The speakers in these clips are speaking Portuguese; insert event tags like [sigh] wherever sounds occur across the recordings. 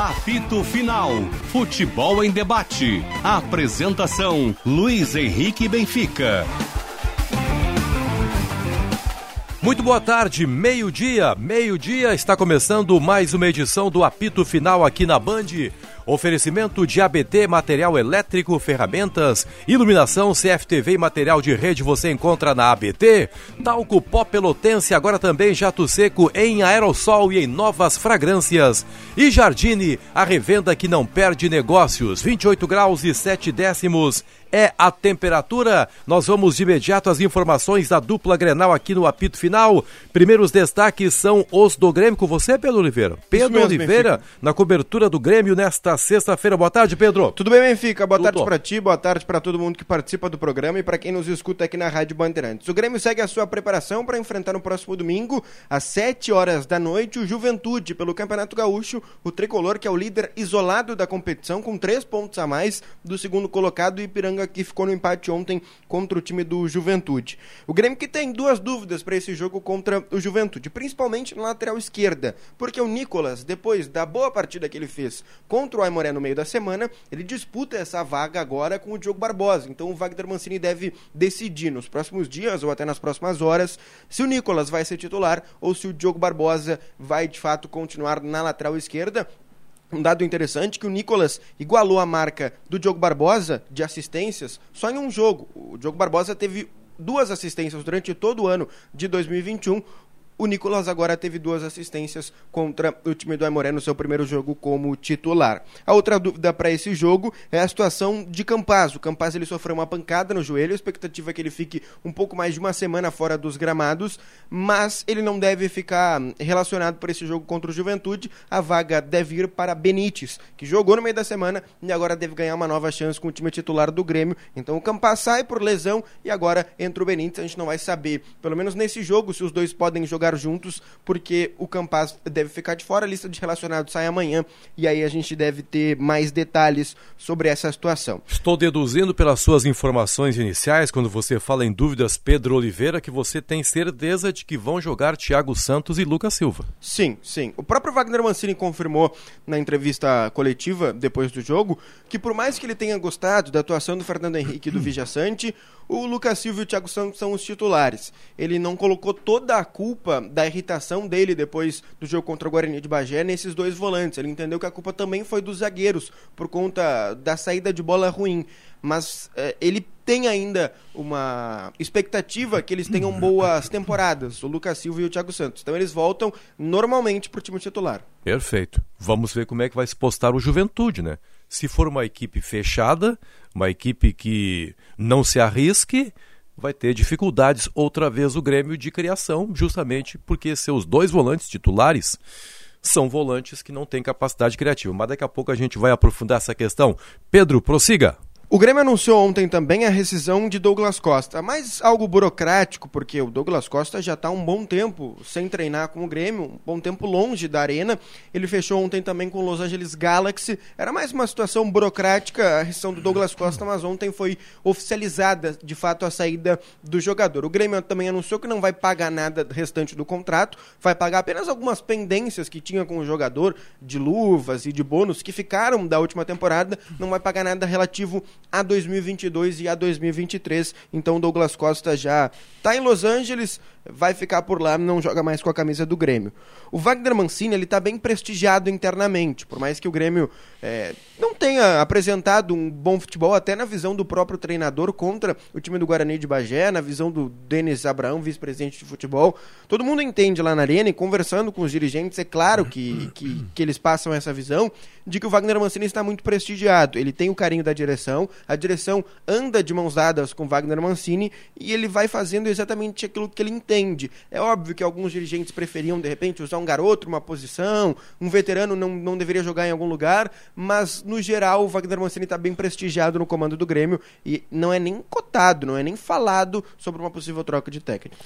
Apito Final. Futebol em debate. Apresentação: Luiz Henrique Benfica. Muito boa tarde, meio-dia, meio-dia, está começando mais uma edição do Apito Final aqui na Band. Oferecimento de ABT, material elétrico, ferramentas, iluminação, CFTV e material de rede você encontra na ABT. Talco pó pelotense, agora também jato seco em aerossol e em novas fragrâncias. E Jardine, a revenda que não perde negócios, 28 graus e 7 décimos é a temperatura. Nós vamos de imediato às informações da dupla Grenal aqui no apito final. Primeiros destaques são os do Grêmio com você, Pedro Oliveira. Pedro mesmo, Oliveira na cobertura do Grêmio nesta sexta-feira. Boa tarde, Pedro. Tudo bem, Benfica? Boa Tudo. tarde para ti, boa tarde para todo mundo que participa do programa e para quem nos escuta aqui na Rádio Bandeirantes. O Grêmio segue a sua preparação para enfrentar no próximo domingo, às 7 horas da noite, o Juventude pelo Campeonato Gaúcho, o tricolor que é o líder isolado da competição com três pontos a mais do segundo colocado Ipiranga que ficou no empate ontem contra o time do Juventude. O Grêmio que tem duas dúvidas para esse jogo contra o Juventude, principalmente na lateral esquerda, porque o Nicolas, depois da boa partida que ele fez contra o Aimoré no meio da semana, ele disputa essa vaga agora com o Diogo Barbosa. Então o Wagner Mancini deve decidir nos próximos dias ou até nas próximas horas se o Nicolas vai ser titular ou se o Diogo Barbosa vai de fato continuar na lateral esquerda um dado interessante que o Nicolas igualou a marca do Diogo Barbosa de assistências só em um jogo. O Diogo Barbosa teve duas assistências durante todo o ano de 2021. O Nicolas agora teve duas assistências contra o time do Aimoré no seu primeiro jogo como titular. A outra dúvida para esse jogo é a situação de Campaz. O Campaz ele sofreu uma pancada no joelho, a expectativa é que ele fique um pouco mais de uma semana fora dos gramados, mas ele não deve ficar relacionado por esse jogo contra o Juventude. A vaga deve ir para Benítez, que jogou no meio da semana e agora deve ganhar uma nova chance com o time titular do Grêmio. Então o Campaz sai por lesão e agora entra o Benítez. A gente não vai saber, pelo menos nesse jogo, se os dois podem jogar jogar juntos, porque o Campaz deve ficar de fora, a lista de relacionados sai amanhã, e aí a gente deve ter mais detalhes sobre essa situação. Estou deduzindo pelas suas informações iniciais, quando você fala em dúvidas, Pedro Oliveira, que você tem certeza de que vão jogar Thiago Santos e Lucas Silva. Sim, sim. O próprio Wagner Mancini confirmou na entrevista coletiva, depois do jogo, que por mais que ele tenha gostado da atuação do Fernando Henrique e do [clears throat] Vijaçante, o Lucas Silva e o Thiago Santos são os titulares. Ele não colocou toda a culpa da irritação dele depois do jogo contra o Guarani de Bagé nesses dois volantes. Ele entendeu que a culpa também foi dos zagueiros, por conta da saída de bola ruim. Mas é, ele tem ainda uma expectativa que eles tenham [laughs] boas temporadas, o Lucas Silva e o Thiago Santos. Então eles voltam normalmente para o time titular. Perfeito. Vamos ver como é que vai se postar o Juventude, né? Se for uma equipe fechada, uma equipe que não se arrisque, vai ter dificuldades outra vez o Grêmio de criação, justamente porque seus dois volantes titulares são volantes que não têm capacidade criativa. Mas daqui a pouco a gente vai aprofundar essa questão. Pedro, prossiga. O Grêmio anunciou ontem também a rescisão de Douglas Costa, mas algo burocrático, porque o Douglas Costa já está um bom tempo sem treinar com o Grêmio, um bom tempo longe da arena. Ele fechou ontem também com o Los Angeles Galaxy. Era mais uma situação burocrática a rescisão do Douglas Costa, mas ontem foi oficializada de fato a saída do jogador. O Grêmio também anunciou que não vai pagar nada restante do contrato, vai pagar apenas algumas pendências que tinha com o jogador, de luvas e de bônus que ficaram da última temporada, não vai pagar nada relativo a 2022 e a 2023. Então Douglas Costa já está em Los Angeles, vai ficar por lá, não joga mais com a camisa do Grêmio. O Wagner Mancini ele está bem prestigiado internamente, por mais que o Grêmio é, não tenha apresentado um bom futebol, até na visão do próprio treinador contra o time do Guarani de Bagé, na visão do Denis Abraão, vice-presidente de futebol. Todo mundo entende lá na arena e conversando com os dirigentes, é claro que, que, que eles passam essa visão de que o Wagner Mancini está muito prestigiado. Ele tem o carinho da direção, a direção anda de mãos dadas com Wagner Mancini e ele vai fazendo exatamente aquilo que ele entende. É óbvio que alguns dirigentes preferiam, de repente, usar um garoto, uma posição, um veterano não, não deveria jogar em algum lugar, mas no geral o Wagner Mancini está bem prestigiado no comando do Grêmio e não é nem cotado, não é nem falado sobre uma possível troca de técnico.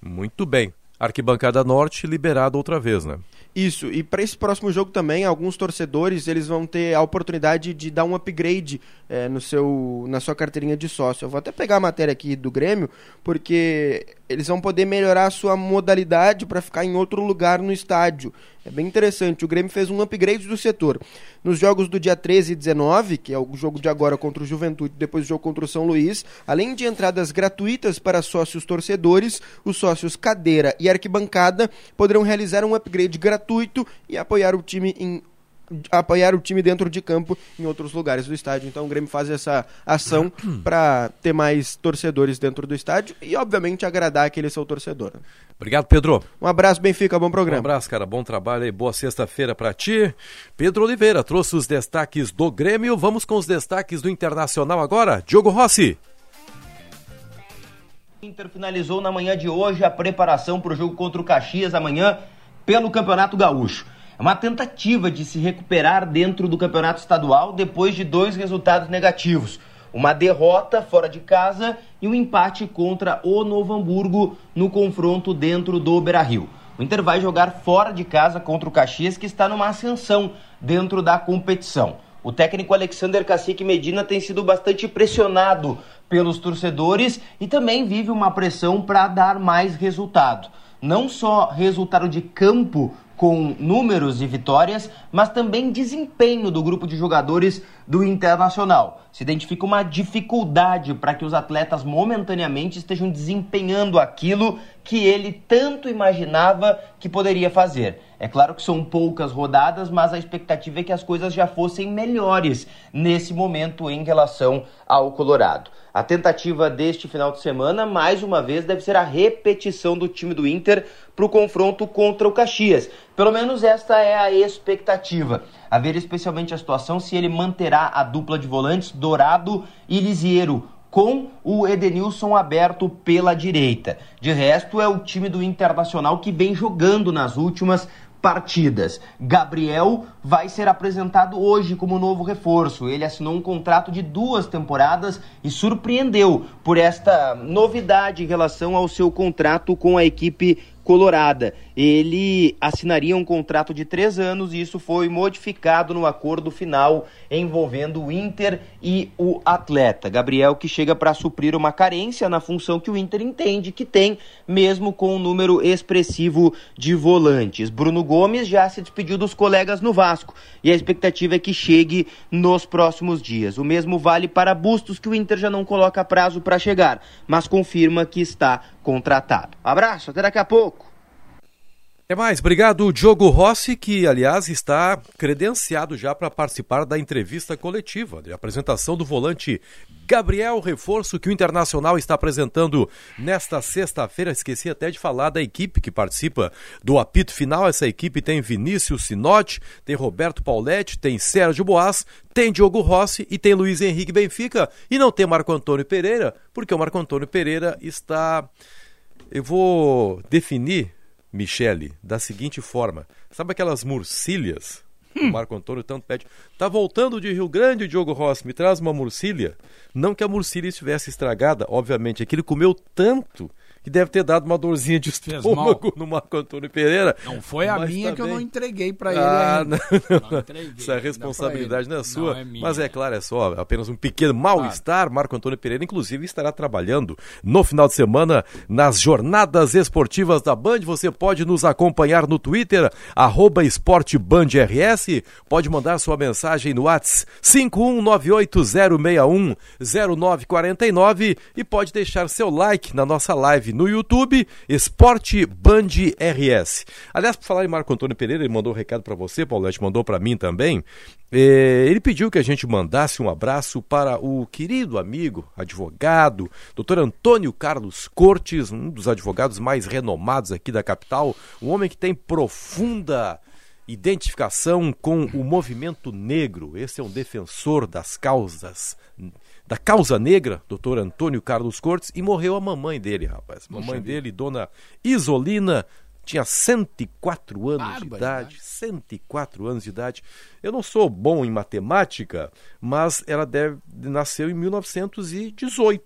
Muito bem. Arquibancada Norte liberada outra vez, né? Isso, e para esse próximo jogo também, alguns torcedores eles vão ter a oportunidade de dar um upgrade é, no seu, na sua carteirinha de sócio. Eu vou até pegar a matéria aqui do Grêmio, porque eles vão poder melhorar a sua modalidade para ficar em outro lugar no estádio. É bem interessante. O Grêmio fez um upgrade do setor. Nos jogos do dia 13 e 19, que é o jogo de agora contra o Juventude, depois do jogo contra o São Luís, além de entradas gratuitas para sócios torcedores, os sócios cadeira e arquibancada poderão realizar um upgrade gratuito e apoiar o time em apoiar o time dentro de campo em outros lugares do estádio. Então o Grêmio faz essa ação [clears throat] para ter mais torcedores dentro do estádio e, obviamente, agradar aquele seu torcedor. Obrigado, Pedro. Um abraço, Benfica, bom programa. Um abraço, cara, bom trabalho aí, boa sexta-feira para ti. Pedro Oliveira trouxe os destaques do Grêmio. Vamos com os destaques do Internacional agora. Diogo Rossi. Inter finalizou na manhã de hoje a preparação para o jogo contra o Caxias amanhã pelo Campeonato Gaúcho. É uma tentativa de se recuperar dentro do campeonato estadual depois de dois resultados negativos. Uma derrota fora de casa e um empate contra o Novo Hamburgo no confronto dentro do Beira Rio. O Inter vai jogar fora de casa contra o Caxias, que está numa ascensão dentro da competição. O técnico Alexander Cacique Medina tem sido bastante pressionado pelos torcedores e também vive uma pressão para dar mais resultado. Não só resultado de campo com números e vitórias, mas também desempenho do grupo de jogadores do Internacional. Se identifica uma dificuldade para que os atletas momentaneamente estejam desempenhando aquilo que ele tanto imaginava que poderia fazer. É claro que são poucas rodadas, mas a expectativa é que as coisas já fossem melhores nesse momento em relação ao Colorado. A tentativa deste final de semana, mais uma vez, deve ser a repetição do time do Inter para o confronto contra o Caxias. Pelo menos esta é a expectativa. A ver especialmente a situação se ele manterá a dupla de volantes Dourado e Lisiero com o Edenilson aberto pela direita. De resto, é o time do Internacional que vem jogando nas últimas partidas. Gabriel vai ser apresentado hoje como novo reforço. Ele assinou um contrato de duas temporadas e surpreendeu por esta novidade em relação ao seu contrato com a equipe colorada. Ele assinaria um contrato de três anos e isso foi modificado no acordo final envolvendo o Inter e o atleta. Gabriel que chega para suprir uma carência na função que o Inter entende que tem, mesmo com um número expressivo de volantes. Bruno Gomes já se despediu dos colegas no Vasco e a expectativa é que chegue nos próximos dias. O mesmo vale para Bustos, que o Inter já não coloca prazo para chegar, mas confirma que está contratado. Abraço, até daqui a pouco. É mais, obrigado Diogo Rossi, que aliás está credenciado já para participar da entrevista coletiva de apresentação do volante Gabriel Reforço, que o Internacional está apresentando nesta sexta-feira. Esqueci até de falar da equipe que participa do apito final. Essa equipe tem Vinícius Sinotti, tem Roberto Pauletti, tem Sérgio Boas, tem Diogo Rossi e tem Luiz Henrique Benfica. E não tem Marco Antônio Pereira, porque o Marco Antônio Pereira está. Eu vou definir Michele, da seguinte forma: sabe aquelas murcilhas? Hum. O Marco Antônio tanto pede. Tá voltando de Rio Grande, Diogo Rossi, me traz uma murcilha. Não que a murcilha estivesse estragada, obviamente, é que ele comeu tanto que deve ter dado uma dorzinha de estômago no Marco Antônio Pereira. Não foi a minha também... que eu não entreguei para ele ah, Não, não. não entreguei, Essa responsabilidade não é sua. Não é mas é claro, é só apenas um pequeno mal-estar. Claro. Marco Antônio Pereira, inclusive, estará trabalhando no final de semana nas jornadas esportivas da Band. Você pode nos acompanhar no Twitter, arroba esportebandrs. Pode mandar sua mensagem no WhatsApp 51980610949 e pode deixar seu like na nossa live no YouTube, Esporte Band RS. Aliás, por falar em Marco Antônio Pereira, ele mandou um recado para você, Paulette, mandou para mim também. É, ele pediu que a gente mandasse um abraço para o querido amigo, advogado, doutor Antônio Carlos Cortes, um dos advogados mais renomados aqui da capital, um homem que tem profunda identificação com o movimento negro. Esse é um defensor das causas da causa negra, doutor Antônio Carlos Cortes, e morreu a mamãe dele, rapaz. Mamãe dele, dona Isolina, tinha 104 anos Bárbara, de idade. Né? 104 anos de idade. Eu não sou bom em matemática, mas ela deve nasceu em 1918.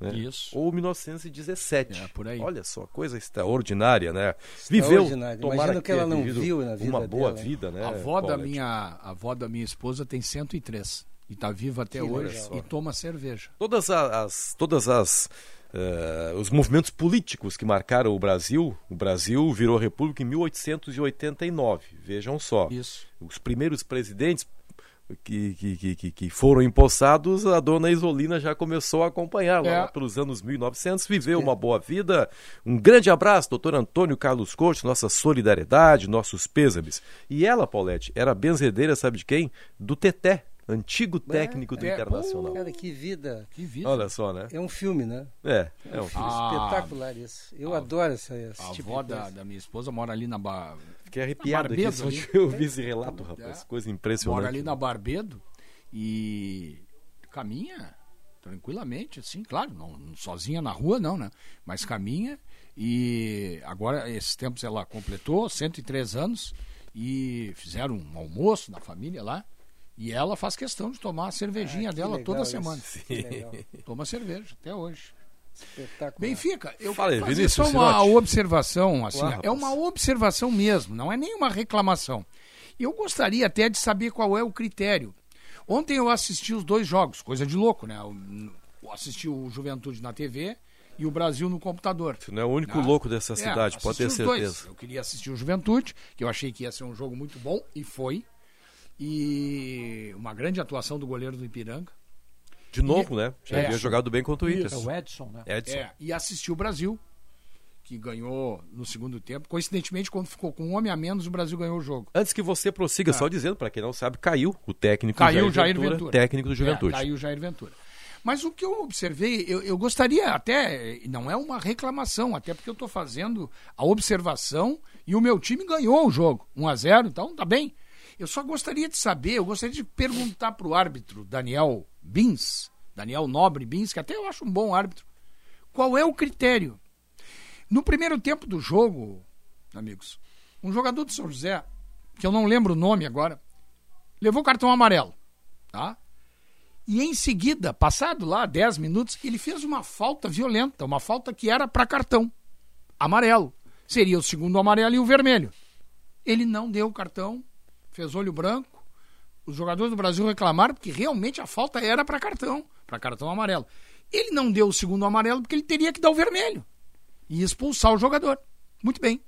Né? Isso. Ou 1917. É, por aí. Olha só, coisa extraordinária, né? Viveu. Imagina que ela não viu na vida uma boa dela, vida, né? A avó, da minha, a avó da minha esposa tem 103. E está viva até que hoje e toma cerveja. Todas as, todas as uh, os movimentos políticos que marcaram o Brasil. O Brasil virou república em 1889. Vejam só. Isso. Os primeiros presidentes que, que, que, que, foram empossados, a dona Isolina já começou a acompanhar lá, é. lá pelos anos 1900, viveu uma boa vida. Um grande abraço, doutor Antônio Carlos Cortes, nossa solidariedade, nossos pêsames. E ela, Paulette, era benzedeira, sabe de quem? Do Teté, antigo técnico é, do é, Internacional. Cara, que vida. Que vida. Olha só, né? É um filme, né? É, é um filme. Ah, espetacular isso. Eu a, adoro essa, esse a tipo avó da, da, minha esposa mora ali na... Ba... Fiquei arrepiado aqui só de ouvir esse relato, rapaz. É. Coisa impressionante. Mora ali na Barbedo e caminha tranquilamente, assim, claro, não, sozinha na rua não, né? Mas caminha e agora, esses tempos ela completou 103 anos e fizeram um almoço na família lá. E ela faz questão de tomar a cervejinha ah, dela toda semana. [laughs] Toma cerveja, até hoje. Espetacular. Benfica, eu Fala, fazer Vinícius, só uma observação, assim, é uma observação mesmo, não é nenhuma reclamação. Eu gostaria até de saber qual é o critério. Ontem eu assisti os dois jogos, coisa de louco, né? Eu assisti o Juventude na TV e o Brasil no computador. Você não é o único ah, louco dessa é, cidade, pode ter certeza. Dois. Eu queria assistir o Juventude, que eu achei que ia ser um jogo muito bom, e foi. E uma grande atuação do goleiro do Ipiranga. De novo, e, né? Já é, havia jogado bem contra o Inter. É o Edson, né? Edson. É, e assistiu o Brasil, que ganhou no segundo tempo. Coincidentemente, quando ficou com um homem a menos, o Brasil ganhou o jogo. Antes que você prossiga, é. só dizendo, para quem não sabe, caiu o técnico caiu Jair, Jair Ventura, Ventura. Técnico do Juventude. É, caiu o Jair Ventura. Mas o que eu observei, eu, eu gostaria até, não é uma reclamação, até porque eu estou fazendo a observação e o meu time ganhou o jogo, 1 a 0 então tá bem. Eu só gostaria de saber, eu gostaria de perguntar para o árbitro Daniel Bins, Daniel Nobre Bins, que até eu acho um bom árbitro, qual é o critério? No primeiro tempo do jogo, amigos, um jogador de São José, que eu não lembro o nome agora, levou cartão amarelo, tá? E em seguida, passado lá 10 minutos, ele fez uma falta violenta, uma falta que era para cartão amarelo. Seria o segundo amarelo e o vermelho. Ele não deu o cartão fez olho branco. Os jogadores do Brasil reclamaram porque realmente a falta era para cartão, para cartão amarelo. Ele não deu o segundo amarelo porque ele teria que dar o vermelho e expulsar o jogador. Muito bem.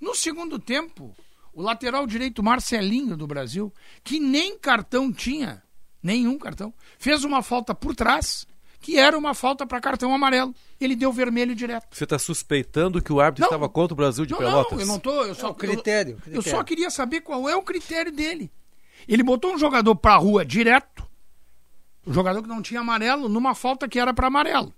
No segundo tempo, o lateral direito Marcelinho do Brasil, que nem cartão tinha, nenhum cartão, fez uma falta por trás que era uma falta para cartão amarelo. Ele deu vermelho direto. Você está suspeitando que o árbitro não, estava contra o Brasil de não, Pelotas? Não, eu não estou. Eu só, é o critério, eu, critério. eu só queria saber qual é o critério dele. Ele botou um jogador para a rua direto, o jogador que não tinha amarelo, numa falta que era para amarelo.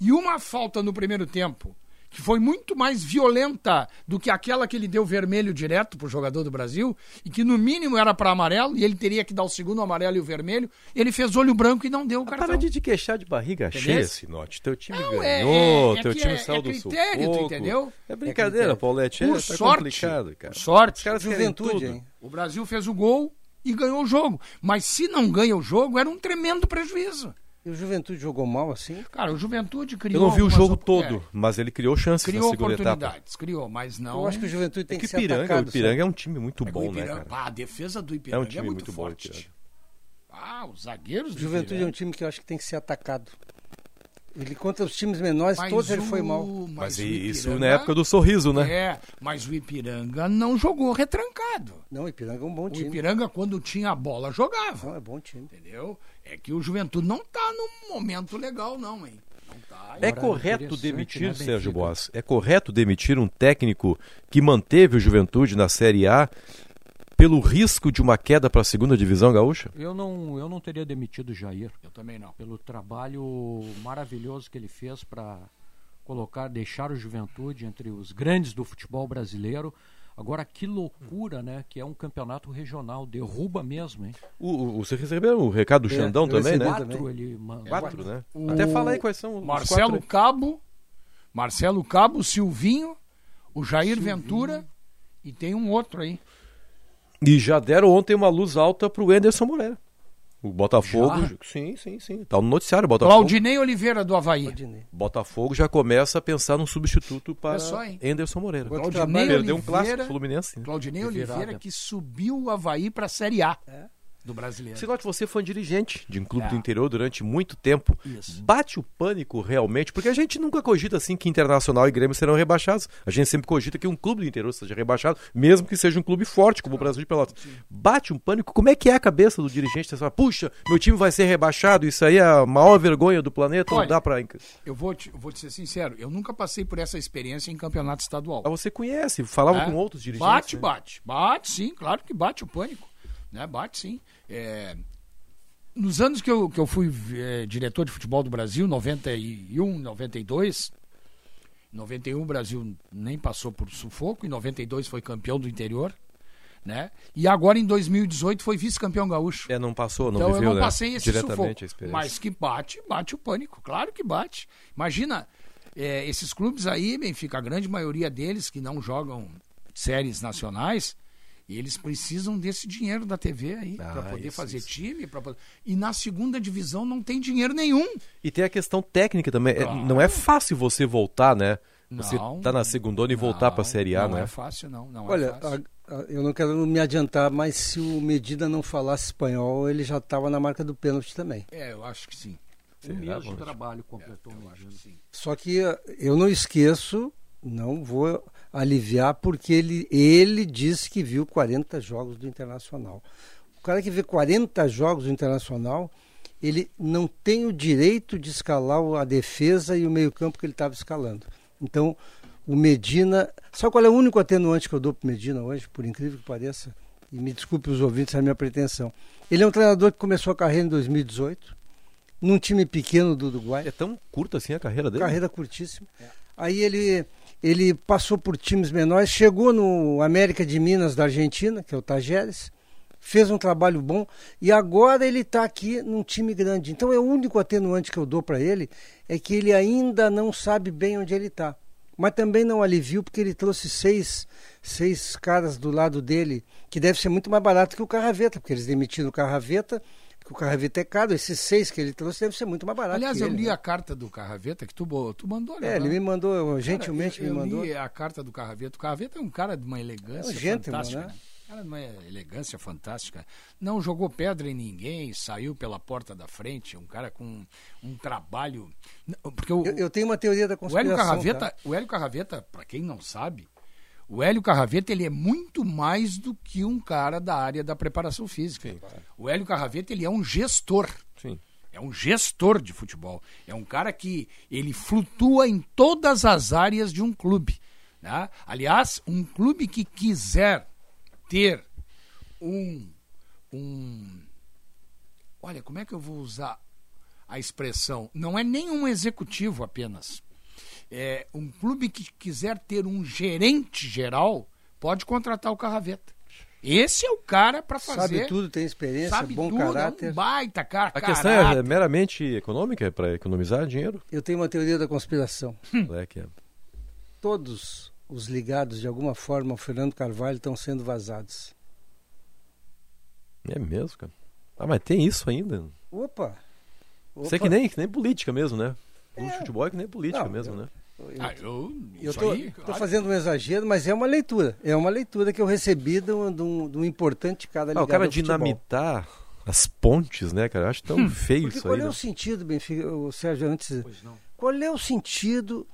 E uma falta no primeiro tempo que foi muito mais violenta do que aquela que ele deu vermelho direto pro jogador do Brasil, e que no mínimo era para amarelo, e ele teria que dar o segundo amarelo e o vermelho, ele fez olho branco e não deu o cartão. Para de te queixar de barriga entendeu? cheia, Sinote. Teu time não, é, ganhou, é, é, teu time é, saiu do critério, sufoco. entendeu? É brincadeira, é Paulette. É, por tá sorte, complicado, cara. Por sorte. Os caras Juventude, hein? O Brasil fez o gol e ganhou o jogo. Mas se não ganha o jogo, era um tremendo prejuízo. E o Juventude jogou mal assim? Cara, o Juventude criou. Eu não vi o jogo todo, é. mas ele criou chances criou na segunda oportunidades, etapa. Criou, mas não. Eu acho que o Juventude tem é que, que Ipiranga, ser atacado, O Ipiranga é um time muito é bom, né, Ipiranga, né, cara? Ah, a defesa do Ipiranga é, um time é muito, muito forte. Bom, ah, os zagueiros do Juventude Ipiranga. é um time que eu acho que tem que ser atacado. Ele contra os times menores, mas todos o... ele foi mal. Mas, mas isso na época do sorriso, né? É, mas o Ipiranga não jogou retrancado. Não, o Ipiranga é um bom time. O Ipiranga, quando tinha a bola, jogava. Não, é bom time. Entendeu? É que o Juventude não tá num momento legal, não, hein? Não tá. É correto demitir, né, Sérgio Boas? É correto demitir um técnico que manteve o Juventude na Série A pelo risco de uma queda para a segunda divisão gaúcha? Eu não, eu não teria demitido o Jair. Eu também não. Pelo trabalho maravilhoso que ele fez para colocar, deixar o Juventude entre os grandes do futebol brasileiro. Agora, que loucura, né? Que é um campeonato regional, derruba mesmo, hein? O, o, você recebeu o recado do é, Xandão também, né? Quatro, ele manda. Quatro, né? O... Até fala aí quais são os Marcelo quatro. Cabo, Marcelo Cabo, Silvinho, o Jair Silvinho. Ventura e tem um outro aí. E já deram ontem uma luz alta pro Enderson Moreira. O Botafogo. Já? Sim, sim, sim. Tá no noticiário Botafogo. Claudinei Oliveira do Havaí. Claudinei. Botafogo já começa a pensar num substituto para é Enderson Moreira. Claudinei Perdeu um clássico Fluminense. Né? Claudinei Oliveira que subiu o Havaí para a Série A. É. do brasileiro. Você foi dirigente de um clube é. do interior durante muito tempo. Isso. Bate o pânico realmente, porque a gente nunca cogita assim que Internacional e Grêmio serão rebaixados. A gente sempre cogita que um clube do interior seja rebaixado, mesmo que seja um clube forte, como o Brasil de Pelotas. Sim. Bate um pânico. Como é que é a cabeça do dirigente? Você fala, puxa, meu time vai ser rebaixado, isso aí é a maior vergonha do planeta, Olha, não dá pra. Eu vou, te, eu vou te ser sincero, eu nunca passei por essa experiência em campeonato estadual. Mas você conhece, falava é? com outros dirigentes. Bate, né? bate. Bate, sim, claro que bate o pânico. Né? Bate, sim. É, nos anos que eu, que eu fui é, diretor de futebol do Brasil, 91, 92, 91 o Brasil nem passou por sufoco, em 92 foi campeão do interior, né? E agora em 2018 foi vice-campeão gaúcho. É, não passou, não então, viveu, eu não né? passei esse sufoco, mas que bate, bate o pânico, claro que bate. Imagina, é, esses clubes aí, Benfica, a grande maioria deles que não jogam séries nacionais, e eles precisam desse dinheiro da TV aí ah, para poder isso, fazer isso. time. Pra... E na segunda divisão não tem dinheiro nenhum. E tem a questão técnica também. É, claro. É, não é fácil você voltar, né? Você não, tá na segunda e voltar para a Série A, não né? Não é fácil, não. não é Olha, é fácil. A, a, eu não quero me adiantar, mas se o Medida não falasse espanhol, ele já estava na marca do pênalti também. É, eu acho que sim. O mesmo trabalho completou é, no acho sim. Só que eu não esqueço, não vou aliviar, porque ele, ele disse que viu 40 jogos do Internacional. O cara que vê 40 jogos do Internacional, ele não tem o direito de escalar a defesa e o meio-campo que ele estava escalando. Então, o Medina. Sabe qual é o único atenuante que eu dou para o Medina hoje, por incrível que pareça? E me desculpe os ouvintes, é a minha pretensão. Ele é um treinador que começou a carreira em 2018, num time pequeno do Uruguai. É tão curta assim a carreira dele? Carreira curtíssima. É. Aí ele ele passou por times menores, chegou no América de Minas da Argentina, que é o Tajeres, fez um trabalho bom e agora ele está aqui num time grande. Então é o único atenuante que eu dou para ele é que ele ainda não sabe bem onde ele está. Mas também não aliviu porque ele trouxe seis, seis caras do lado dele, que deve ser muito mais barato que o Carraveta, porque eles demitiram o Carraveta o Carraveta é caro, esses seis que ele trouxe deve ser muito mais barato. Aliás, eu ele, li né? a carta do Carraveta que tu, tu mandou, né? É, ele me mandou, gentilmente cara, eu, me mandou. Eu li a carta do Carraveta. O Carraveta é um cara de uma elegância é um fantástica. Né? Cara de uma elegância fantástica. Não jogou pedra em ninguém, saiu pela porta da frente. Um cara com um trabalho. Porque o, eu, eu tenho uma teoria da conspiração. O Hélio Carraveta, tá? o Hélio Carraveta para quem não sabe, o Hélio Carraveta ele é muito mais do que um cara da área da preparação física. Sim, claro. O Hélio Carraveta ele é um gestor. Sim. É um gestor de futebol. É um cara que ele flutua em todas as áreas de um clube. Né? Aliás, um clube que quiser ter um, um. Olha, como é que eu vou usar a expressão? Não é nenhum executivo apenas é, um clube que quiser ter um gerente geral pode contratar o Carraveta. Esse é o cara para fazer. Sabe tudo, tem experiência, sabe bom tudo, caráter. É um baita cara. A questão é meramente econômica, é para economizar dinheiro? Eu tenho uma teoria da conspiração. Hum. É que é. Todos os ligados de alguma forma ao Fernando Carvalho estão sendo vazados. É mesmo, cara. Ah, mas tem isso ainda. Opa! Opa. Isso é que nem, que nem política mesmo, né? O é. futebol é que nem política não, mesmo, eu, né? Eu, ah, eu, eu tô, aí, tô claro. fazendo um exagero, mas é uma leitura. É uma leitura que eu recebi de um, de um, de um importante cara ligado ah, O cara dinamitar as pontes, né, cara? Eu acho tão hum. feio Porque isso qual aí. Qual é né? o sentido, Benfica, o Sérgio, antes... Qual é o sentido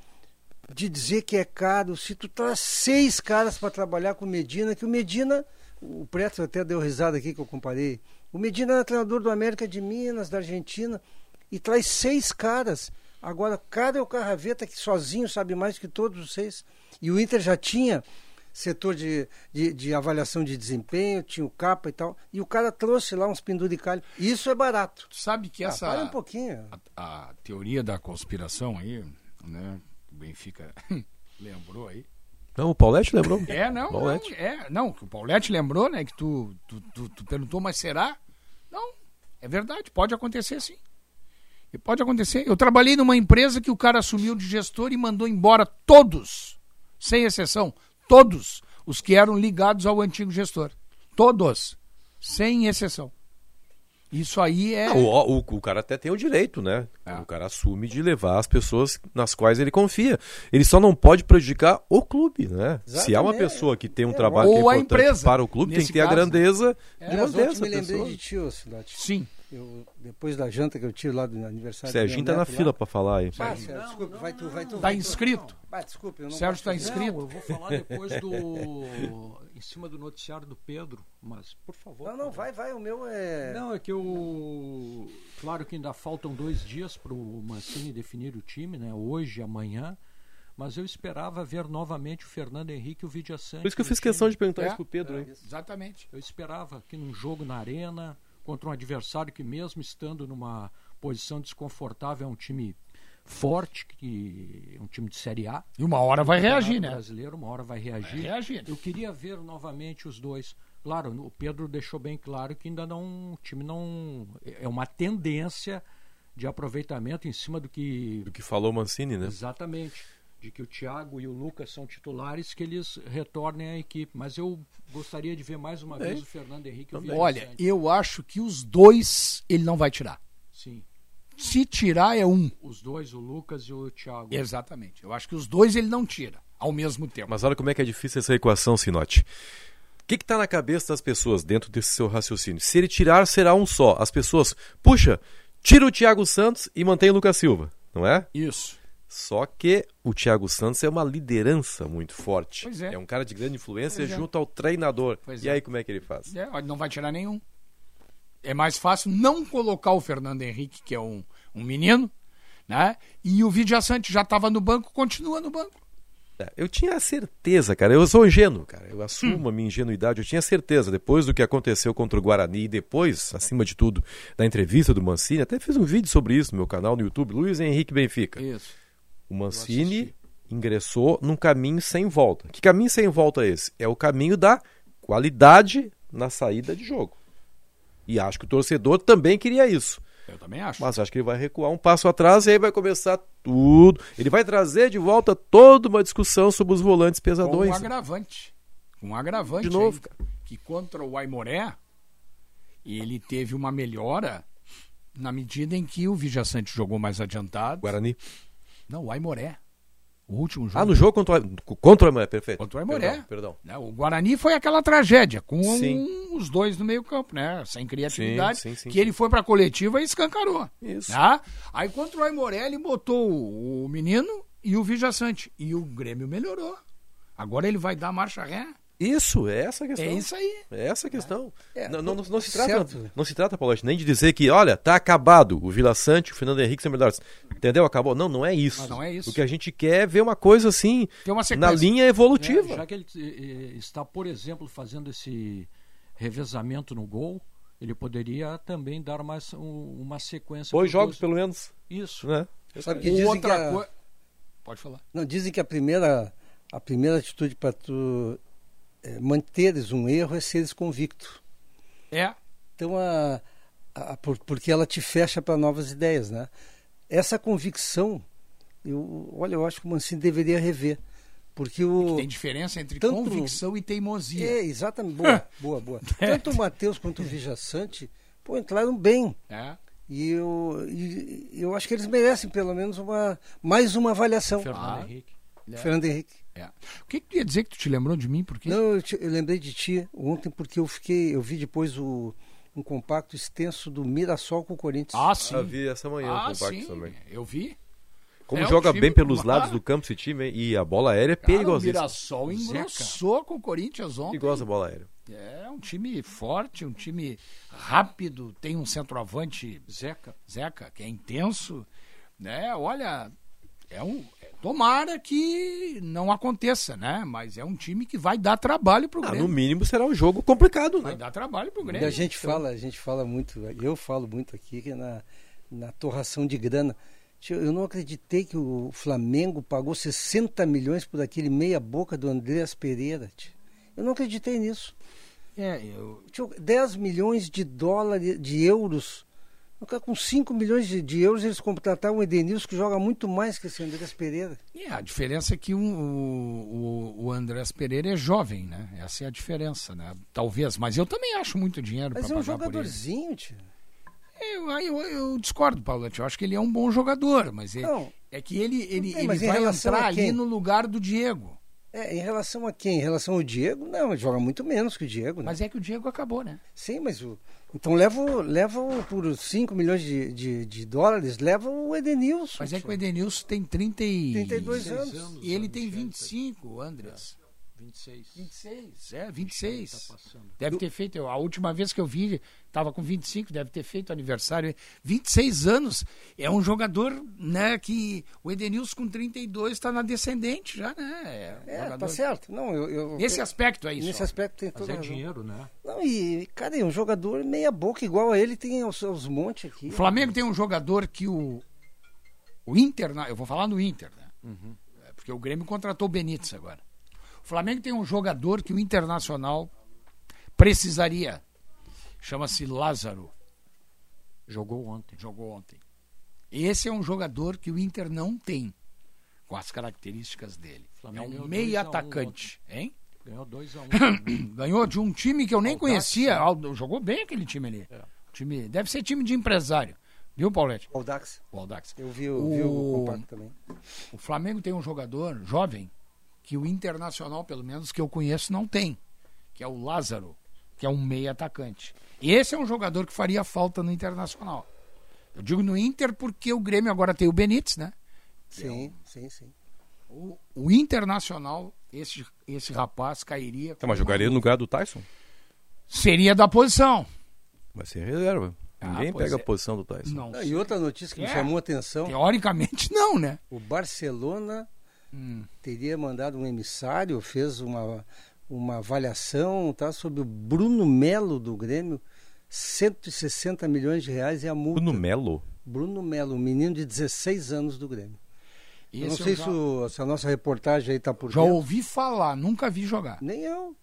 de dizer que é caro se tu traz seis caras para trabalhar com o Medina, que o Medina... O Preto até deu risada aqui que eu comparei. O Medina era treinador do América de Minas, da Argentina, e traz seis caras Agora, cada é o Carraveta que sozinho sabe mais que todos vocês. E o Inter já tinha setor de, de, de, avaliação de desempenho, tinha o capa e tal. E o cara trouxe lá uns penduricalhos. Isso é barato. Sabe que ah, essa. Ah, um pouquinho. A, a, teoria da conspiração aí, né? O Benfica [laughs] lembrou aí. Não, o Paulette lembrou. É, não, Paulette. não, é, não, o Paulette lembrou, né? Que tu, tu, tu, tu perguntou, mas será? Não, é verdade, pode acontecer sim. E pode acontecer. Eu trabalhei numa empresa que o cara assumiu de gestor e mandou embora todos, sem exceção, todos os que eram ligados ao antigo gestor. Todos, sem exceção. Isso aí é. Não, o, o, o cara até tem o direito, né? É. O cara assume de levar as pessoas nas quais ele confia. Ele só não pode prejudicar o clube, né? Se há uma Exatamente. pessoa que tem um É, trabalho que é ou a importante empresa, para o clube, tem nesse que ter a caso. grandeza de Aliás, manter essa me lembrei de ti. Sim. Eu, depois da janta que eu tive lá do aniversário Serginho tá na neto fila lá. pra falar aí. Sérgio, desculpa, vai tu, vai tu. Tá vai tu. inscrito. Ah, desculpa, eu não Sérgio tá de- inscrito. Não, eu vou falar depois do. [laughs] em cima do noticiário do Pedro, mas por favor. Não, não, vai, vai, o meu é... Não, é que eu. Claro que ainda faltam dois dias para o Mancini definir o time, né? Hoje e amanhã. Mas eu esperava ver novamente o Fernando Henrique e o Vidia Sante. Por isso que eu fiz questão de perguntar É, isso pro Pedro, hein? Exatamente. Eu esperava que num jogo na arena, contra um adversário que mesmo estando numa posição desconfortável, é um time forte, que é um time de Série A. E uma hora vai reagir, né? brasileiro, uma hora vai reagir. Vai reagir. Eu queria ver novamente os dois. Claro, o Pedro deixou bem claro que ainda não, o time não é uma tendência de aproveitamento em cima do que Do que falou Mancini, né? exatamente de que o Thiago e o Lucas são titulares que eles retornem à equipe. Mas eu gostaria de ver mais uma vez o Fernando Henrique e o Vitor Olha, eu acho que os dois ele não vai tirar. sim, Se tirar é um. os dois, o Lucas e o Thiago. Exatamente. Eu acho que os dois ele não tira ao mesmo tempo. Mas olha como é que é difícil essa equação, Sinote. O que está na cabeça das pessoas dentro desse seu raciocínio? Se ele tirar, será um só. As pessoas, puxa, tira o Thiago Santos e mantém o Lucas Silva, não é? Isso. Só que o Thiago Santos é uma liderança muito forte. Pois é. um cara de grande influência é. junto ao treinador. Pois e é. aí como é que ele faz? É, não vai tirar nenhum. É mais fácil não colocar o Fernando Henrique, que é um, um menino, né? E o Vidia Sante já estava no banco, continua no banco. É, Eu tinha certeza, cara. Eu sou ingênuo, cara. Eu Hum. assumo a minha ingenuidade. Eu tinha certeza, depois do que aconteceu contra o Guarani e depois, acima de tudo, da entrevista do Mancini, até fiz um vídeo sobre isso no meu canal no YouTube, Luiz Henrique Benfica. Isso. O Mancini ingressou num caminho sem volta. Que caminho sem volta é esse? É o caminho da qualidade na saída de jogo. E acho que o torcedor também queria isso. Eu também acho. Mas acho que ele vai recuar um passo atrás e aí vai começar tudo. Ele vai trazer de volta toda uma discussão sobre os volantes com um pesadões. agravante. Um agravante. De novo, ainda, Que contra o Aimoré, ele teve uma melhora na medida em que o Vidia Sante jogou mais adiantado. Guarani. Não, o Aimoré. O último jogo. Ah, no jogo contra o contra o Aimoré, perfeito. Contra o Aimoré. Perdão, perdão. Né, O Guarani foi aquela tragédia, com os dois no meio campo, né? Sem criatividade. Sim, sim, sim, que ele foi pra coletiva e escancarou. Isso. Tá? Aí contra o Aimoré, ele botou o o menino e o Vijaçante. E o Grêmio melhorou. Agora ele vai dar marcha ré. Isso, é essa a questão. É isso aí. É essa a questão. É, não, não, não se trata, certo. não se trata, Paulo, nem de dizer que, olha, tá acabado. O Vila Sante, o Fernando Henrique são melhores. Entendeu? Acabou. Não, não é isso. Mas não é isso. O que a gente quer é ver uma coisa assim, uma na linha evolutiva. É, já que ele eh, eh, está, por exemplo, fazendo esse revezamento no gol, ele poderia também dar mais um- uma sequência. Dois jogos, dois. pelo menos. Isso. Né? Sabe que dizem que Outra a, coisa. Pode falar. não, dizem que a primeira, a primeira atitude para tu é, manteres um erro é seres convicto. É. Então, a, a- por- porque ela te fecha para novas ideias, né? Essa convicção, eu, olha, eu acho que o Mancini deveria rever. Porque o. Tem diferença entre Tanto- convicção e teimosia. É, exatamente. Boa, [laughs] boa, boa. [laughs] Tanto o Matheus quanto o Vijaçante, pô, entraram bem. É. E eu, e eu acho que eles merecem pelo menos uma, mais uma avaliação. Fernando Ah. Henrique. Fernando Henrique. É. O que, que tu ia dizer que tu te lembrou de mim? Por quê? Não, eu, te- eu lembrei de ti ontem porque eu fiquei, eu vi depois o, um compacto extenso do Mirassol com o Corinthians. Ah, sim. Eu vi essa manhã ah, o compacto sim. também. Eu vi. Como É joga time- bem pelos Ah. lados do campo esse time, hein? e a bola aérea é Cara, o perigosíssima. Mirassol engrossou com o Corinthians ontem. Perigosa a bola aérea. É um time forte, um time rápido, tem um centroavante Zeca. Zeca, que é intenso, né? Olha, é um tomara que não aconteça, né? Mas é um time que vai dar trabalho pro Ah, Grêmio. no mínimo será um jogo complicado, Vai né? dar trabalho pro E Grêmio. a gente fala, a gente fala muito, eu falo muito aqui que na, na torração de grana. Eu não acreditei que o Flamengo pagou 60 milhões por aquele meia boca do Andreas Pereira. tio. Eu não acreditei nisso. É, eu, Tio, 10 milhões de dólares, de euros. Com 5 milhões de, euros eles contrataram o Edenilson que joga muito mais que esse Andreas Pereira. é, a diferença é que um- o, o, o Andrés Pereira é jovem, né? Essa é a diferença, né? Talvez, mas eu também acho muito dinheiro para Mas é um pagar ele. jogadorzinho, tio. eu, eu, eu discordo, Paulette. Eu acho que ele é um bom jogador, mas é, Não. é que ele, ele, ele vai entrar ali no lugar do Diego. É, em relação a quem? Em relação ao Diego? Não, ele joga muito menos que o Diego. Né? Mas é que o Diego acabou, né? Sim, mas o. Então leva, o- leva por 5 milhões de, de, de dólares, leva o Edenilson. Mas é que o Edenilson tem 30 e... 32 anos. E ele tem 25, Andres. 26. 26, é, 26. Tá. Deve ter feito, eu- a última vez que eu vi, estava com 25, deve ter feito aniversário. 26 anos. É um jogador, né, que o Edenilson com 32 está na descendente já, né? É, um É, jogador- tá certo. Não, eu, eu- Nesse aspecto é isso. Nesse ó. aspecto tem toda é dinheiro, né? Não, e, cara, é um jogador meia boca igual a ele, tem os, os montes aqui. O Flamengo tem um jogador que o, o Inter, eu vou falar no Inter, né? É, Porque o Grêmio contratou o Benítez agora. O Flamengo tem um jogador que o Internacional precisaria. Chama-se Lázaro. Jogou ontem. Jogou ontem. Esse é um jogador que o Inter não tem, com as características dele. Flamengo é um ganhou meia 2 a 1 atacante, hein? Ganhou 2x1. [coughs] Ganhou de um time que eu nem Aldax, conhecia. né? Aldo- Jogou bem aquele time ali. É. Time, deve ser time de empresário. Viu, Paulette? O Dax. O Aldax. Eu vi, o- vi O- compacto também. O Flamengo tem um jogador jovem que o Internacional, pelo menos que eu conheço, não tem, que é o Lázaro, que é um meia atacante. E esse é um jogador que faria falta no Internacional. Eu digo no Inter porque o Grêmio agora tem o Benítez, né? Sim, sim, sim. O, o Internacional, esse, esse rapaz cairia. Tá, mas jogaria no lugar do Tyson? Seria da posição. Vai ser reserva. Ah, Ninguém pois pega é. a posição do Tyson. Não. Ah, E outra notícia que me É. chamou a atenção: Teoricamente, não, né? o Barcelona teria mandado um emissário, fez uma, uma avaliação tá, sobre o Bruno Melo do Grêmio, 160 milhões de reais e a multa. Bruno Melo. Bruno Melo, um menino de 16 anos do Grêmio. Eu não sei eu se, já, o- se a nossa reportagem aí está por já dentro. ouvi falar, nunca vi jogar. Nem eu.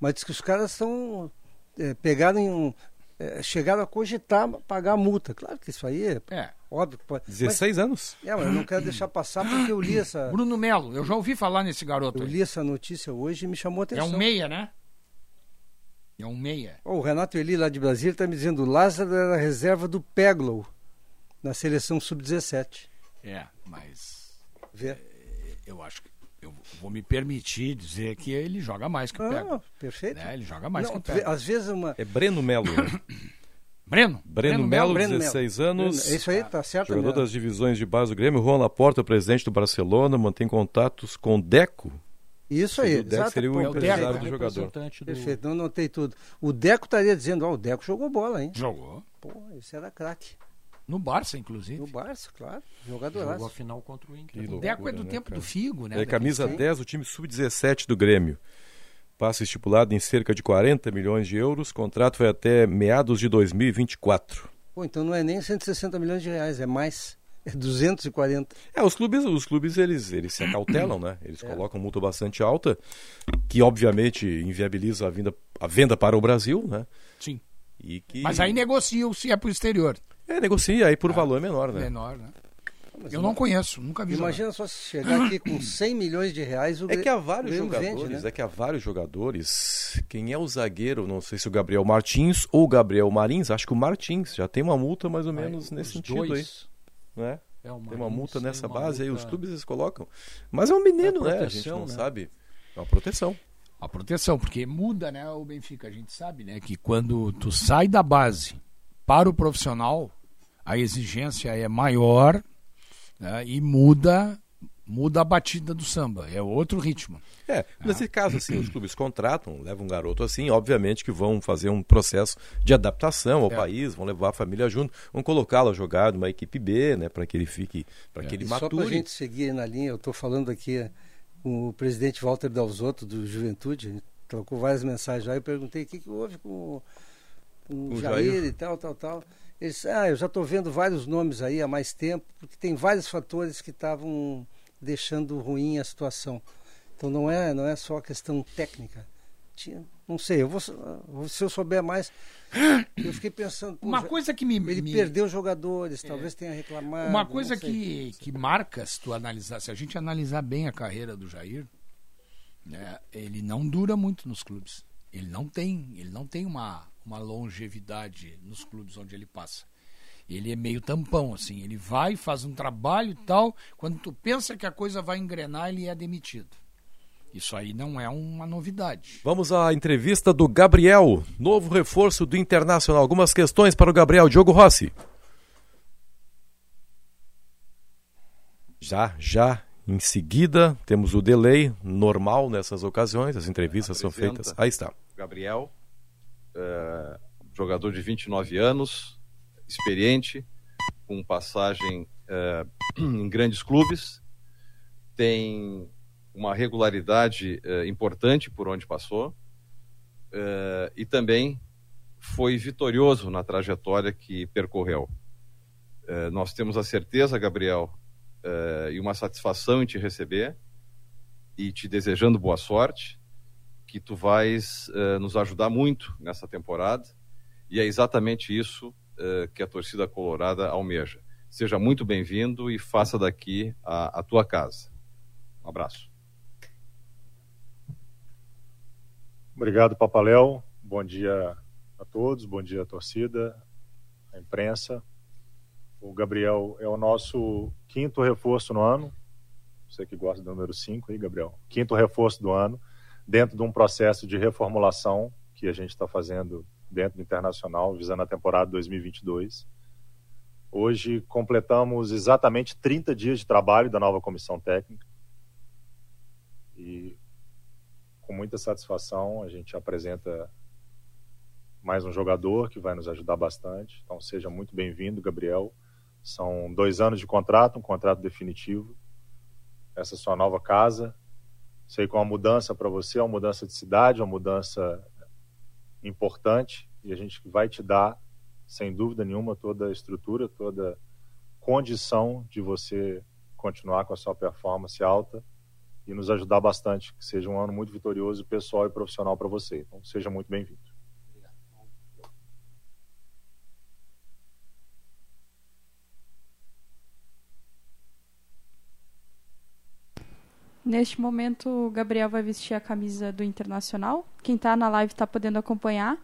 Mas diz que os caras estão. É, pegaram em um. é, chegaram a cogitar pagar a multa. Claro que isso aí é É. óbvio que pode. 16 anos. Mas, é, mas eu não quero deixar passar porque eu li [coughs] essa, Bruno Melo, eu já ouvi falar nesse garoto. eu aí. li essa notícia hoje e me chamou a É atenção. um meia, né? É um meia. O Renato Eli, lá de Brasília, está me dizendo: o Lázaro era reserva do Peglow na seleção sub-17. É, mas Vê? eu acho que eu vou me permitir dizer que ele joga mais que o Ah, perfeito. Né? Ele joga mais Não, que o Pego. às vezes uma. É Breno Melo. né? [coughs] Breno? Breno Melo, Breno 16 Melo. anos. Breno- Isso aí tá certo. Jogador mesmo. das divisões de base do Grêmio, Juan Laporta, presidente do Barcelona, mantém contatos com Deco. Isso aí. O Deco exato, seria o pô, empresário perfeito. do jogador. do- Perfeito, não notei tudo. O Deco estaria dizendo, ó, o Deco jogou bola, hein? Jogou. Pô, esse era craque. No Barça, inclusive. No Barça, claro. Jogou a Jogador final contra o Inter. Que O loucura, Deco é do né, tempo cara? do Figo, né? É camisa Daquele- 10 do time sub-17 do Grêmio. Passe estipulado em cerca de 40 milhões de euros. Contrato vai até meados de 2024. Pô, então não é nem 160 milhões de reais, é mais. É 240. É, os clubes, os clubes eles, eles se acautelam, né? Eles colocam multa bastante alta, que obviamente inviabiliza a, vinda, a venda para o Brasil, né? Sim. E que Mas aí negociam se é pro exterior. é, negocia aí por valor menor, né? Menor, né? Eu não conheço, nunca vi jogar. Imagina só se chegar aqui com [coughs] 100 milhões de reais, o É que há vários jogadores, vende, né? é que há vários jogadores. Quem é o zagueiro? Não sei se o Gabriel Martins ou o Gabriel Marins. Acho que o Martins já tem uma multa mais ou menos nesse sentido dois, aí, né? é, o Tem uma multa nessa uma base aí, os multa- clubes eles colocam. Mas é um menino, É né? A gente proteção, não né? sabe. É uma proteção. A proteção, porque muda, né, o Benfica. A gente sabe, né, que quando tu sai da base para o profissional, a exigência é maior né, e muda muda a batida do samba. É outro ritmo. É, nesse caso, assim, os clubes contratam, levam um garoto assim, obviamente que vão fazer um processo de adaptação ao É. país, vão levar a família junto, vão colocá-lo a jogar numa equipe B, né, para que ele fique, para que ele E só para a mature. gente seguir na linha, eu estou falando aqui com o presidente Walter Dalzotto, do Juventude, a gente trocou várias mensagens lá, eu perguntei o que, que houve com, o- com o O Jair, Jair. e tal, tal, tal. Ele disse, ah, eu já estou vendo vários nomes aí há mais tempo, porque tem vários fatores que estavam deixando ruim a situação. Então não é, não é só questão técnica. Tinha, não sei, eu vou, se eu souber mais, [coughs] eu fiquei pensando, Uma coisa que me, ele me- perdeu jogadores, talvez tenha reclamado. uma coisa que, que marca se tu analisar, se a gente analisar bem a carreira do Jair, né, ele não dura muito nos clubes. Ele não tem, ele não tem uma, uma longevidade nos clubes onde ele passa. Ele é meio tampão, assim. Ele vai, faz um trabalho e tal. Quando tu pensa que a coisa vai engrenar, ele é demitido. Isso aí não é uma novidade. Vamos à entrevista do Gabriel, novo reforço do Internacional. Algumas questões para o Gabriel. Diogo Rossi. Já, já. Em seguida, temos o delay normal nessas ocasiões, as entrevistas são feitas. Aí está. Gabriel, é, jogador de 29 anos, experiente, com passagem é, [clears throat] em grandes clubes, tem uma regularidade é, importante por onde passou e também foi vitorioso na trajetória que percorreu. Nós temos a certeza, Gabriel, uh, e uma satisfação em te receber e te desejando boa sorte, que tu vais uh, nos ajudar muito nessa temporada e é exatamente isso uh, que a torcida colorada almeja. Seja muito bem-vindo e faça daqui a, a tua casa. Um abraço. Obrigado, Papaléu. Bom dia a todos, bom dia à torcida, à imprensa. O Gabriel é o nosso quinto reforço no ano. Você que gosta do número 5 aí, Gabriel. Quinto reforço do ano, dentro de um processo de reformulação que a gente está fazendo dentro do Internacional, visando a temporada 2022. Hoje completamos exatamente 30 dias de trabalho da nova comissão técnica. E com muita satisfação a gente apresenta mais um jogador que vai nos ajudar bastante. Então seja muito bem-vindo, Gabriel. São dois anos de contrato, um contrato definitivo. Essa é sua nova casa. Sei que é uma mudança para você, é uma mudança de cidade, uma mudança importante e a gente vai te dar, sem dúvida nenhuma, toda a estrutura, toda a condição de você continuar com a sua performance alta e nos ajudar bastante, que seja um ano muito vitorioso pessoal e profissional para você. Então, seja muito bem-vindo. Neste momento, o Gabriel vai vestir a camisa do Internacional. Quem está na live está podendo acompanhar.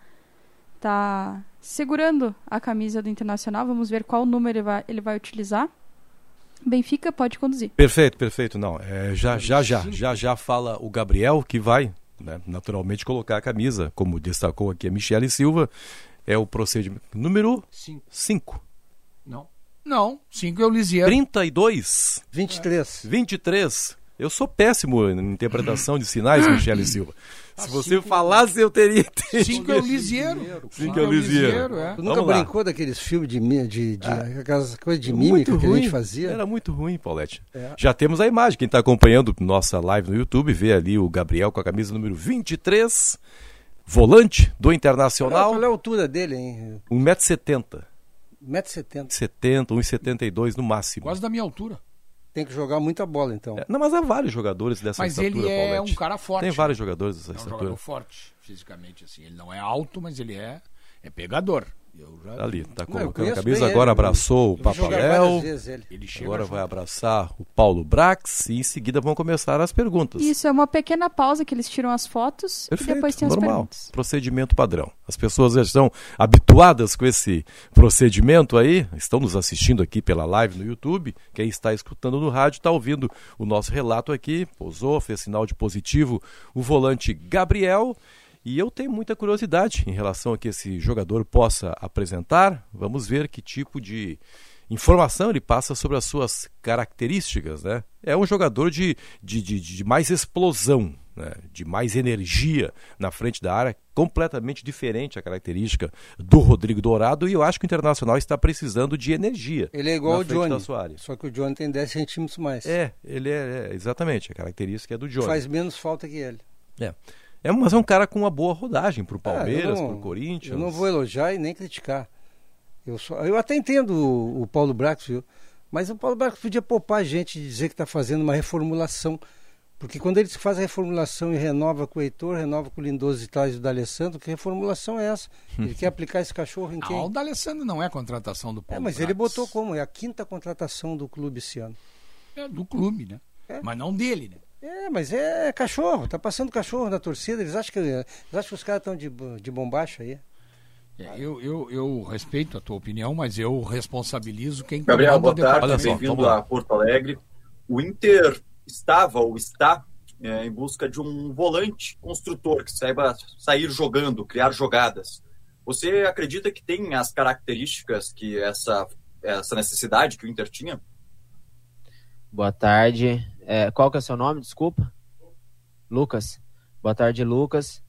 Está segurando a camisa do Internacional. Vamos ver qual número ele vai, ele vai utilizar. Benfica pode conduzir. Perfeito, perfeito. Não, é, já, já, já, já, já fala o Gabriel que vai, né, naturalmente, colocar a camisa, como destacou aqui a Michele Silva. É o procedimento número 5. Não. Não, 5 é o Lisiero. 32. 23. 23. Eu sou péssimo em interpretação de sinais, Michele [coughs] Silva. Se você falasse, eu teria. Cinco é o Lisieiro. Cinco é o Lisieiro. É. Nunca brincou daqueles filmes de, de, de ah, aquelas coisas de mímica que a gente fazia? Era muito ruim, Paulette. É. Já temos a imagem. Quem está acompanhando nossa live no YouTube vê ali o Gabriel com a camisa número 23, volante do Internacional. Qual é a altura dele, hein? 1,70m. 1,70m. 70, 1,72m no máximo. Quase da minha altura. Tem que jogar muita bola, então. É, não, mas há vários jogadores dessa mas estatura, Mas ele é Paulette. um cara forte. Tem vários jogadores dessa é um estatura. jogador forte, fisicamente, assim. Ele não é alto, mas ele é, é pegador. Já... Ali, tá colocando a camisa, agora ele, abraçou o Papaléu, agora vai abraçar o Paulo Brax e em seguida vão começar as perguntas. Isso, é uma pequena pausa que eles tiram as fotos Perfeito, e depois tem normal, as perguntas. procedimento padrão. As pessoas já estão habituadas com esse procedimento aí, estão nos assistindo aqui pela live no YouTube, quem está escutando no rádio está ouvindo o nosso relato aqui, posou, fez sinal de positivo o volante Gabriel e eu tenho muita curiosidade em relação a que esse jogador possa apresentar. Vamos ver que tipo de informação ele passa sobre as suas características. Né? É um jogador de, de, de, de mais explosão, né? de mais energia na frente da área, completamente diferente a característica do Rodrigo Dourado. E eu acho que o Internacional está precisando de energia. Ele é igual ao Johnny, só que o Johnny tem 10 centímetros mais. É, ele é, é exatamente, a característica é do Johnny. Faz menos falta que ele. É. É, mas é um cara com uma boa rodagem para o Palmeiras, para o Corinthians. Eu não vou elogiar e nem criticar. Eu, só, eu até entendo o, o Paulo Brax, viu? Mas o Paulo Brax podia poupar a gente de dizer que está fazendo uma reformulação. Porque quando ele faz a reformulação e renova com o Heitor, renova com o Lindoso e traz o D'Alessandro, que reformulação é essa? Ele quer aplicar esse cachorro em quem? Não, o D'Alessandro não é contratação do Paulo É, mas Brax. ele botou como? É a quinta contratação do clube esse ano. É, do clube, né? É. Mas não dele, né? É, mas é cachorro, tá passando cachorro na torcida. Eles acham que, eles acham que os caras estão de, de bombacha aí. É, eu, eu, eu respeito a tua opinião, mas eu responsabilizo quem Gabriel, boa tarde, bem-vindo a Porto Alegre. O Inter estava ou está é, em busca de um volante construtor que saiba sair jogando, criar jogadas. Você acredita que tem as características que essa, essa necessidade que o Inter tinha? Boa tarde. É, qual que é o seu nome? Desculpa. Lucas. Boa tarde, Lucas.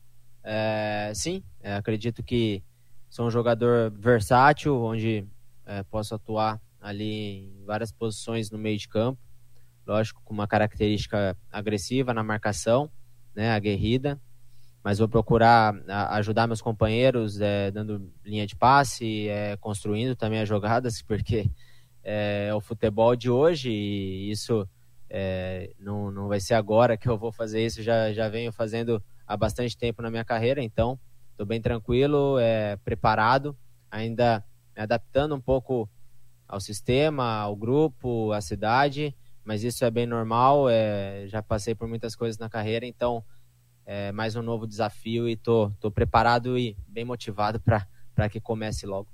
É, sim, é, acredito que sou um jogador versátil, onde é, posso atuar ali em várias posições no meio de campo. Lógico, com uma característica agressiva na marcação, né, aguerrida mas vou procurar ajudar meus companheiros é, dando linha de passe, é, construindo também as jogadas, [laughs] porque é, é, o futebol de hoje e isso é, não, não vai ser agora que eu vou fazer isso, já, já venho fazendo há bastante tempo na minha carreira, então estou bem tranquilo, é, preparado, ainda me adaptando um pouco ao sistema, ao grupo, à cidade, mas isso é bem normal, é, já passei por muitas coisas na carreira, então é, mais um novo desafio e tô, tô preparado e bem motivado para que comece logo.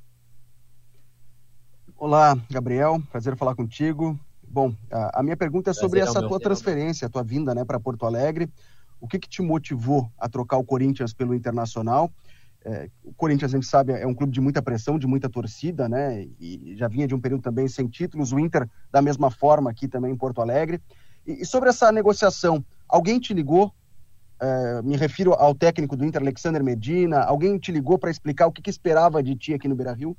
Olá, Gabriel, prazer falar contigo. Bom, a, a minha pergunta é sobre prazer essa tua transferência, a tua vinda né, para Porto Alegre. O que, que te motivou a trocar o Corinthians pelo Internacional? É, o Corinthians, a gente sabe, é um clube de muita pressão, de muita torcida, né? E já vinha de um período também sem títulos. O Inter, da mesma forma, aqui também em Porto Alegre. E, e sobre essa negociação, alguém te ligou Uh, me refiro ao técnico do Inter, Alexander Medina. Alguém te ligou para explicar o que, que, esperava de ti aqui no Beira Rio?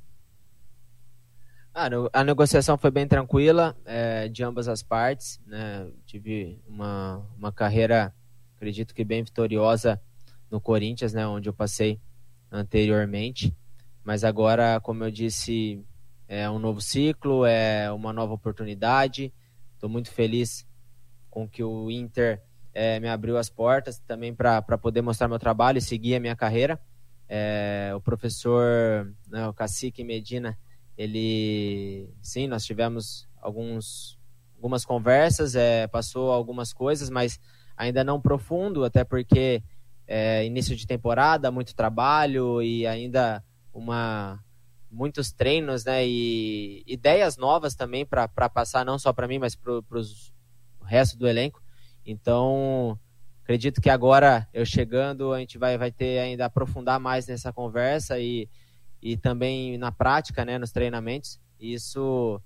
Ah, a negociação foi bem tranquila, é, de ambas as partes. Né? Tive uma, uma carreira, acredito que bem vitoriosa no Corinthians, né? onde eu passei anteriormente. Mas agora, como eu disse, é um novo ciclo, é uma nova oportunidade. Estou muito feliz com que o Inter é, me abriu as portas também para poder mostrar meu trabalho e seguir a minha carreira. É, o professor, né, o Cacique Medina, ele, sim, nós tivemos alguns, algumas conversas, é, passou algumas coisas, mas ainda não profundo, até porque é, início de temporada, muito trabalho e ainda uma muitos treinos, né, e ideias novas também para passar não só para mim, mas para o resto do elenco. Então, acredito que agora eu chegando, a gente vai, vai ter ainda aprofundar mais nessa conversa e, e também na prática, né, nos treinamentos. Isso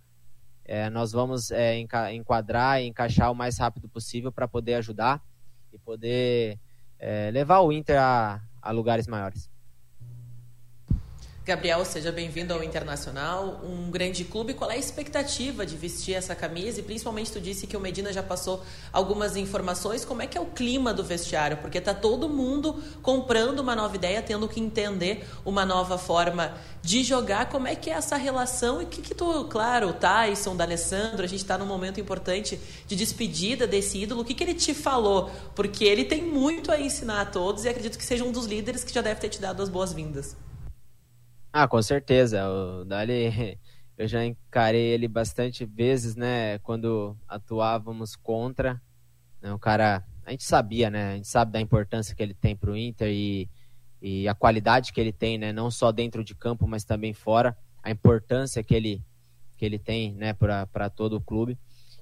é, nós vamos é, enquadrar e encaixar o mais rápido possível para poder ajudar e poder é, levar o Inter a, a lugares maiores. Gabriel, seja bem-vindo ao Internacional, um grande clube. Qual é a expectativa de vestir essa camisa? E principalmente tu disse que o Medina já passou algumas informações. Como é que é o clima do vestiário? Porque tá todo mundo comprando uma nova ideia, tendo que entender uma nova forma de jogar. Como é que é essa relação? E que, que tu, claro, o Tyson, o Alessandro, a gente está num momento importante de despedida desse ídolo. O que, que ele te falou? Porque ele tem muito a ensinar a todos e acredito que seja um dos líderes que já deve ter te dado as boas-vindas. Ah, com certeza. O Dali, [laughs] eu já encarei ele bastante vezes, né? Quando atuávamos contra. Né, o cara, a gente sabia, né? A gente sabe da importância que ele tem para o Inter e, e a qualidade que ele tem, né? Não só dentro de campo, mas também fora. A importância que ele, que ele tem, né? Para todo o clube.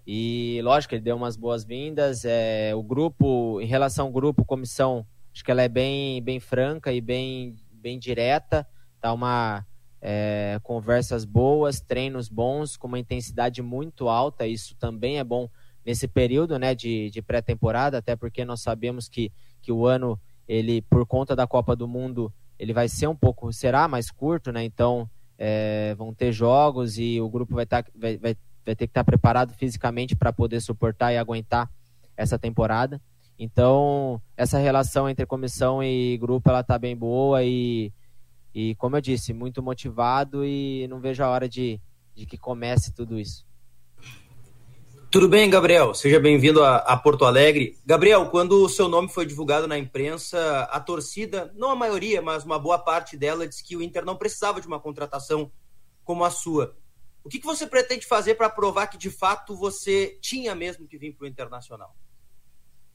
E lógico, ele deu umas boas-vindas. É, o grupo, em relação ao grupo, comissão, acho que ela é bem, bem franca e bem, bem direta tá uma é, conversas boas, treinos bons, com uma intensidade muito alta. Isso também é bom nesse período né, de, de pré-temporada, até porque nós sabemos que, que o ano, ele por conta da Copa do Mundo, ele vai ser um pouco, será mais curto, né? Então é, vão ter jogos e o grupo vai, tá, vai, vai, vai ter que estar tá preparado fisicamente para poder suportar e aguentar essa temporada. Então, essa relação entre comissão e grupo, ela tá bem boa e e como eu disse, muito motivado e não vejo a hora de, de que comece tudo isso. Tudo bem, Gabriel? Seja bem-vindo a, a, Porto Alegre. Gabriel, quando o seu nome foi divulgado na imprensa, a torcida, não a maioria, mas uma boa parte dela, disse que o Inter não precisava de uma contratação como a sua. O que, que você pretende fazer para provar que de fato você tinha mesmo que vir para o Internacional?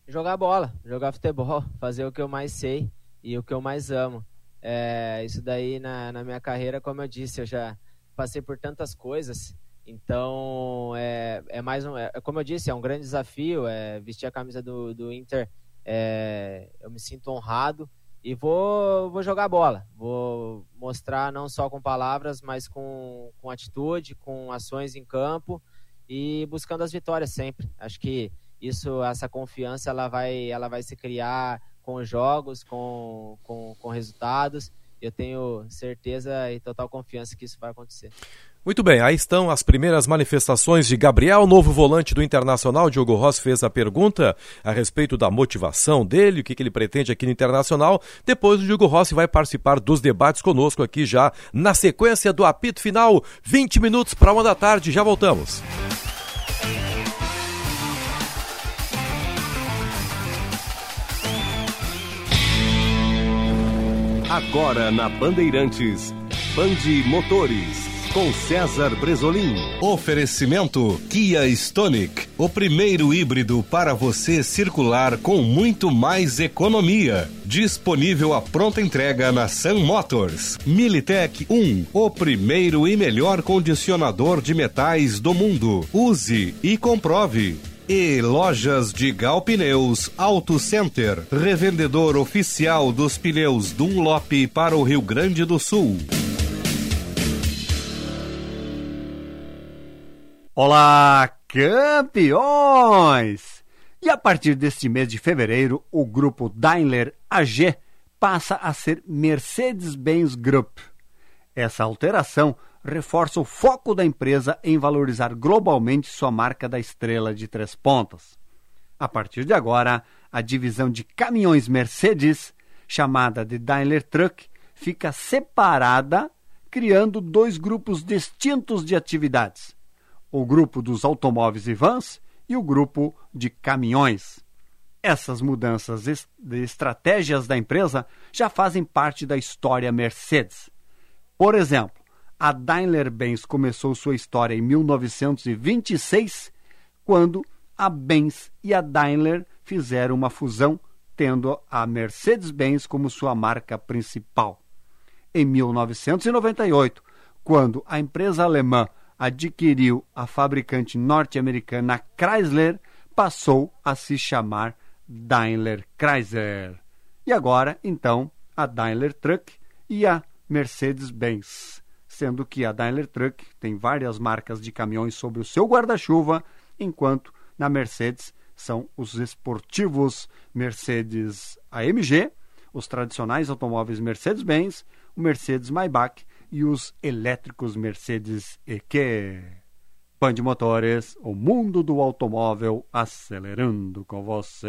Jogar bola, jogar futebol, [laughs] fazer o que eu mais sei e o que eu mais amo É, isso daí na, na minha carreira, como eu disse, eu já passei por tantas coisas. Então, é, é mais um. É, como eu disse, é um grande desafio. É, vestir a camisa do, do Inter, é, eu me sinto honrado e vou, vou jogar bola. Vou mostrar não só com palavras, mas com, com atitude, com ações em campo e buscando as vitórias sempre. Acho que isso, essa confiança, ela vai, ela vai se criar com jogos, com, com, com resultados. Eu tenho certeza e total confiança que isso vai acontecer. Muito bem, aí estão as primeiras manifestações de Gabriel, novo volante do Internacional. Diogo Ross fez a pergunta a respeito da motivação dele, o que, que ele pretende aqui no Internacional. Depois o Diogo Rossi vai participar dos debates conosco aqui já na sequência do apito final. 20 minutos para uma da tarde, já voltamos. Agora na Bandeirantes, Bande Motores com César Bresolim. Oferecimento Kia Stonic, o primeiro híbrido para você circular com muito mais economia. Disponível a pronta entrega na Sun Motors. Militech 1, o primeiro e melhor condicionador de metais do mundo. Use e comprove. E lojas de Gal Pneus Auto Center, revendedor oficial dos pneus Dunlop para o Rio Grande do Sul. Olá, campeões! E a partir deste mês de fevereiro, o grupo Daimler AG passa a ser Mercedes-Benz Group. Essa alteração reforça o foco da empresa em valorizar globalmente sua marca da estrela de três pontas. A partir de agora, a divisão de caminhões Mercedes, chamada de Daimler Truck, fica separada, criando dois grupos distintos de atividades o grupo dos automóveis e vans e o grupo de caminhões. Essas mudanças de estratégias da empresa já fazem parte da história Mercedes. Por exemplo, a Daimler-Benz começou sua história em 1926, quando a Benz e a Daimler fizeram uma fusão, tendo a Mercedes-Benz como sua marca principal. Em 1998, quando a empresa alemã adquiriu a fabricante norte-americana Chrysler, passou a se chamar Daimler Chrysler. E agora, então, a Daimler Truck e a Mercedes-Benz, sendo que a Daimler Truck tem várias marcas de caminhões sobre o seu guarda-chuva, enquanto na Mercedes são os esportivos Mercedes AMG, os tradicionais automóveis Mercedes-Benz, o Mercedes-Maybach e os elétricos Mercedes EQ. Band Motores, o mundo do automóvel acelerando com você.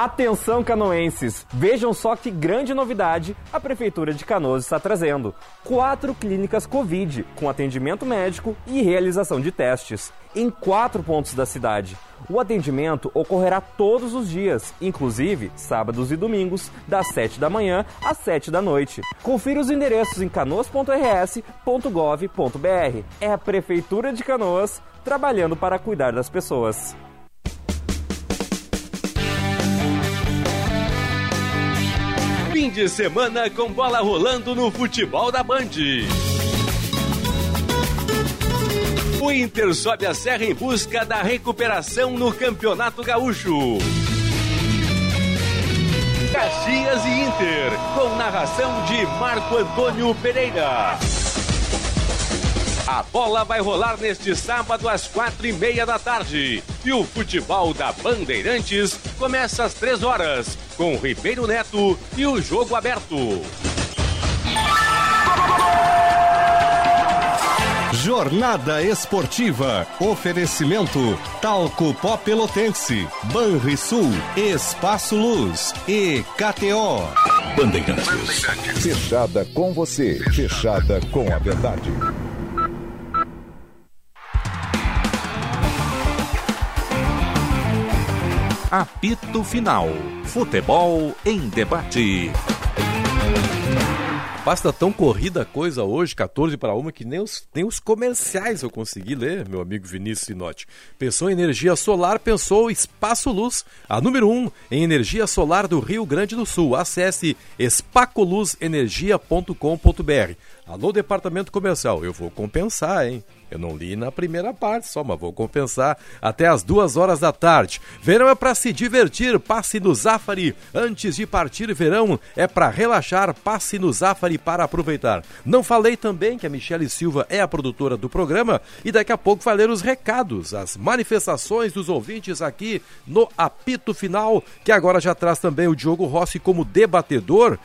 Atenção canoenses, vejam só que grande novidade a Prefeitura de Canoas está trazendo. Quatro clínicas Covid, com atendimento médico e realização de testes, em quatro pontos da cidade. O atendimento ocorrerá todos os dias, inclusive sábados e domingos, das 7 da manhã às 7 da noite. Confira os endereços em canoas.rs.gov.br. É a Prefeitura de Canoas trabalhando para cuidar das pessoas. Fim de semana com bola rolando no futebol da Band. O Inter sobe a serra em busca da recuperação no Campeonato Gaúcho. Caxias e Inter, com narração de Marco Antônio Pereira. A bola vai rolar neste sábado às quatro e meia da tarde. E o futebol da Bandeirantes começa às três horas, com Ribeiro Neto e o jogo aberto. Jornada Esportiva. Oferecimento Talco Pó Pelotense, Banrisul, Espaço Luz e KTO. Bandeirantes. Fechada com você, fechada com a verdade. Apito Final. Futebol em debate. Pasta tão corrida coisa hoje, 14 para uma, que nem os, nem os comerciais eu consegui ler, meu amigo Vinícius Sinotti. Pensou em energia solar, pensou Espaço Luz, a número 1 um, em energia solar do Rio Grande do Sul. Acesse espacoluzenergia.com.br. Alô, departamento comercial, eu vou compensar, hein? Eu não li na primeira parte só, mas vou compensar até as duas horas da tarde. Verão é para se divertir, passe no Zafari. Antes de partir, verão é para relaxar, passe no Zafari para aproveitar. Não falei também que a Michele Silva é a produtora do programa e daqui a pouco vai ler os recados, as manifestações dos ouvintes aqui no apito final, que agora já traz também o Diogo Rossi como debatedor.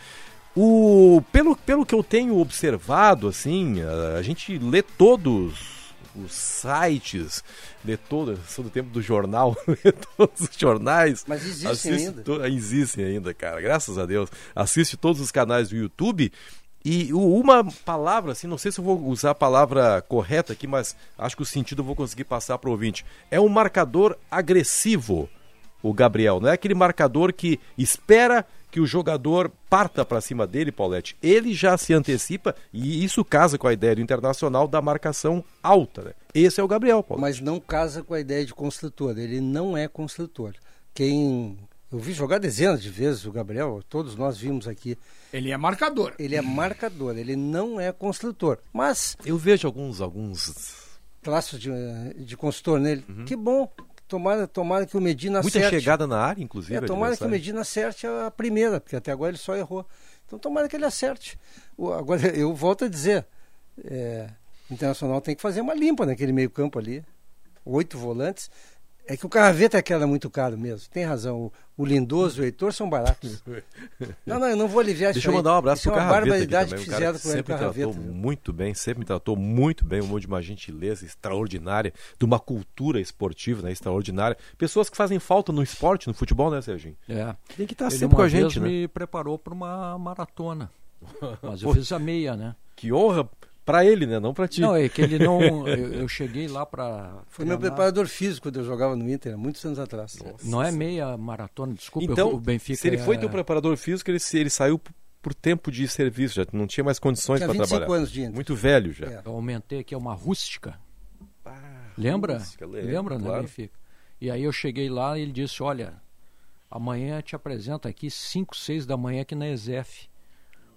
O, pelo, pelo que eu tenho observado, assim, a, a gente lê todos os sites, lê todo, sou do tempo do jornal, [laughs] lê todos os jornais. Mas existem ainda. To, existem ainda, cara, graças a Deus. Assiste todos os canais do YouTube. E uma palavra, assim, não sei se eu vou usar a palavra correta aqui, mas acho que o sentido eu vou conseguir passar para o ouvinte. É um marcador agressivo, o Gabriel. Não é aquele marcador que espera que o jogador parta para cima dele, Paulette. Ele já se antecipa e isso casa com a ideia do Internacional da marcação alta. Né? Esse é o Gabriel, Paulette. Mas não casa com a ideia de construtor. Ele não é construtor. Quem eu vi jogar dezenas de vezes o Gabriel, todos nós vimos aqui. Ele é marcador. Ele é marcador, ele não é construtor. Mas. Eu vejo alguns. alguns... Traços de, de construtor nele. Uhum. Que bom. Tomara, tomara que o Medina Muita acerte. chegada na área, inclusive. É, tomara que o Medina acerte a primeira, porque até agora ele só errou. Então tomara que ele acerte. O, agora, [laughs] eu volto a dizer, é, o Internacional tem que fazer uma limpa naquele meio campo ali. Oito volantes. É que o Carraveta é aquela muito caro mesmo. Tem razão. O, o Lindoso e o Heitor são baratos. [laughs] não, não, eu não vou aliviar Deixa isso. Deixa eu mandar um abraço isso pro é uma barbaridade que fizeram com ele sempre tratou muito bem, sempre me tratou muito bem, um de uma gentileza extraordinária, de uma cultura esportiva né, extraordinária. Pessoas que fazem falta no esporte, no futebol, né, Serginho? É. Tem que estar ele sempre com a gente, né? me preparou para uma maratona. [laughs] Mas eu fiz a meia, né? Que honra para ele, né? Não para ti. Não, é que ele não. eu, eu cheguei lá para. Foi meu preparador físico quando eu jogava no Inter, muitos anos atrás. Nossa. Não é meia maratona, desculpa. Então, o Benfica se ele é... foi teu preparador físico, ele, ele saiu por tempo de serviço, já não tinha mais condições para trabalhar. anos de Inter. Muito velho já. É. Eu aumentei aqui, é uma rústica. Ah, Lembra? Rústica, Lembra, claro. né, Benfica? E aí eu cheguei lá e ele disse: Olha, amanhã te apresento aqui 5, 6 da manhã aqui na ESEF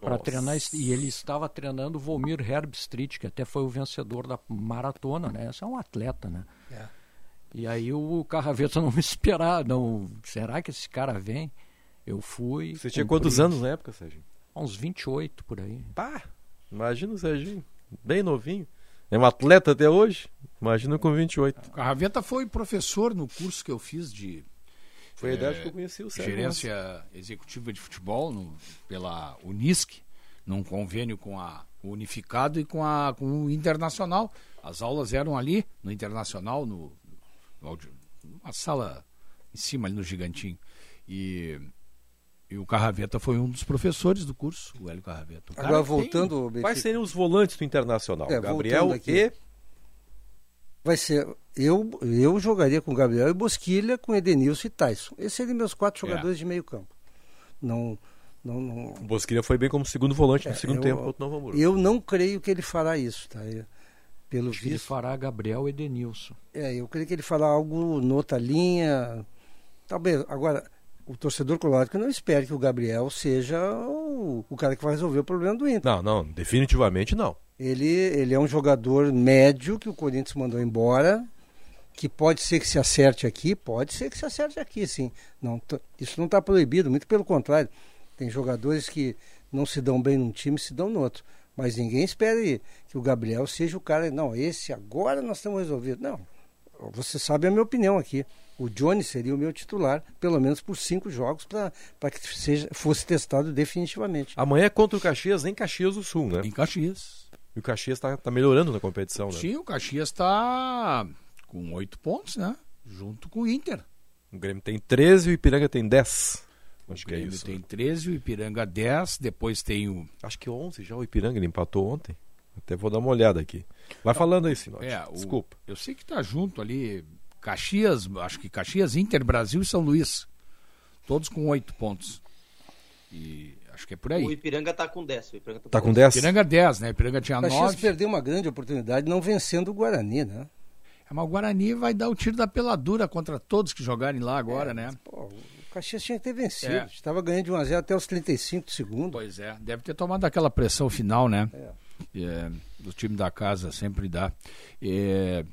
para treinar e ele estava treinando o Volmir Herbstreit, que até foi o vencedor da maratona, né? Esse é um atleta, né? É. E aí o Carraveta [laughs] não me esperava, não, será que esse cara vem? Eu fui. Você tinha quantos anos na época, Sérgio? Uns 28 por aí. Pá! Imagina o Serginho, bem novinho. É um atleta até hoje? Imagina com 28. O Carraveta foi professor no curso que eu fiz de. Foi a idade que eu conheci o Sérgio Gerência Executiva de Futebol no, pela Unisc, num convênio com a o Unificado e com, a, com o Internacional. As aulas eram ali no Internacional, no, no uma sala em cima ali no Gigantinho. E, e o Carraveta foi um dos professores do curso, o Hélio Carraveta. O Agora voltando. Tem... Quais seriam os volantes do Internacional? É, Gabriel e. Vai ser. Eu, eu jogaria com Gabriel e Bosquilha, com Edenilson e Tyson. Esses seriam meus quatro é. jogadores é. de meio campo. Não. Não, não... O Bosquilha foi bem como segundo volante é, no segundo eu, tempo contra o Novo Hamburgo. Eu não creio que ele fará isso, tá? Eu, pelo Acho visto. ele fará Gabriel Edenilson. É, eu creio que ele fará algo noutra linha. Talvez. Agora, o torcedor colorado que não espere que o Gabriel seja o, o cara que vai resolver o problema do Inter. Não, não, definitivamente não. Ele, ele é um jogador médio que o Corinthians mandou embora, que pode ser que se acerte aqui, pode ser que se acerte aqui, sim. Não, isso não está proibido, muito pelo contrário. Tem jogadores que não se dão bem num time, se dão no outro. Mas ninguém espera que o Gabriel seja o cara, não, esse agora nós estamos resolvidos. Não, você sabe a minha opinião aqui. O Johnny seria o meu titular, pelo menos por cinco jogos, para que seja, fosse testado definitivamente. Amanhã é contra o Caxias em Caxias do Sul, né? Em Caxias. E o Caxias está tá melhorando na competição, né? Sim, o Caxias está com oito pontos, né? Junto com o Inter. O Grêmio tem 13 e o Ipiranga tem 10. Acho o Grêmio que é isso. tem 13, o Ipiranga 10, depois tem o... Acho que 11 já, o Ipiranga ele empatou ontem. Até vou dar uma olhada aqui. Vai Não, falando aí, Sinote. É, Desculpa. eu sei que está junto ali, Caxias, acho que Caxias, Inter, Brasil e São Luís. Todos com oito pontos. E Acho que é por aí. O Ipiranga está com 10. O Ipiranga tá, tá com 10? Ipiranga 10, né? O Ipiranga tinha 9. O Caxias perdeu uma grande oportunidade não vencendo o Guarani, né? É, mas o Guarani vai dar o tiro da peladura contra todos que jogarem lá agora, é, né? Pô, o Caxias tinha que ter vencido. É. Estava ganhando de 1 a 0 até os 35 segundos. Pois é, deve ter tomado aquela pressão final, né? É. É, do time da casa sempre dá. É,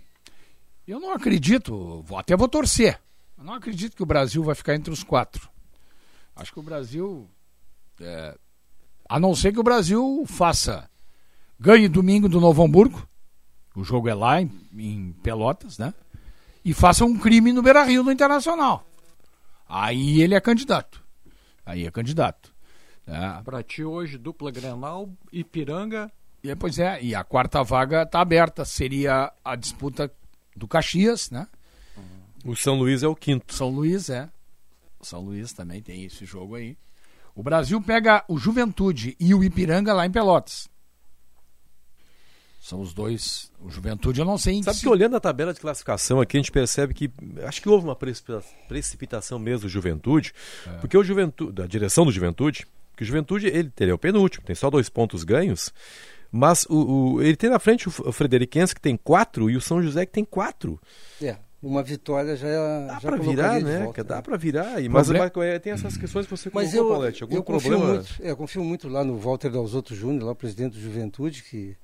eu não acredito, até vou torcer. Eu não acredito que o Brasil vai ficar entre os quatro. Acho que o Brasil é, a não ser que o Brasil faça. Ganhe domingo do Novo Hamburgo. O jogo é lá em, em Pelotas, né? E faça um crime no Beira Rio no Internacional. Aí ele é candidato. Aí é candidato. É. Para ti hoje, dupla Grenal, Ipiranga. E, pois é, e a quarta vaga está aberta. Seria a disputa do Caxias, né? O São Luís é o quinto. São Luís, é. São Luís também tem esse jogo aí. O Brasil pega o Juventude e o Ipiranga lá em Pelotas. São os dois. O Juventude eu não sei em Sabe que, que olhando a tabela de classificação aqui, a gente percebe que acho que houve uma precipitação mesmo do Juventude, é. porque o Juventude, da direção do Juventude, que o Juventude ele teria o penúltimo, tem só dois pontos ganhos, mas o, o ele tem na frente o, o Frederiquense que tem quatro e o São José que tem quatro. É uma vitória já dá para virar, né? Volta, dá né? para virar. E, mas, mas é, tem essas questões que você mas colocou, eu, Paulette. Algum eu confio problema? Muito, é, eu confio muito lá no Walter Dalzotto Júnior, lá o presidente do Juventude, que,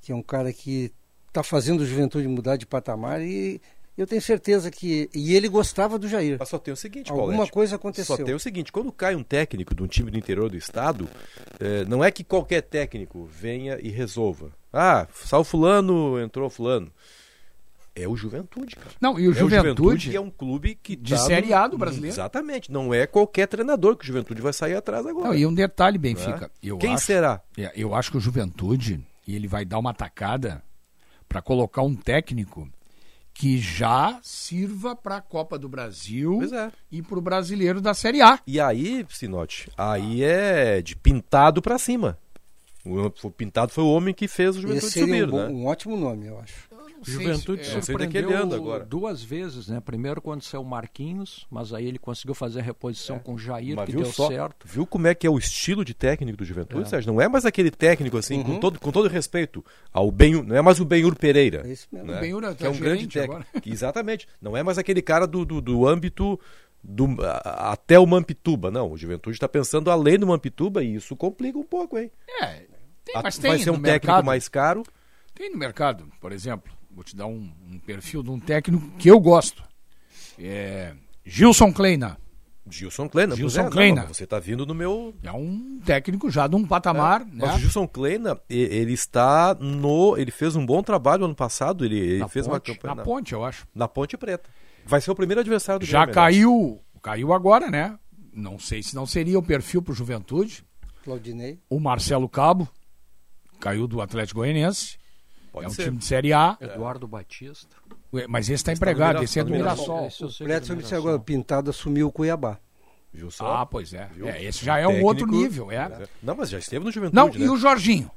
que é um cara que está fazendo o Juventude mudar de patamar e eu tenho certeza que. E ele gostava do Jair. Mas só tem o seguinte, Alguma coisa aconteceu. Só tem o seguinte: quando cai um técnico de um time do interior do estado, é, não é que qualquer técnico venha e resolva. Ah, saiu Fulano, entrou Fulano é o Juventude, cara. Não, e o, é Juventude, o Juventude é um clube que de tá Série A do brasileiro. Exatamente, não é qualquer treinador que o Juventude vai sair atrás agora. Não, e um detalhe, Benfica, é? Quem acho, será? É, eu acho que o Juventude, ele vai dar uma tacada para colocar um técnico que já sirva para a Copa do Brasil é. e para o brasileiro da Série A. E aí, Sinote, aí é de pintado para cima. O pintado foi o homem que fez o Juventude Esse subir, um, bom, né? um ótimo nome, eu acho. Juventude é, surpreendeu agora. duas vezes, né? Primeiro quando saiu Marquinhos, mas aí ele conseguiu fazer a reposição é. com o Jair, mas que deu só, certo. Viu como é que é o estilo de técnico do Juventude, é. Sérgio? Não é mais aquele técnico assim, uhum. com, todo, com todo respeito ao Benhur, não é mais o Benhur Pereira. É isso mesmo. Né? O Benhur é, que é um grande técnico. Exatamente. Não é mais aquele cara do, do, do âmbito do, a, até o Mampituba. Não, o Juventude está pensando além do Mampituba e isso complica um pouco, hein? É, tem, mas tem Vai ser um técnico mercado, mais caro. Tem no mercado, por exemplo, Vou te dar um, um perfil de um técnico que eu gosto. É Gilson Kleina. Gilson Kleina. Gilson é, Kleina. Não, você está vindo no meu... É um técnico já de um patamar, é, né? Mas o Gilson Kleina, ele está no... Ele fez um bom trabalho ano passado, ele, ele na fez ponte, uma campanha... Na ponte, eu acho. Na Ponte Preta. Vai ser o primeiro adversário do Já Grêmio, né? caiu, caiu agora, né? Não sei se não seria o perfil pro Juventude. Claudinei. O Marcelo Cabo caiu do Atlético Goianiense. Pode é um ser. time de Série A. Eduardo Batista. Ué, Mas esse está empregado, esse é do Mirassol. Esse eu sei O é Preto do disse agora, o Pintado assumiu o Cuiabá. Viu só? Ah, pois é. É, esse já é um outro nível, é. Não, mas já esteve no Juventude, Não, né? e o Jorginho?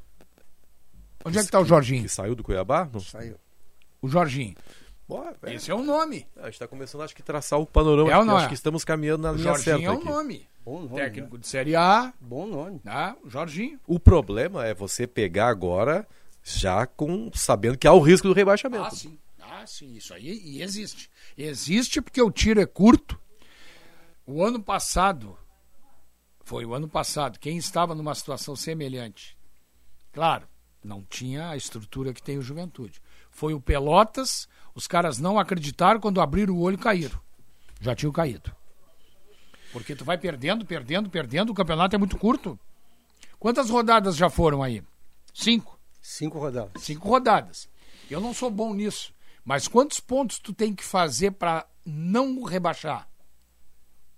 Onde é que tá o Jorginho? Que saiu do Cuiabá? Não. Saiu. O Jorginho. Boa, é. Esse é o nome. A gente está começando, acho que, traçar o panorama. É ou não acho é? que estamos caminhando na O linha Jorginho certa é o aqui. nome. Bom nome. Técnico de Série A. Bom nome. Tá? Jorginho. O problema é você pegar agora já com sabendo que há o risco do rebaixamento. Ah, sim. Ah, sim. Isso aí e existe. Existe porque o tiro é curto. O ano passado, foi o ano passado, quem estava numa situação semelhante, claro, não tinha a estrutura que tem o Juventude. Foi o Pelotas, os caras não acreditaram, quando abriram o olho caíram. Já tinham caído. Porque tu vai perdendo, perdendo, perdendo, o campeonato é muito curto. Quantas rodadas já foram aí? Cinco. Cinco rodadas. Cinco rodadas. Eu não sou bom nisso. Mas quantos pontos tu tem que fazer para não rebaixar?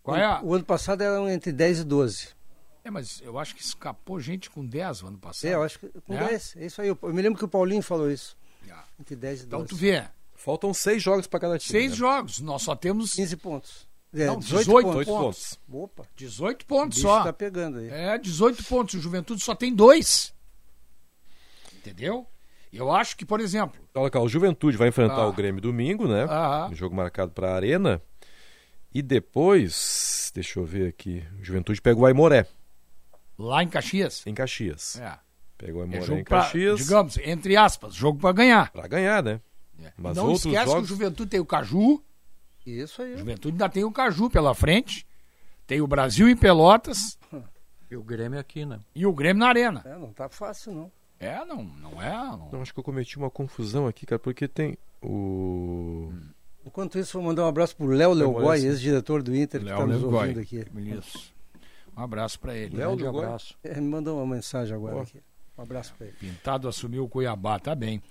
Qual é a... O ano passado era entre 10 e 12. É, mas eu acho que escapou gente com 10 o ano passado. É, eu acho que com É? 10. É isso aí. Eu me lembro que o Paulinho falou isso. Ah. Entre 10 e 12. Então tu vê, Faltam seis jogos para cada time. seis né? jogos, nós só temos 15 pontos. É, Não, 18, 18 pontos. pontos. Opa. 18 O pontos bicho só. tá pegando aí. É, 18 pontos. O Juventude só tem dois. Entendeu? Eu acho que, por exemplo, Olha cá, o Juventude vai enfrentar Ah. o Grêmio domingo, né? Ah. Um jogo marcado para a Arena. E depois, deixa eu ver aqui, o Juventude pega o Aimoré, lá em Caxias, em Caxias. é, Pega o é Aimoré jogo em pra, Caxias. digamos, entre aspas, jogo para ganhar. Pra ganhar, né? Mas não outros esquece jogos... que o Juventude tem o Caju, Isso aí. o Juventude ainda tem o Caju pela frente, tem o Brasil em Pelotas [laughs] E o Grêmio aqui, né? e o Grêmio na Arena. É, não tá fácil, não. É, não, não é. Não. Não, acho que eu cometi uma confusão aqui, cara, porque tem o... Enquanto isso, vou mandar um abraço pro Léo Leogói, ex-diretor do Inter, que Léo está nos ouvindo aqui. Isso. Um abraço para ele. Léo Leogói. abraço. É, me mandou uma mensagem agora aqui. Um abraço para ele. Pintado assumiu o Cuiabá, tá bem.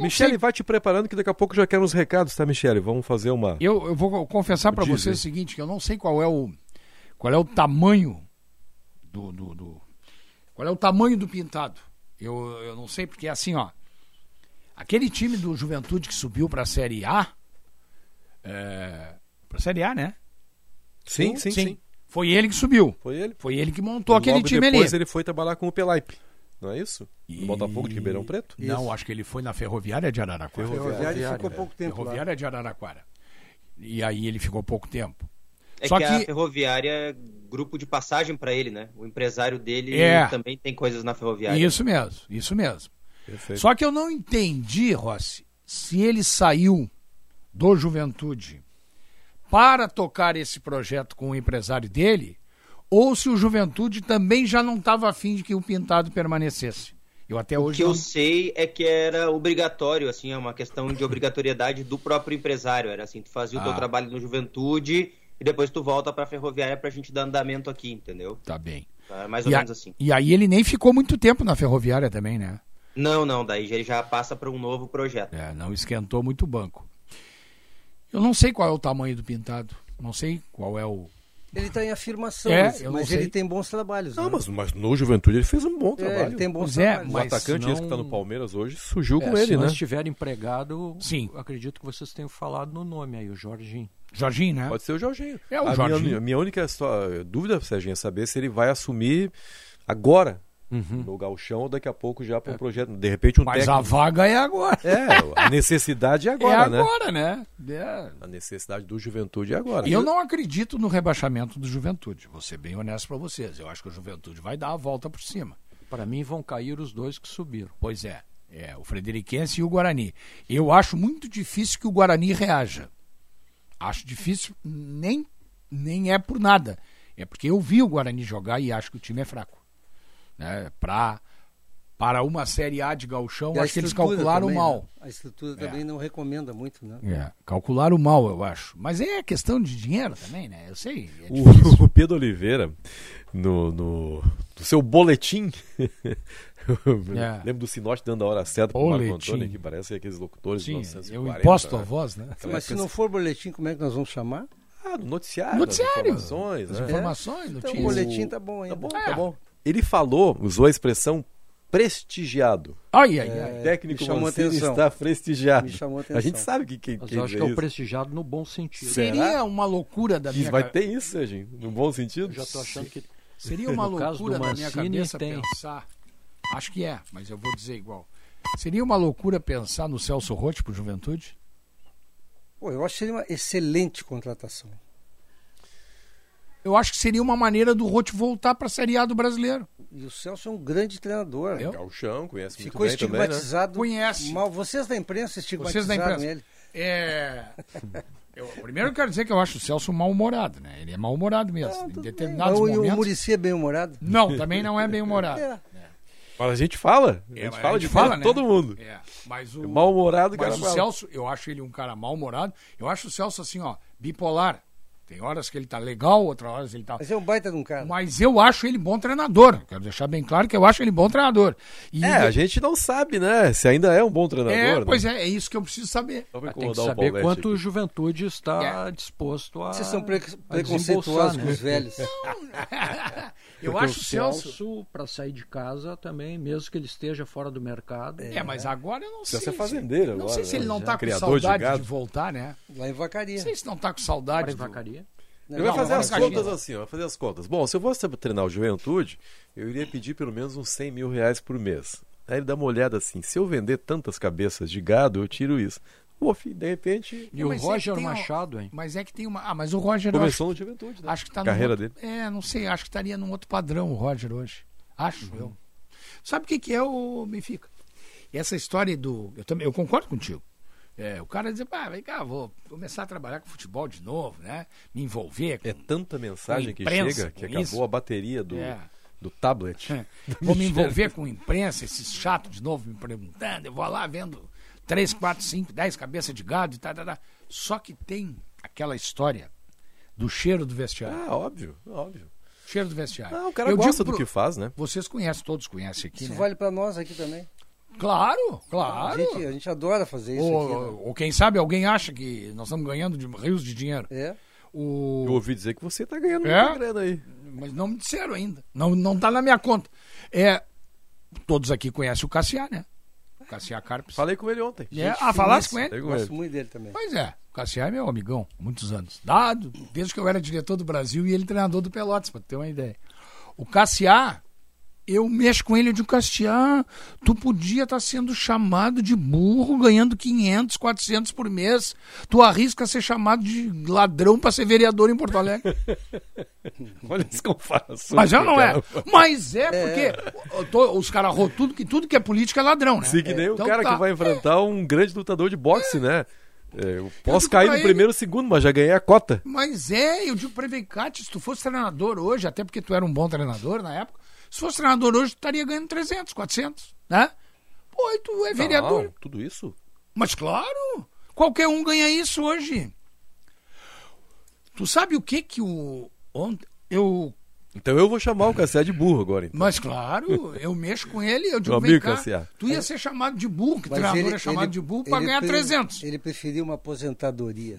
Michele, sei- vai te preparando que daqui a pouco já quero os recados, tá, Michele? Vamos fazer uma... Eu, eu vou confessar para você o seguinte, que eu não sei qual é o qual é o tamanho do, do, do- qual é o tamanho do pintado. Eu, eu não sei porque assim, ó. Aquele time do Juventude que subiu para a Série A, é, para a Série A, né? Sim, sim, sim. Foi ele que subiu. Foi ele. Foi ele que montou E aquele time depois ali. ele foi trabalhar com o Pelaipe, não é isso? E- No Botafogo de Ribeirão Preto? Não, acho que ele foi na Ferroviária de Araraquara. Ferroviário ficou pouco tempo lá. Ferroviária de Araraquara. E aí ele ficou pouco tempo. É Só que, que- a Ferroviária é grupo de passagem para ele, né? O empresário dele É. também tem coisas na Ferroviária. Isso mesmo, isso mesmo. Perfeito. Só que eu não entendi, Rossi, se ele saiu do Juventude para tocar esse projeto com o empresário dele, ou se o Juventude também já não estava afim de que o Pintado permanecesse. Eu até O hoje que não... eu sei é que era obrigatório, assim, é uma questão de obrigatoriedade do próprio empresário. Era assim, tu fazia o teu Ah. trabalho no Juventude e depois tu volta pra Ferroviária pra gente dar andamento aqui, entendeu? Tá bem. É mais ou E, a- menos assim. e aí ele nem ficou muito tempo na Ferroviária também, né? Não, não, daí ele já passa para um novo projeto. É, não esquentou muito o banco. Eu não sei qual é o tamanho do Pintado. Não sei qual é o. Ele está em afirmação, É, mas, ele tem bons trabalhos. Não, né? mas, mas no Juventude ele fez um bom É, trabalho. ele tem bons Pois é, trabalhos. O mas atacante não- esse que tá no Palmeiras hoje surgiu com É, ele, se não né? estiver empregado, Sim. acredito que vocês tenham falado no nome aí, o Jorginho. Jorginho, né? Pode ser o Jorginho. É, o a Jorginho. Minha, minha única só- dúvida, Serginho, é saber se ele vai assumir agora no galchão ou daqui a pouco já para um projeto. De repente um Mas técnico. a vaga é agora. É, a necessidade é [laughs] agora, é né? agora, né? É. A necessidade do Juventude é agora. E eu não acredito no rebaixamento do Juventude. Vou ser bem honesto para vocês. Eu acho que o Juventude vai dar a volta por cima. Para mim vão cair os dois que subiram. Pois é. É, o Frederiquense e o Guarani. Eu acho muito difícil que o Guarani reaja. Acho difícil, nem, nem é por nada. É porque eu vi o Guarani jogar e acho que o time é fraco. Né? Pra para uma Série A de gauchão, acho que eles calcularam também, mal. né? A estrutura É. também não recomenda muito, né? É, calcularam mal, eu acho. Mas é questão de dinheiro também, né? Eu sei. É O, [laughs] o Pedro Oliveira, no, no, no seu boletim. [laughs] É. Lembro do Sinote dando a hora certa pro Marco Boletim. Antônio, que parece aqueles locutores Sim, de 1940. eu imposto a voz, né? Aquela Mas se época- não for boletim, como é que nós vamos chamar? Ah, do noticiário. Noticiário. das informações, As né? informações, Então, notícias. o boletim tá bom ainda. Tá bom, É. tá bom. Ele falou, usou a expressão prestigiado. Ai, ai, O ai. técnico Me chamou Mancini atenção. está prestigiado. Me chamou A gente atenção. sabe que quem Mas quer eu acho que é o isso. prestigiado no bom sentido. Seria uma loucura da Isso minha vai ca- ter isso, Serginho? No bom sentido? Eu já tô achando que Seria [laughs] uma loucura da minha cabeça tem. pensar. Acho que é, mas eu vou dizer igual. Seria uma loucura pensar no Celso Rotti pro Juventude? Pô, eu acho que seria uma excelente contratação. Eu acho que seria uma maneira do Rotti voltar para a Série A do brasileiro. E o Celso é um grande treinador. Eu? Conhece muito Ficou bem também, né? estigmatizado. Conhece. Mal, vocês da imprensa Vocês estigmatizaram da imprensa. ele. É. [laughs] Eu, primeiro eu quero dizer que eu acho o Celso mal-humorado, né? Ele é mal-humorado mesmo. Ah, em determinados bem. O- momentos. O Murici é bem humorado? Não, também não é bem-humorado. [laughs] É. Mas a gente fala. A É, gente mas fala a de gente fala, fala, né? todo mundo. É, mas o Mal-humorado, Mas cara o fala. Celso, eu acho ele um cara mal-humorado. Eu acho o Celso assim, ó, bipolar. Tem horas que ele tá legal, outras horas ele tá. Mas é um baita de um cara. Mas eu acho ele bom treinador. Quero deixar bem claro que eu acho ele bom treinador. E É, a gente não sabe, né? Se ainda é um bom treinador. É, né? pois é, é isso que eu preciso saber. Tem que o saber Paulette quanto aqui. o Juventude está É. disposto a. Vocês são pre- preconceituosos desembolsar, com os velhos. [laughs] Eu Porque acho o o Celso. Celso, para sair de casa também, mesmo que ele esteja fora do mercado. É, mas agora eu não sei. Celso é se- fazendeiro Não agora, sei se ele né? não Já. tá com Criador de saudade de, gado. voltar, né? Lá em Vacaria. Não sei se não tá com saudade. Para em vacaria. Ele vai Não, fazer não, as não, contas não. assim, vai fazer as contas. Bom, se eu fosse treinar o Juventude, eu iria pedir pelo menos uns 100 mil reais por mês. Aí ele dá uma olhada assim, se eu vender tantas cabeças de gado, eu tiro isso. Pô, filho, de repente, E o Mas é Roger um- Machado, hein? Mas é que tem uma. Ah, mas o Roger. começou acho, no Juventude, né? acho que tá Carreira outro- dele. É, não sei, acho que estaria num outro padrão o Roger hoje. Acho Uhum. eu. Sabe o que, que é o Benfica? Essa história do. Eu, também, eu concordo contigo. É, o cara dizer, pá, vem cá, vou começar a trabalhar com futebol de novo, né? Me envolver. Com... É tanta mensagem que chega que acabou isso. a bateria do, É. do tablet. [laughs] Vou me envolver com imprensa, esses chatos de novo me perguntando. Eu vou lá vendo 3, 4, 5, 10 cabeças de gado e tal, tal, tal. Só que tem aquela história do cheiro do vestiário. Ah, óbvio, óbvio. Cheiro do vestiário. Ah, o cara Eu gosta digo do que faz, né? Vocês conhecem, todos conhecem aqui, Isso né? vale pra nós aqui também. Claro, A claro. gente, a gente adora fazer isso Ou, aqui. né? ou quem sabe alguém acha que nós estamos ganhando de rios de dinheiro. É. O... Eu ouvi dizer que você tá ganhando É? muita grana aí. Mas não me disseram ainda. Não, não tá na minha conta. É, todos aqui conhecem o Cassiá, né? O Cassiá Carpes. Falei com ele ontem. É, ah, falasse com ele? Com Gosto muito dele também. Pois é, o Cassiá é meu amigão, muitos anos. Dado, desde que eu era diretor do Brasil e ele treinador do Pelotas, pra ter uma ideia. O Cassiá, eu mexo com ele, eu digo, Cassiá, tu podia estar sendo chamado de burro, ganhando 500, 400 por mês. Tu arrisca ser chamado de ladrão pra ser vereador em Porto Alegre. [laughs] Olha esse comparação. Mas já não é. Mas é porque eu tô- os caras tudo que tudo que é política é ladrão, né? Sim, que nem o Então cara tá. que vai enfrentar um grande lutador de boxe, né? É, eu posso digo cair no ele- primeiro segundo, mas já ganhei a cota. Mas é, eu digo pra ele, Cate, se tu fosse treinador hoje, até porque tu era um bom treinador na época, se fosse treinador hoje, tu estaria ganhando 300, 400, né? Pô, e tu é vereador. Não, tudo isso? Mas claro, qualquer um ganha isso hoje. Tu sabe o que que o... Ontem, eu... Então eu vou chamar o Cassiá de burro agora. Então. Mas claro, eu mexo com ele, eu digo, Meu vem cá, Cassiá. tu ia ser chamado de burro, que Mas treinador ele- é chamado ele- de burro pra ele ganhar pre- 300. Ele preferiu uma aposentadoria.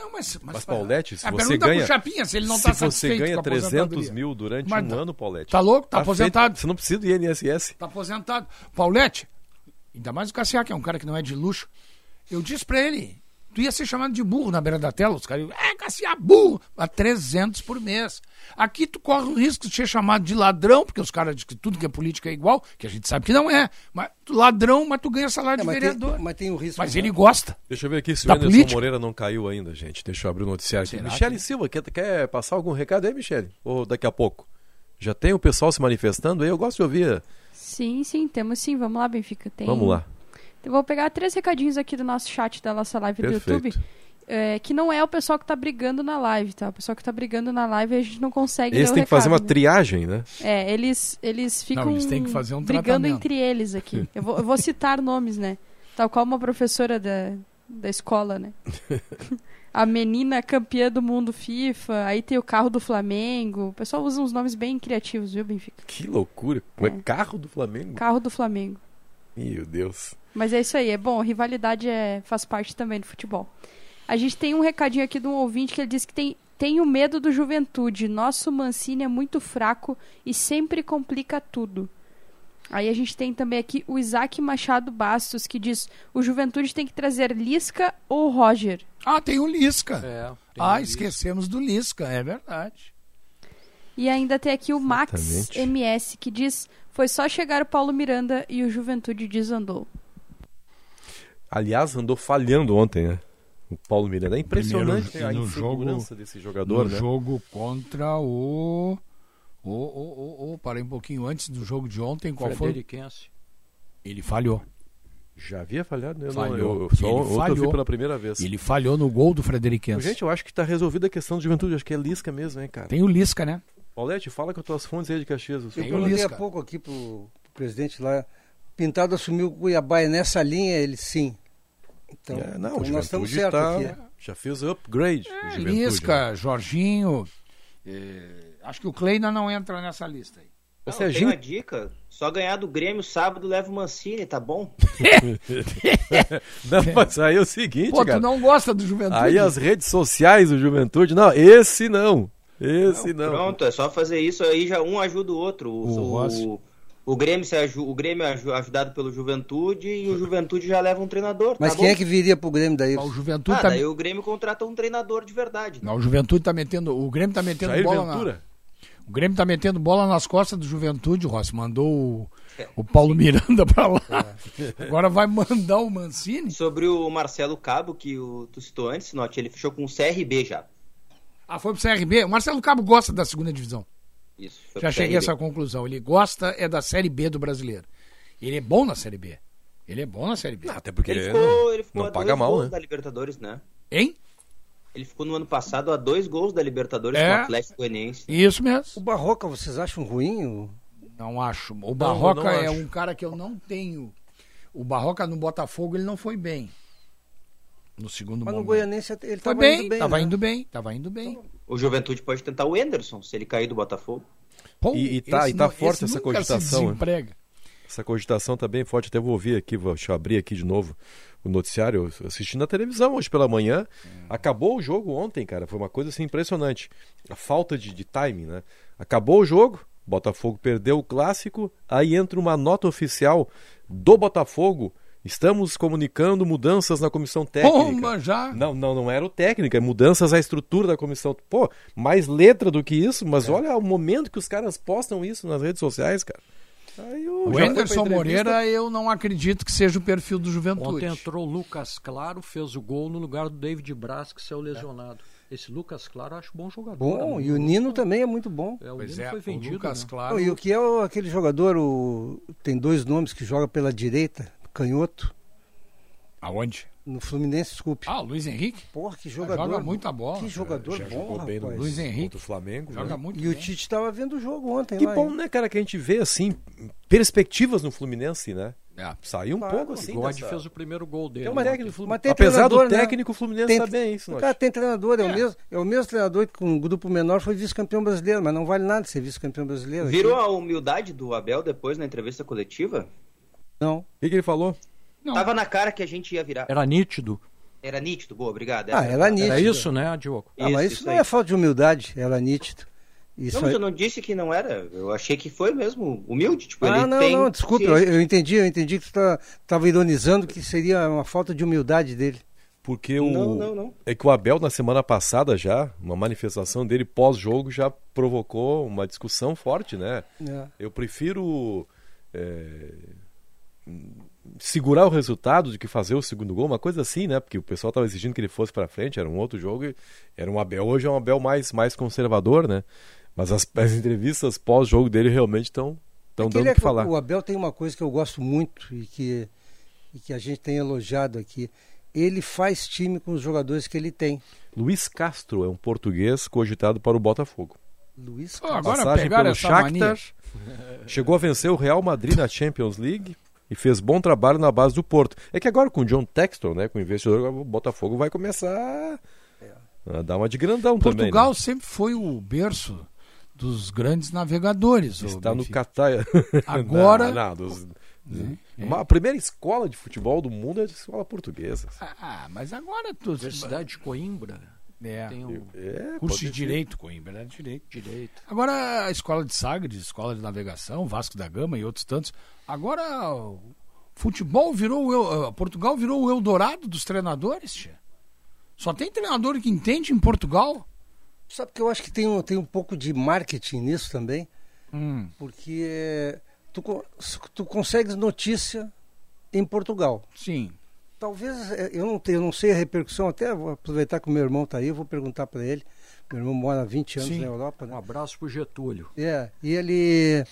Não, mas... Mas, Mas, Paulette, se a você ganha. Chapinha, se ele não se tá você ganha com a 300 aposentadoria. mil durante Mas um tá- ano, Paulette. Tá louco? Tá feito. aposentado. Você não precisa do INSS. Tá aposentado. Paulette, ainda mais o Cassiá, que é um cara que não é de luxo. Eu disse pra ele, tu ia ser chamado de burro na beira da tela. Os caras, é, Cassiá, burro, a 300 por mês. Aqui tu corre o risco de ser chamado de ladrão, porque os caras dizem que tudo que é política é igual, que a gente sabe que não é. Mas tu ladrão, mas tu ganha salário É, de vereador. tem, mas tem o risco. Mas né? ele gosta. Deixa eu ver aqui se o Anderson política? Moreira não caiu ainda, gente. Deixa eu abrir o noticiário aqui. Será Michele que- Silva, quer, quer passar algum recado aí, Michele? Ou daqui a pouco? Já tem o pessoal se manifestando aí? Eu gosto de ouvir. Sim, sim, temos sim. Vamos lá, Benfica. Tem... Vamos lá. Eu vou pegar três recadinhos aqui do nosso chat da nossa live Perfeito. do YouTube. é, que não é o pessoal que tá brigando na live, tá? O pessoal que tá brigando na live a gente não consegue Eles têm que fazer uma né? triagem, né? É, eles, eles ficam Não, eles têm que fazer um brigando tratamento. entre eles aqui. [laughs] Eu vou, eu vou citar nomes, né? Tal qual uma professora da, da escola, né? [laughs] A menina campeã do mundo FIFA, aí tem o carro do Flamengo. O pessoal usa uns nomes bem criativos, viu, Benfica? Que loucura. Como é carro do Flamengo? Carro do Flamengo. Meu Deus. Mas é isso aí, é bom, rivalidade é, faz parte também do futebol. A gente tem um recadinho aqui de um ouvinte que ele disse que tem, tem o medo do juventude. Nosso Mancini é muito fraco e sempre complica tudo. Aí a gente tem também aqui o Isaac Machado Bastos, que diz: o Juventude tem que trazer Lisca ou Roger. Ah, tem o Lisca. É, tem ah, o Lisca. esquecemos do Lisca, é verdade. E ainda tem aqui o Max Exatamente. MS, que diz: foi só chegar o Paulo Miranda e o Juventude desandou. Aliás, andou falhando ontem, né? O Paulo Miranda. É impressionante Primeiro, a no insegurança jogo- desse jogador, no né? jogo contra o. O, o, o, o, parei um pouquinho antes do jogo de ontem. Qual foi? Frederiquense. Ele falhou. Já havia falhado? Eu, Falhou. não, eu, eu só Ele ontem eu vi falhou. pela primeira vez. Ele falhou no gol do Frederiquense. Gente, eu acho que tá resolvida a questão do juventude. Acho que é Lisca mesmo, hein, cara? Tem o Lisca, né? Paulete, fala com as tuas fontes aí de Caxias. Eu perguntei há pouco aqui pro, pro presidente lá. Pintado assumiu o Cuiabá é nessa linha, ele sim. Então, É, não, então nós estamos certos tá- aqui. Já fez o upgrade. É, Juventude, né? Lisca, Jorginho. eh, acho que o Kleina não entra nessa lista aí. Não, Você é tem uma dica. Só ganhar do Grêmio sábado leva o Mancini, tá bom? [laughs] Não, mas aí é o seguinte, Pô, cara. tu não gosta do Juventude? Aí as redes sociais do Juventude, não, esse não. Esse não. Pronto, é só fazer isso aí, já um ajuda o outro. O, O o, o Grêmio, se aju- o Grêmio é aju- ajudado pelo Juventude e o Juventude já leva um treinador. Mas tá quem bom? é que viria pro Grêmio daí? O Juventude Ah, tá... daí o Grêmio contrata um treinador de verdade. Não, o Juventude tá metendo. O Grêmio tá metendo Jair bola Ventura? na. O Grêmio tá metendo bola nas costas do Juventude, Rossi. Mandou o, o Paulo Miranda pra lá. Agora vai mandar o Mancini. Sobre o Marcelo Cabo, que o, tu citou antes, Note, ele fechou com o CRB já. Ah, foi pro CRB. O Marcelo Cabo gosta da segunda divisão. Isso, Já cheguei a essa conclusão. Ele gosta é da Série B do brasileiro. Ele é bom na Série B. Ele é bom na Série B. Até porque Ele ele ficou, não, ele ficou não a paga dois mal, gols né? da Libertadores, né? Hein? Ele ficou no ano passado a dois gols da Libertadores É. com o Atlético Goianiense. Isso mesmo. O Barroca, vocês acham ruim? O- Não acho. O Não, Barroca eu não é acho. um cara que eu não tenho. O Barroca no Botafogo ele não foi bem. No segundo Mas no momento. Goianense ele estava bem, indo bem. tava né? indo bem, tava indo bem. O Juventude pode tentar o Enderson, se ele cair do Botafogo. Pô, E, e tá, e tá não- forte essa cogitação. Essa cogitação tá bem forte. Até vou ouvir aqui, vou, deixa eu abrir aqui de novo o noticiário. Eu assisti na televisão hoje pela manhã. Acabou o jogo ontem, cara. Foi uma coisa assim impressionante. A falta de, de timing, né? Acabou o jogo, Botafogo perdeu o clássico. Aí entra uma nota oficial do Botafogo. Estamos comunicando mudanças na comissão técnica. Pomba, já. Não, não, não era o técnico, é mudanças à estrutura da comissão. Pô, mais letra do que isso, mas É. olha o momento que os caras postam isso nas redes sociais, cara. Aí O Anderson. Moreira, eu não acredito que seja o perfil do Juventude. Ontem entrou o Lucas Claro, fez o gol no lugar do David Braz, que saiu lesionado. Esse Lucas Claro eu acho bom jogador. Bom, né? e o Nino também é muito bom. É, o Pois Nino é, foi o vendido. Lucas né? Claro. Não, e o que é o- aquele jogador, o, tem dois nomes que joga pela direita, canhoto, Aonde? no Fluminense, desculpe. Ah, o Luiz Henrique? Porra, que jogador. joga muita bola. Que jogador Já bom, jogou bem no. Luiz Henrique. contra o Flamengo. Joga né? muito E o bem. Tite estava vendo o jogo ontem Que lá. bom, hein? né, cara, que a gente vê assim perspectivas no Fluminense, né? É. Saiu um Claro. pouco O assim. God dessa- fez o primeiro gol dele. Tem uma né? técnica do Fluminense. Mas tem Apesar do treinador, né? técnico, o Fluminense Tem- tá bem, isso, Cara, tem treinador, é, O mesmo, é o mesmo treinador que com um grupo menor foi vice-campeão brasileiro, mas não vale nada ser vice-campeão brasileiro. aqui. Viram a humildade do Abel depois na entrevista coletiva? Não. O que, que ele falou? Não. Tava na cara que a gente ia virar. Era nítido. Era nítido, boa, obrigado. Ah, era nítido. Era isso, né, Diogo? Ah, mas isso, não é falta de humildade, era nítido. Isso Não, mas aí- eu não disse que não era. Eu achei que foi mesmo humilde. Tipo, Ah, ele não, tem não, desculpe, eu, eu entendi, eu entendi que tu estava ironizando que seria uma falta de humildade dele. Porque o. Não, não, não. É que o Abel, na semana passada já, uma manifestação dele pós-jogo já provocou uma discussão forte, né? É. Eu prefiro é, segurar o resultado do que fazer o segundo gol, uma coisa assim, né? Porque o pessoal estava exigindo que ele fosse para frente, era um outro jogo, e era um Abel. Hoje é um Abel mais, mais conservador, né? Mas as, as entrevistas pós-jogo dele realmente estão estão dando é o que que falar. O Abel tem uma coisa que eu gosto muito e que, e que a gente tem elogiado aqui. ele faz time com os jogadores que ele tem. Luiz Castro é um português cogitado para o Botafogo. Luiz Castro. Oh, agora Passagem pegaram pelo essa Shakhtar, mania. chegou a vencer o Real Madrid na Champions League e fez bom trabalho na base do Porto. É que agora com o John Textor, né, com o investidor, o Botafogo vai começar a dar uma de grandão Portugal também. né? sempre foi o berço dos grandes navegadores. Está no. Catar. [laughs] Agora- Não, não, dos- Né? Uma- A primeira escola de futebol do mundo é a escola portuguesa. Ah, mas agora tu... Universidade de Coimbra. É. Tem um É, Curso de ser. Direito, Coimbra, né? Direito. direito. Agora a escola de Sagres, escola de navegação, Vasco da Gama e outros tantos. Agora o futebol virou o eh, Portugal virou o Eldorado dos treinadores, tia. Só tem treinador que entende em Portugal. Sabe que eu acho que tem um, tem um pouco de marketing nisso também, Hum. porque tu, tu consegues notícia em Portugal. Sim. Talvez, é, eu não, tenho, eu não sei a repercussão, até vou aproveitar que o meu irmão está aí, eu vou perguntar para ele. Meu irmão mora há 20 anos Sim. na Europa, né? Um abraço pro Getúlio. É, e ele,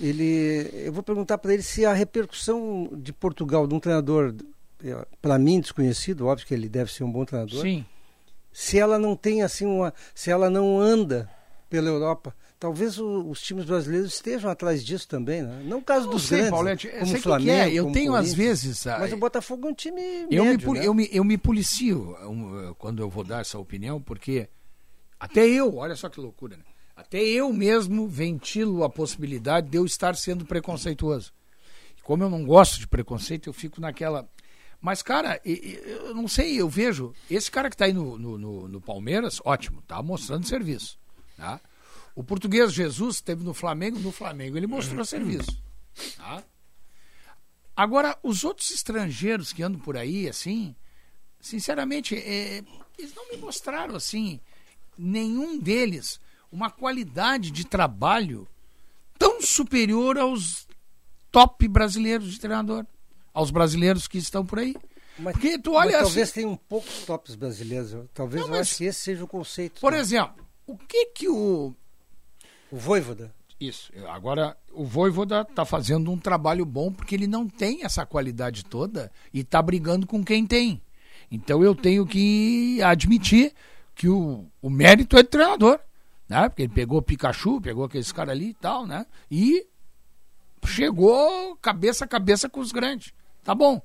ele, eu vou perguntar para ele se a repercussão de Portugal de um treinador, para mim desconhecido, óbvio que ele deve ser um bom treinador. Sim. Se ela não tem assim uma, se ela não anda pela Europa, talvez o- os times brasileiros estejam atrás disso também, né? Não o caso Não dos sei, grandes, como sei o o que Flamengo, é, eu tenho às vezes, ah, mas o Botafogo é um time Eu me, médio, poli- né? eu, me, eu me policio quando eu vou dar essa opinião, porque até eu, olha só que loucura, né? Até eu mesmo ventilo a possibilidade de eu estar sendo preconceituoso. E como eu não gosto de preconceito, eu fico naquela. Mas, cara, eu não sei, eu vejo. Esse cara que está aí no, no, no- no Palmeiras, ótimo, tá mostrando serviço. Tá? O português Jesus esteve no Flamengo, no Flamengo ele mostrou [clears throat] serviço. Tá? Agora, os outros estrangeiros que andam por aí, assim, sinceramente, é, eles não me mostraram, assim, nenhum deles uma qualidade de trabalho tão superior aos top brasileiros de treinador, aos brasileiros que estão por aí. Porque tu olha mas talvez assim, tenha um poucos tops brasileiros. Talvez eu acho que esse seja o conceito. por né? exemplo, o que que o O Voivoda. Isso. Agora, o Voivoda está fazendo um trabalho bom porque ele não tem essa qualidade toda e está brigando com quem tem. Então eu tenho que admitir que o, o mérito é do treinador. Né? Porque ele pegou o Pikachu, pegou aqueles caras ali e tal, né? E chegou cabeça a cabeça com os grandes. Tá bom.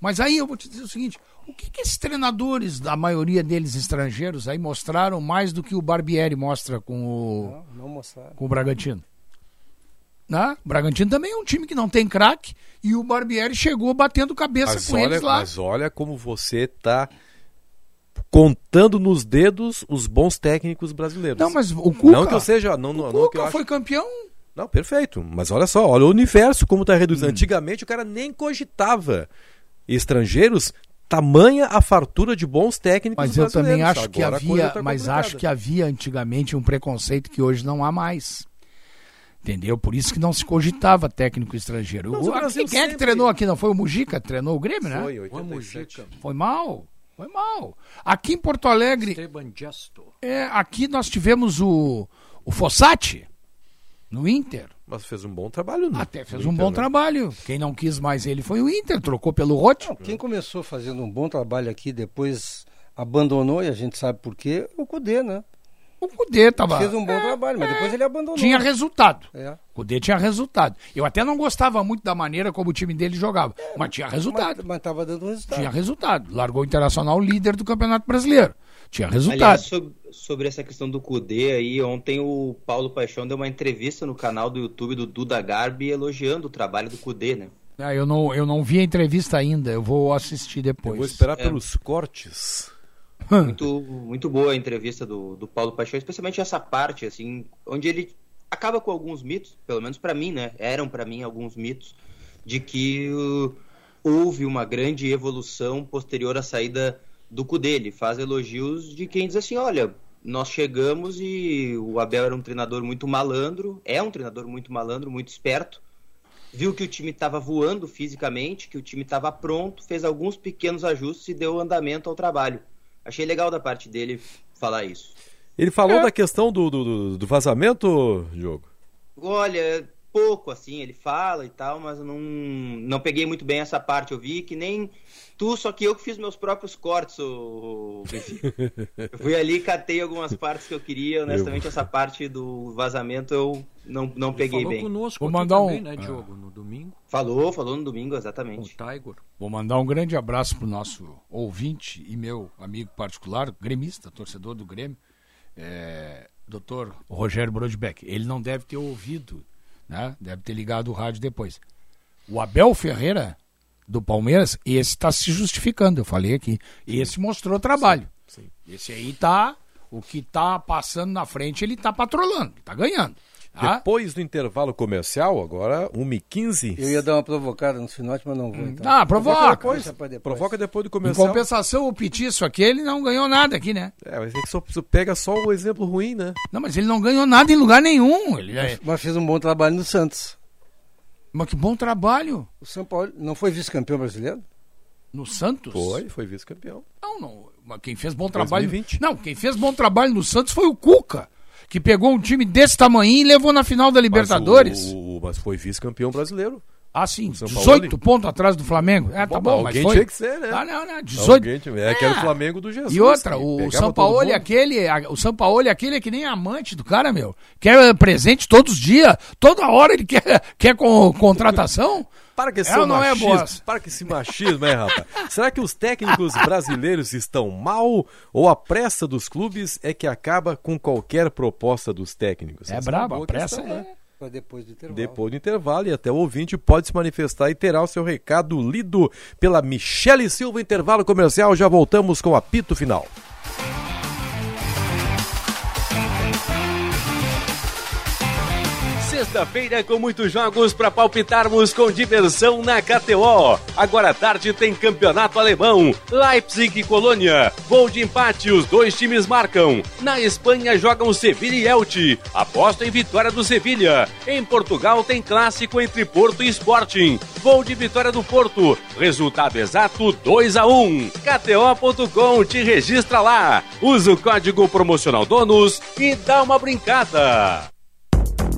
Mas aí eu vou te dizer o seguinte: o que, que esses treinadores, a maioria deles estrangeiros, aí mostraram mais do que o Barbieri mostra com o, Não, não com o Bragantino? Né? O Bragantino também é um time que não tem craque e o Barbieri chegou batendo cabeça Mas com olha, eles lá. mas olha como você está contando nos dedos os bons técnicos brasileiros. Não, mas o Cuca- Não que eu seja. Não, não, o não que eu Cuca acho- foi campeão. Não, perfeito. Mas olha só, olha o universo como está reduzido. Hum. Antigamente o cara nem cogitava estrangeiros, tamanha a fartura de bons técnicos Mas eu também acho que Agora coisa havia, tá mas acho que havia antigamente um preconceito que hoje não há mais. Entendeu? Por isso que não se cogitava técnico estrangeiro. Mas O- o Brasil quem é que sempre- treinou aqui? Não foi o Mujica? Treinou o Grêmio, né? Foi, 87. Foi mal. Foi mal. Aqui em Porto Alegre, Esteban Gesto. é, aqui nós tivemos o, o Fossati no Inter. Mas fez um bom trabalho. No, Até fez no um Inter, bom né? trabalho. Quem não quis mais ele foi o Inter, trocou pelo Rote. Quem começou fazendo um bom trabalho aqui, depois abandonou, e a gente sabe por quê, o Cudê, né? O Cudê tava. Fez um bom trabalho, mas depois ele abandonou. Tinha resultado. É. O Cudê tinha resultado. Eu até não gostava muito da maneira como o time dele jogava, mas tinha resultado. Mas, mas tava dando resultado. Tinha resultado. Largou o Internacional líder do Campeonato Brasileiro. Tinha resultado. Aliás, sobre, sobre essa questão do Cudê aí, ontem o Paulo Paixão deu uma entrevista no canal do YouTube do Duda Garbi elogiando o trabalho do Cudê, né? Ah, eu, não, eu não vi a entrevista ainda, eu vou assistir depois. Eu vou esperar É. pelos cortes. Muito, muito boa a entrevista do, do Paulo Paixão, especialmente essa parte, assim, onde ele acaba com alguns mitos, pelo menos pra mim, né? Eram pra mim alguns mitos, de que uh, houve uma grande evolução posterior à saída do Cudê. Ele faz elogios de quem diz assim: olha, nós chegamos e o Abel era um treinador muito malandro, é um treinador muito malandro, muito esperto. Viu que o time estava voando fisicamente, que o time estava pronto, fez alguns pequenos ajustes e deu andamento ao trabalho. Achei legal da parte dele falar isso. Ele falou É. da questão do, do, do- do vazamento, Diogo? Olha, pouco, assim, ele fala e tal, mas eu não, não peguei muito bem essa parte. Eu vi que nem tu, só que eu que fiz meus próprios cortes, o, Eu fui ali e catei algumas partes que eu queria. Honestamente, eu... essa parte do vazamento eu não, não peguei falou bem. conosco Vou mandar também, um... né, Diogo, no domingo. Falou, falou no domingo, exatamente. O Tiger. Vou mandar um grande abraço pro nosso ouvinte e meu amigo particular, gremista, torcedor do Grêmio, é, doutor Rogério Brodbeck. Ele não deve ter ouvido né? Deve ter ligado o rádio depois. O Abel Ferreira, do Palmeiras, esse está se justificando, eu falei aqui. Esse mostrou trabalho. Sim, sim. Esse aí tá. O que tá passando na frente, ele tá patrolando, tá ganhando. Tá? Depois do intervalo comercial, agora 1h15. Eu ia dar uma provocada no Sinote, mas não vou. Então. Ah, provoca. Depois, depois. Provoca depois do comercial. Em compensação, o Petiço aquele não ganhou nada aqui, né? É, mas é que só, pega só o exemplo ruim, né? Não, mas ele não ganhou nada em lugar nenhum. Ele mas, é- mas fez um bom trabalho no Santos. Mas que bom trabalho. O São Paulo não foi vice-campeão brasileiro? No Santos? Foi, foi vice-campeão. Não, não. Mas quem fez bom trabalho. 2020. Não, quem fez bom trabalho no Santos foi o Cuca que pegou um time desse tamanho e levou na final da Libertadores. Mas, o, mas foi vice-campeão brasileiro. Ah, sim, 18 pontos atrás do Flamengo. É, tá bom, bom mas alguém foi. tinha que ser, né? Ah, não, não, 18. é, que era o é. Flamengo do Jesus. E outra, o São Paulo é aquele, o São Paulo é aquele que nem amante do cara, meu. Quer presente todos os dias, toda hora ele quer, [laughs] quer com, contratação. Para que esse é não é boa. Para que esse machismo, é, rapaz? Será que os técnicos brasileiros estão mal ou a pressa dos clubes é que acaba com qualquer proposta dos técnicos? É Essa brabo, é a pressa questão, é. Né? Depois do intervalo. Depois do intervalo e até o ouvinte pode se manifestar e terá o seu recado lido pela Michele Silva. Intervalo comercial, já voltamos com o apito final. Sexta-feira com muitos jogos para palpitarmos com diversão na KTO. Agora à tarde tem campeonato alemão, Leipzig e Colônia. Gol de empate, os dois times marcam. Na Espanha jogam Sevilha e Elche. Aposta em vitória do Sevilha. Em Portugal tem clássico entre Porto e Sporting. Gol de vitória do Porto. Resultado exato 2 a 1. KTO.com te registra lá. Usa o código promocional DONOS e dá uma brincada.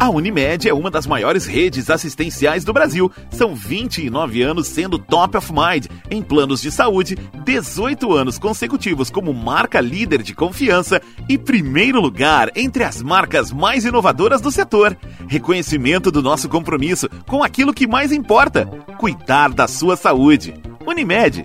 A Unimed é uma das maiores redes assistenciais do Brasil. São 29 anos sendo top of mind em planos de saúde, 18 anos consecutivos como marca líder de confiança e primeiro lugar entre as marcas mais inovadoras do setor. Reconhecimento do nosso compromisso com aquilo que mais importa: cuidar da sua saúde. Unimed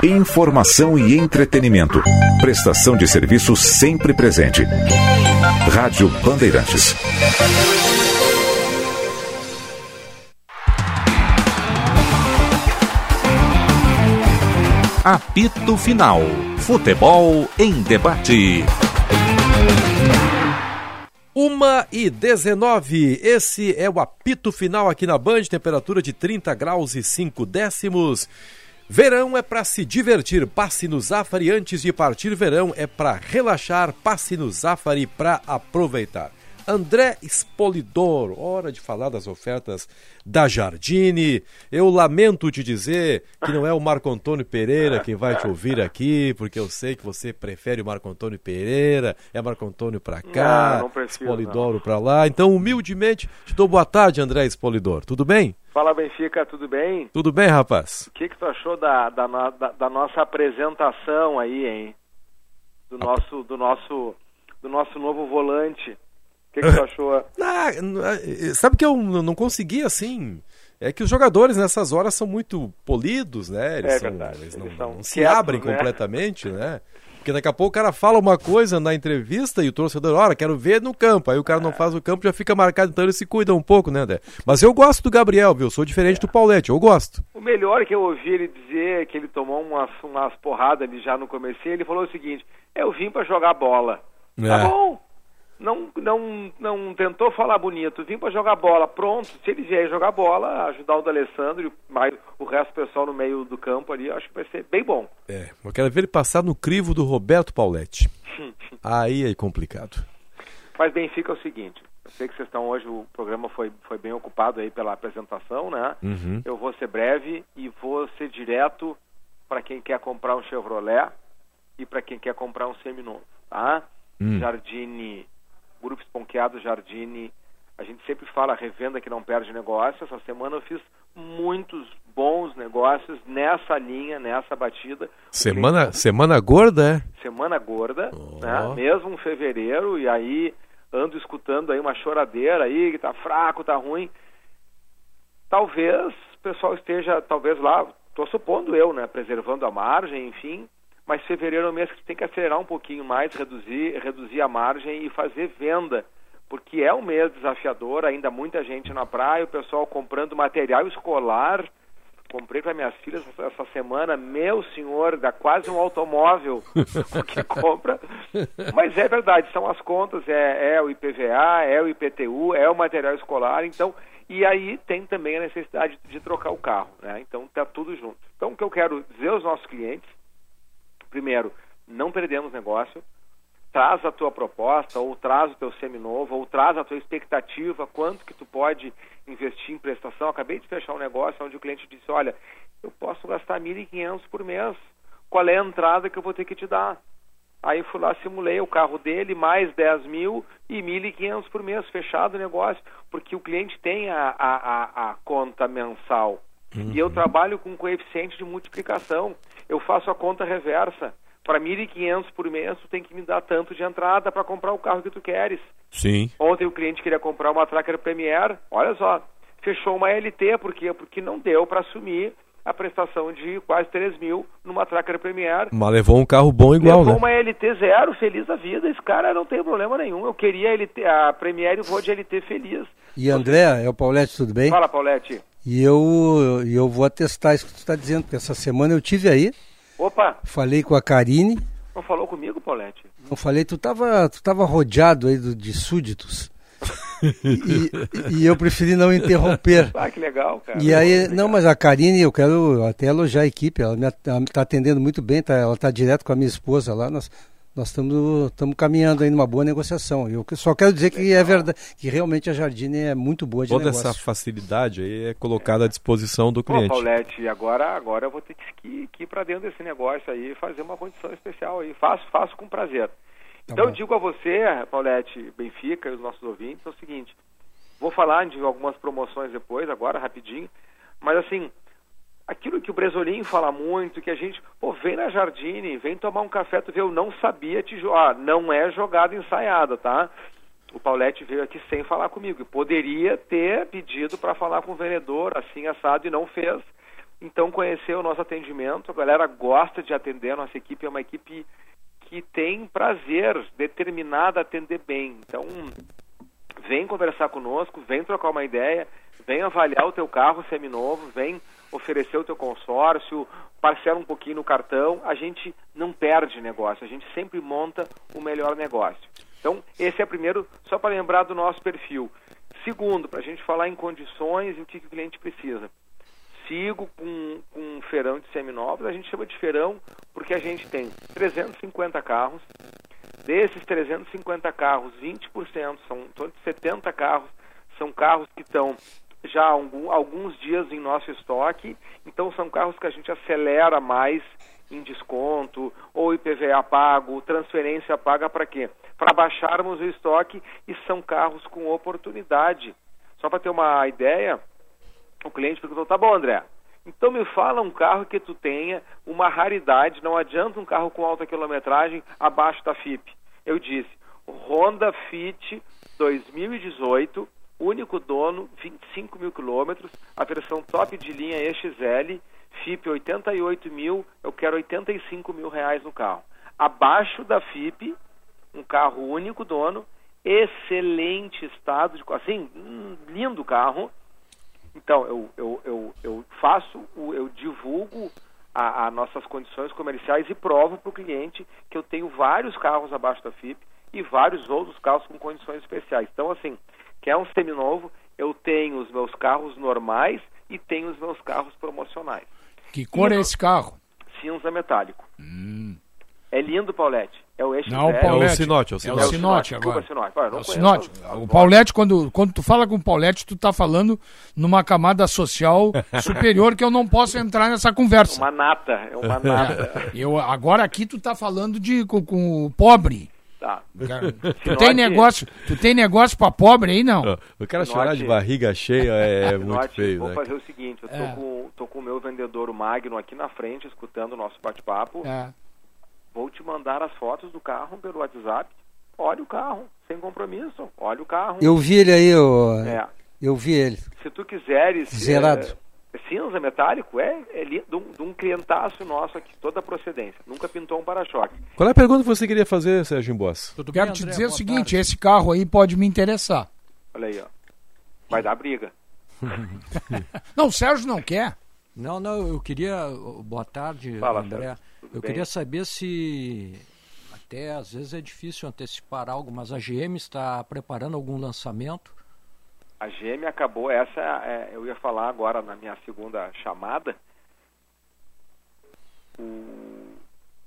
Informação e entretenimento. Prestação de serviço sempre presente. Rádio Bandeirantes. Apito Final. Futebol em debate. Uma e 19, esse é o apito final aqui na Band, temperatura de 30 graus e 5 décimos. Verão é para se divertir, passe no Zafari antes de partir. Verão é para relaxar, passe no Zafari para aproveitar. André Espolidor, hora de falar das ofertas da Jardine. Eu lamento te dizer que não é o Marco Antônio Pereira quem vai te ouvir aqui, porque eu sei que você prefere o Marco Antônio Pereira, é Marco Antônio para cá, não, não prefiro, Espolidoro para lá. Então, humildemente, te dou boa tarde, André Espolidor. Tudo bem? Fala Benfica, tudo bem? Tudo bem, rapaz? O que, que tu achou da, da, da, da nossa apresentação aí, hein? Do nosso, do nosso, do nosso novo volante. O que, que tu [laughs] achou? Ah, sabe que eu não consegui assim. É que os jogadores nessas horas são muito polidos, né? Eles, é são, verdade. eles não, Eles são não se quietos, abrem né? completamente, né? Porque daqui a pouco o cara fala uma coisa na entrevista e o torcedor, olha, quero ver no campo. Aí o cara É. não faz o campo, já fica marcado, então ele se cuida um pouco, né, André? Mas eu gosto do Gabriel, viu? Sou diferente do Paulette, eu gosto. O melhor que eu ouvi ele dizer que ele tomou umas, umas porradas ali já no comecinho, ele falou o seguinte: eu vim para jogar bola. Tá É. bom. Não, não, não tentou falar bonito, vim para jogar bola. Pronto, se ele vier jogar bola, ajudar o D'Alessandro e o resto do pessoal no meio do campo ali, acho que vai ser bem bom. É, eu quero ver ele passar no crivo do Roberto Pauletti. [laughs] Aí é complicado. Mas Benfica é o seguinte, eu sei que vocês estão hoje, o programa foi, foi bem ocupado aí pela apresentação, né? Uhum. Eu vou ser breve e vou ser direto para quem quer comprar um Chevrolet e para quem quer comprar um seminovo, tá? Hum. Jardine, Grupo Esponqueado Jardine, a gente sempre fala revenda que não perde negócio. Essa semana eu fiz muitos bons negócios nessa linha, nessa batida. Semana, semana gorda, é? Semana gorda, né? Mesmo um fevereiro, e aí ando escutando aí uma choradeira aí, que tá fraco, tá ruim. Talvez o pessoal esteja, talvez lá, tô supondo eu, né? Preservando a margem, enfim. Mas fevereiro é um mês que tem que acelerar um pouquinho mais, reduzir, reduzir a margem e fazer venda. Porque é um mês desafiador, ainda muita gente na praia, o pessoal comprando material escolar. Comprei para minhas filhas essa semana, meu senhor, dá quase um automóvel [laughs] o que compra. Mas é verdade, são as contas, é, é o IPVA, é o IPTU, é o material escolar, então, e aí tem também a necessidade de trocar o carro, né? Então tá tudo junto. Então o que eu quero dizer aos nossos clientes, primeiro, não perdemos negócio, traz a tua proposta, ou traz o teu seminovo, ou traz a tua expectativa, quanto que tu pode investir em prestação. Acabei de fechar um negócio onde o cliente disse, olha, eu posso gastar 1.500 por mês, qual é a entrada que eu vou ter que te dar? Aí fui lá, simulei o carro dele, mais 10 mil e 1.500 por mês, fechado o negócio, porque o cliente tem a, a, a, a conta mensal. E eu trabalho com coeficiente de multiplicação. Eu faço a conta reversa. Para 1.500 por mês, tu tem que me dar tanto de entrada para comprar o carro que tu queres. Sim. Ontem o cliente queria comprar uma Tracker Premier, olha só, fechou uma LT, por quê? Porque não deu para assumir a prestação de quase 3 mil numa Tracker Premier. Mas levou um carro bom igual, Levou né? uma LT zero, feliz da vida. Esse cara não tem problema nenhum. Eu queria a, LT, a Premier e vou de LT feliz. E André, é o Paulette, tudo bem? Fala, Paulette. E eu, eu vou atestar isso que tu está dizendo, porque essa semana eu tive aí, Opa, falei com a Karine, não falou comigo, Paulette? não falei, tu tava, tu tava rodeado aí do- de súditos. e, e, eu preferi não interromper. Ah, que legal, cara. E aí, não, mas a Karine, eu quero até elogiar a equipe, ela está atendendo muito bem, tá, ela está direto com a minha esposa lá, nós nós estamos caminhando aí numa boa negociação. Eu só quero dizer que é verdade, que realmente a Jardine é muito boa de Toda negócio. essa facilidade aí é colocada à disposição do cliente. Pô, Paulette, agora, agora eu vou ter que, que ir para dentro desse negócio aí e fazer uma condição especial aí. Faço, faço com prazer. Tá então bom. eu digo a você, Paulette, Benfica e os nossos ouvintes, é o seguinte, vou falar de algumas promoções depois, agora, rapidinho, mas assim, aquilo que o Bresolim fala muito, que a gente, pô, vem na Jardine, vem tomar um café, tu vê, eu não sabia te jogar, não é jogada ensaiada, tá? O Paulette veio aqui sem falar comigo, poderia ter pedido para falar com o vendedor, assim, assado, e não fez. Então, conheceu o nosso atendimento, a galera gosta de atender, a nossa equipe é uma equipe que tem prazer, determinada a atender bem. Então, vem conversar conosco, vem trocar uma ideia, vem avaliar o teu carro seminovo, vem oferecer o teu consórcio, parcela um pouquinho no cartão, a gente não perde negócio, a gente sempre monta o melhor negócio. Então, esse é primeiro, só para lembrar do nosso perfil. Segundo, para a gente falar em condições e o que, o cliente precisa. Sigo com, com um feirão de seminovos, a gente chama de feirão porque a gente tem 350 carros, desses 350 carros, 20%, são em torno de 70 carros, são carros que estão já alguns dias em nosso estoque, então são carros que a gente acelera mais em desconto, ou IPVA pago, transferência paga para quê? Para baixarmos o estoque e são carros com oportunidade. Só para ter uma ideia, o cliente perguntou, tá bom André, então me fala um carro que tu tenha uma raridade, não adianta um carro com alta quilometragem abaixo da FIP. Eu disse, Honda Fit 2018 único dono, 25 mil quilômetros, a versão top de linha EXL, FIP 88 mil, eu quero 85 mil reais no carro. Abaixo da FIP, um carro único dono, excelente estado, de, assim, um lindo carro. Então, eu, eu, eu, eu faço, eu divulgo as nossas condições comerciais e provo para o cliente que eu tenho vários carros abaixo da FIP e vários outros carros com condições especiais. Então, assim, que é um seminovo, eu tenho os meus carros normais e tenho os meus carros promocionais. Que cor e é esse carro? Cinza metálico. Hum. É lindo, Paulette. É o eixo Não, o Paulette. É o Sinote, é o Sinote. É o Sinote agora. Sinote. É o Sinote. O Paulette, quando, quando tu fala com o Paulette, tu tá falando numa camada social [laughs] superior que eu não posso entrar nessa conversa. Uma nata, é uma nata. [laughs] eu, agora aqui tu tá falando de, com, com o pobre. Tá. [laughs] tu, tem negócio, tu tem negócio pra pobre aí, não? O cara chorar de barriga cheia é [laughs] muito feio. Vou né? fazer o seguinte, eu tô, É. com, tô com o meu vendedor, o Magno, aqui na frente, escutando o nosso bate-papo. É. Vou te mandar as fotos do carro pelo WhatsApp. Olha o carro, sem compromisso. Olha o carro. Eu vi ele aí, eu, É. eu vi ele. Se tu quiseres... Zerado. É, cinza metálico é, é li- de, um, de um clientaço nosso aqui, toda a procedência. Nunca pintou um para-choque. Qual é a pergunta que você queria fazer, Sérgio Boss? Quero te dizer o seguinte, esse carro aí pode me interessar. Olha aí, ó. Vai dar briga. [laughs] Não, o Sérgio não quer. Não, não, eu queria. Boa tarde, Fala, André. Tudo Eu bem? queria saber se. Até às vezes é difícil antecipar algo, mas a GM está preparando algum lançamento? A GM acabou, essa é, eu ia falar agora na minha segunda chamada. O-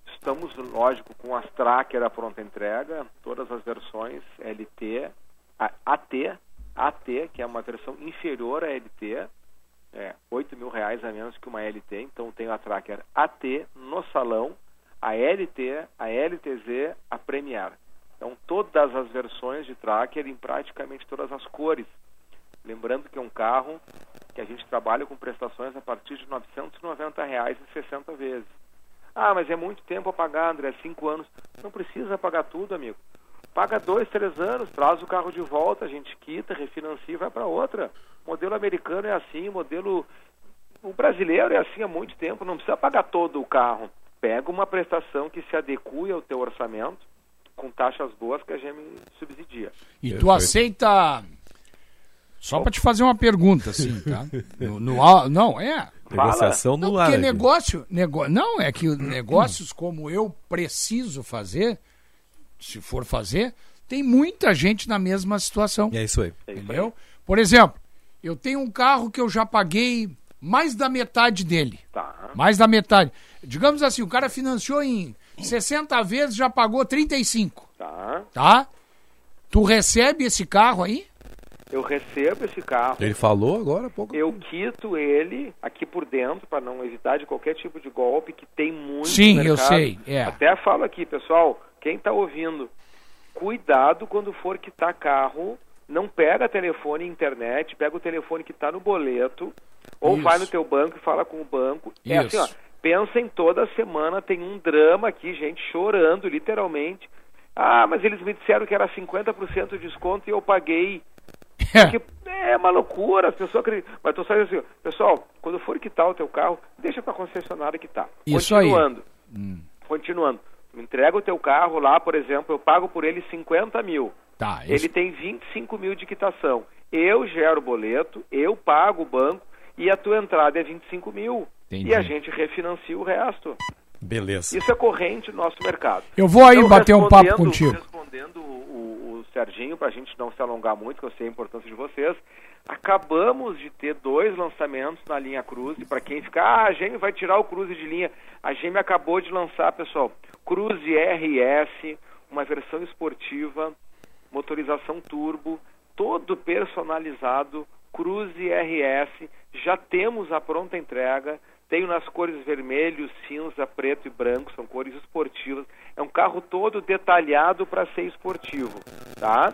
estamos, lógico, com as Tracker à pronta entrega, todas as versões LT, a- AT, AT, que é uma versão inferior à LT, é, 8 mil reais a menos que uma LT, então tenho a Tracker AT no salão, a LT, a LTZ, a Premier. Então todas as versões de Tracker em praticamente todas as cores. Lembrando que é um carro que a gente trabalha com prestações a partir de 990 reais em 60 vezes. Ah, mas é muito tempo a pagar, André, 5 anos. Não precisa pagar tudo, amigo. Paga dois, três anos, traz o carro de volta, a gente quita, refinancia e vai para outra. O modelo americano é assim, o modelo o brasileiro é assim há muito tempo, não precisa pagar todo o carro. Pega uma prestação que se adeque ao teu orçamento, com taxas boas que a GM subsidia. E tu aceita. Só para te fazer uma pergunta, assim, tá? No, no não, é. Negociação no não, ar. Porque aqui. negócio, nego, não, é que negócios como eu preciso fazer, se for fazer, tem muita gente na mesma situação. É isso aí. Entendeu? Por exemplo, eu tenho um carro que eu já paguei mais da metade dele. Tá. Mais da metade. Digamos assim, o cara financiou em 60 vezes, já pagou 35. Tá. Tá? Tu recebe esse carro aí? Eu recebo esse carro. Ele falou agora há pouco. Eu quito ele aqui por dentro para não evitar de qualquer tipo de golpe que tem muito Sim, eu sei, é. Até falo aqui, pessoal, quem está ouvindo, cuidado quando for quitar carro, não pega telefone e internet, pega o telefone que está no boleto, ou Isso. vai no teu banco e fala com o banco. É assim, ó, Isso. pensem toda semana tem um drama aqui, gente chorando, literalmente. Ah, mas eles me disseram que era 50% de desconto e eu paguei. Porque é uma loucura, as pessoas acreditam. Mas tô só dizendo assim, pessoal, quando for quitar o teu carro, deixa pra concessionária quitar. Isso aí. Continuando. Continuando. Me entrega o teu carro lá, por exemplo, eu pago por ele 50 mil. Tá, Ele tem 25 mil de quitação. Eu gero o boleto, eu pago o banco e a tua entrada é 25 mil. Entendi. E a gente refinancia o resto. Beleza. Isso é corrente no nosso mercado. Eu vou aí Então, bater um papo contigo. Respondendo o, o Serginho, para a gente não se alongar muito, que eu sei a importância de vocês, acabamos de ter dois lançamentos na linha Cruze. Para quem fica, ah, a Gêmeo vai tirar o Cruze de linha. A Gêmeo acabou de lançar, pessoal, Cruze RS, uma versão esportiva, motorização turbo, todo personalizado, Cruze RS. Já temos a pronta entrega. Tenho nas cores vermelho, cinza, preto e branco, são cores esportivas. É um carro todo detalhado para ser esportivo, tá?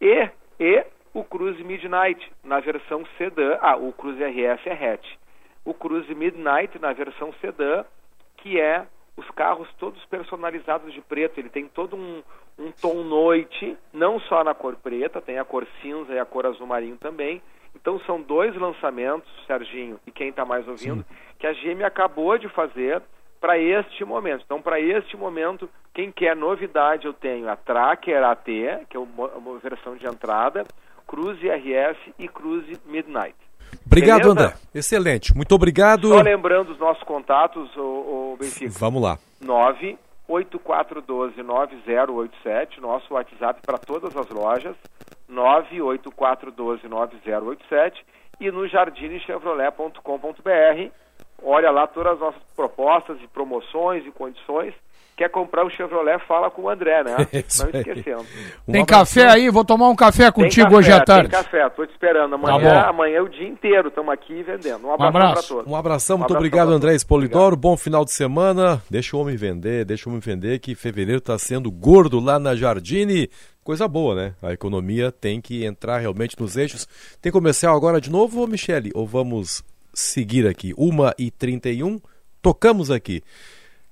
E, e o Cruze Midnight na versão sedã. Ah, o Cruze RS é hatch. O Cruze Midnight na versão sedã, que é os carros todos personalizados de preto. Ele tem todo um, um tom noite, não só na cor preta, tem a cor cinza e a cor azul marinho também. Então são dois lançamentos, Serginho e quem está mais ouvindo, que a GM acabou de fazer para este momento. Então, para este momento, quem quer novidade, eu tenho a Tracker AT, que é uma, versão de entrada, Cruze RS e Cruze Midnight. Obrigado, Beleza? André. Excelente. Muito obrigado. Só lembrando os nossos contatos, o, Benfica. Vamos lá. 984129087, nosso WhatsApp para todas as lojas, 984129087 e no jardinechevrolet.com.br. Olha lá todas as nossas propostas e promoções e condições. Quer comprar um Chevrolet, fala com o André, né? [laughs] Isso Não aí. esquecendo. Tem café aí? Vou tomar um café contigo café, hoje à tarde. Tem café, tô te esperando. Amanhã, Tá bom. amanhã é o dia inteiro, estamos aqui vendendo. Um abraço, abraço. para todos. Um abração, muito abraço obrigado, André Espolidoro. Bom final de semana. Deixa o homem vender, deixa o homem vender, que fevereiro está sendo gordo lá na Jardine. Coisa boa, né? A economia tem que entrar realmente nos eixos. Tem comercial agora de novo, Michele? Ou vamos seguir aqui? 1h31, tocamos aqui.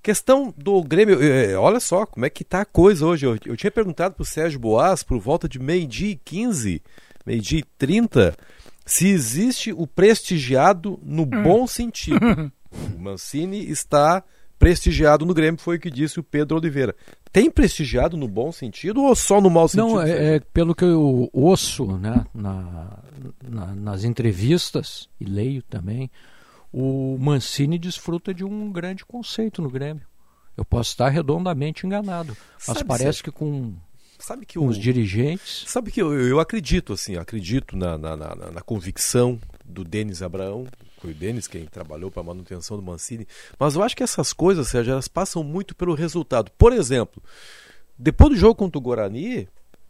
Questão do Grêmio, eh, olha só como é que tá a coisa hoje. Eu, eu tinha perguntado pro Sérgio Boas por volta de meio-dia e 15, meio-dia e 30, se existe o prestigiado no bom sentido. [laughs] O Mancini está prestigiado no Grêmio, foi o que disse o Pedro Oliveira. Tem prestigiado no bom sentido ou só no mau sentido? Não, é, é pelo que eu ouço né, na, na- nas entrevistas, e leio também, o Mancini desfruta de um grande conceito no Grêmio. Eu posso estar redondamente enganado, mas Sabe, parece que com, sabe que os dirigentes... Sabe que eu, eu acredito, assim, acredito na, na, na- na convicção do Denis Abraão, foi o Denis quem trabalhou para a manutenção do Mancini, mas eu acho que essas coisas, Sérgio, elas passam muito pelo resultado. Por exemplo, depois do jogo contra o Guarani,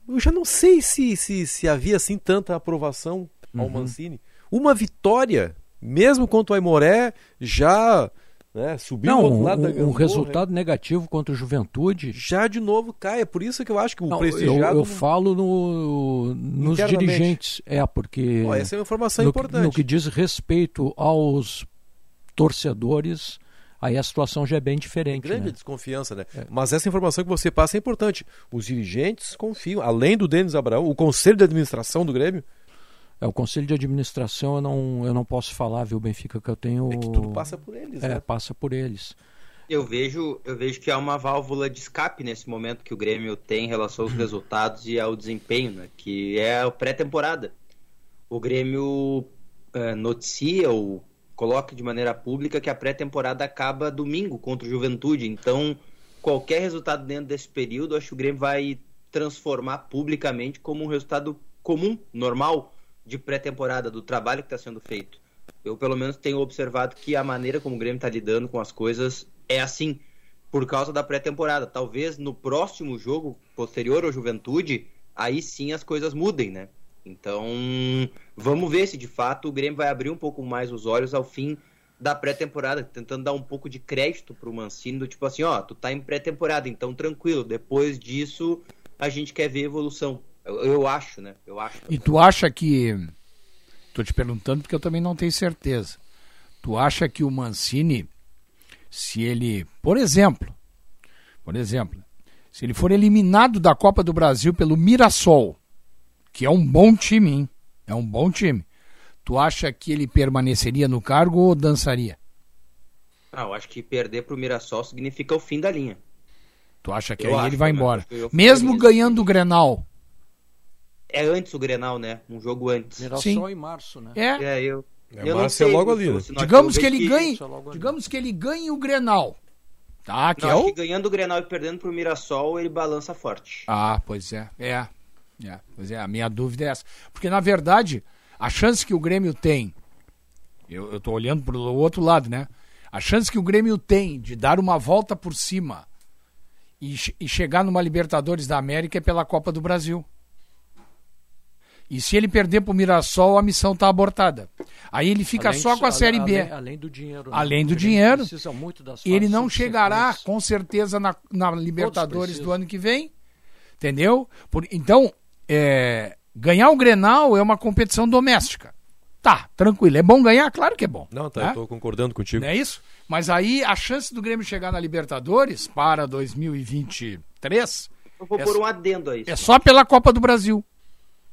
eu já não sei se, se, se havia assim tanta aprovação ao Uhum. Mancini. Uma vitória, mesmo contra o Aimoré, já né, subiu Não, um, lado da um resultado negativo contra o Juventude. Já de novo cai, é por isso que eu acho que o Não, eu, prestigiado... eu falo no, nos dirigentes. É, porque. Ó, essa é uma informação no, importante. No que diz respeito aos torcedores, aí a situação já é bem diferente. grande né? desconfiança, né? Mas essa informação que você passa é importante. Os dirigentes confiam, além do Denis Abraão, o conselho de administração do Grêmio. É, o conselho de administração eu não, eu não posso falar, viu, Benfica, que eu tenho. É que tudo passa por eles, É, né? passa por eles. Eu vejo, eu vejo que há uma válvula de escape nesse momento que o Grêmio tem em relação aos [clears throat] resultados e ao desempenho, né? que é a pré-temporada. O Grêmio eh, noticia ou coloca de maneira pública que a pré-temporada acaba domingo contra o Juventude. Então, qualquer resultado dentro desse período, acho que o Grêmio vai transformar publicamente como um resultado comum, normal, de pré-temporada, do trabalho que está sendo feito. Eu, pelo menos, tenho observado que a maneira como o Grêmio está lidando com as coisas é assim, por causa da pré-temporada. Talvez no próximo jogo, posterior ao Juventude, aí sim as coisas mudem, né? Então, vamos ver se de fato o Grêmio vai abrir um pouco mais os olhos ao fim da pré-temporada, tentando dar um pouco de crédito pro Mancini, do tipo assim, ó, tu tá em pré-temporada, então tranquilo, depois disso a gente quer ver evolução. Eu, eu acho, né? Eu acho. E tu acha que. Tô te perguntando porque eu também não tenho certeza. Tu acha que o Mancini, se ele, por exemplo, por exemplo, se ele for eliminado da Copa do Brasil pelo Mirassol, que é um bom time, hein? É um bom time. Tu acha que ele permaneceria no cargo ou dançaria? Ah, eu acho que perder pro Mirassol significa o fim da linha. Tu acha que Eu aí acho ele vai também, embora? Mesmo ganhando o Grenal. É antes o Grenal, né? Um jogo antes. Mirassol Sim. em março, né? É. É, eu. É, eu março é sei, logo Lúcio, ali, né? Digamos que ele ganhe, é logo digamos que ele ganhe o Grenal. Tá, que Não, é o que ganhando o Grenal e perdendo pro Mirassol, ele balança forte. Ah, pois é. É. É, pois é, a minha dúvida é essa. Porque, na verdade, a chance que o Grêmio tem, eu, eu tô olhando pro outro lado, né? A chance que o Grêmio tem de dar uma volta por cima e, e chegar numa Libertadores da América é pela Copa do Brasil. E se ele perder pro Mirassol, a missão tá abortada. Aí ele fica Além só de- com a Série B. Além, além do dinheiro. né? Além do O dinheiro, precisa muito das ele não chegará com certeza na, na Libertadores do ano que vem, entendeu? Por- então, é, ganhar o Grenal é uma competição doméstica. Tá, tranquilo. É bom ganhar? Claro que é bom. Não, tá, né? eu tô concordando contigo. Não é isso? Mas aí a chance do Grêmio chegar na Libertadores para 2023 Eu vou É pôr um adendo aí. é só pela Copa do Brasil.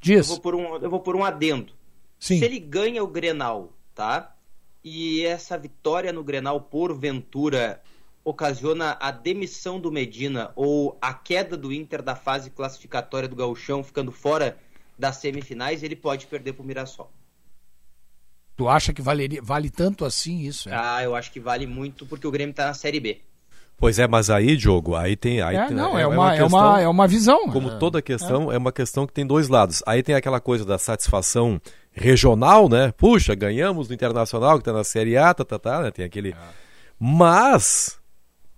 Eu Diz. vou pôr um, eu vou pôr um adendo. Sim. Se ele ganha o Grenal, tá? E essa vitória no Grenal, porventura, ocasiona a demissão do Medina ou a queda do Inter da fase classificatória do Gauchão, ficando fora das semifinais, ele pode perder pro Mirassol. Tu acha que valeria, vale tanto assim isso? é? Ah, eu acho que vale muito porque o Grêmio tá na Série B. Pois é, mas aí, Diogo, aí tem. Aí É, tem- não, é uma- é uma- é uma visão. Como É. toda questão, é. uma questão que tem dois lados. Aí tem aquela coisa da satisfação regional, né? Puxa, ganhamos no Internacional, que tá na Série A, tá, tá, tá, né? Tem aquele. Mas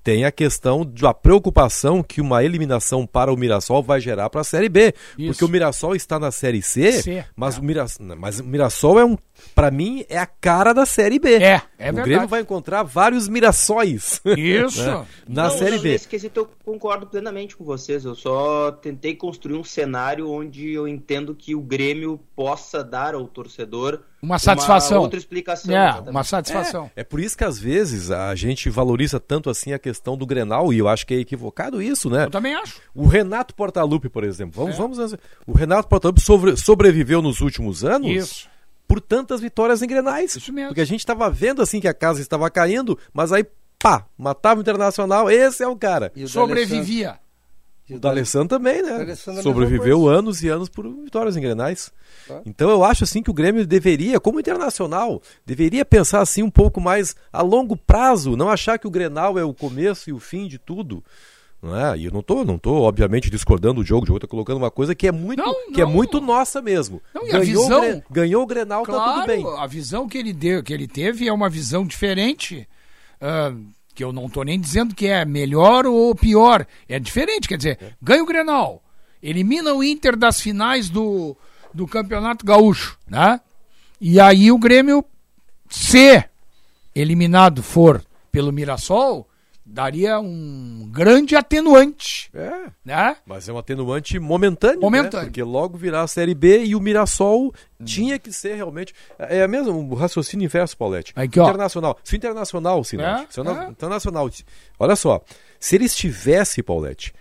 tem a questão da preocupação que uma eliminação para o Mirassol vai gerar para a Série B. Isso. Porque o Mirassol está na Série C, C, mas, o Mirassol, mas o Mirassol é um. Para mim, é a cara da Série B. É, é o verdade. Grêmio vai encontrar vários Mirassóis. Isso. né? Na Não, Série não, B. Nesse quesito eu concordo plenamente com vocês. Eu só tentei construir um cenário onde eu entendo que o Grêmio possa dar ao torcedor Uma satisfação. outra explicação. É, exatamente. uma satisfação. É por isso que às vezes a gente valoriza tanto assim a questão do Grenal, e eu acho que é equivocado isso, né? Eu também acho. O Renato Portaluppi, por exemplo, vamos, É. vamos o Renato Portaluppi sobre- sobreviveu nos últimos anos Isso. por tantas vitórias em Grenais. Isso mesmo. Porque a gente estava vendo assim que a casa estava caindo, mas aí pá, matava o Internacional, esse é o cara. E o Sobrevivia. O D'Alessandro também, né? D'Alessandro é Sobreviveu anos e anos por vitórias em Grenais. Tá. Então eu acho assim que o Grêmio deveria, como internacional, deveria pensar assim um pouco mais a longo prazo, não achar que o Grenal é o começo e o fim de tudo. Não é? E eu não tô, não tô, obviamente, discordando do jogo. O jogo tá colocando uma coisa que é muito, Não, que é não. muito nossa mesmo. Não, e a ganhou, visão- o Gre- ganhou o Grenal, tá tudo bem. Claro, a visão que ele deu, que ele teve é uma visão diferente. ah, que eu não tô nem dizendo que é melhor ou pior. É diferente, quer dizer, ganha o Grenal, elimina o Inter das finais do, do Campeonato Gaúcho, né? E aí o Grêmio, se eliminado for pelo Mirassol, daria um grande atenuante, É. né? Mas é um atenuante momentâneo, Momentâneo. né? porque logo virá a Série B e o Mirassol tinha que ser realmente... É é mesmo o raciocínio inverso, Paulette. Aqui. Internacional. Se o Internacional, Sinete, É, se o é. Internacional... Olha só, se ele estivesse, Paulette,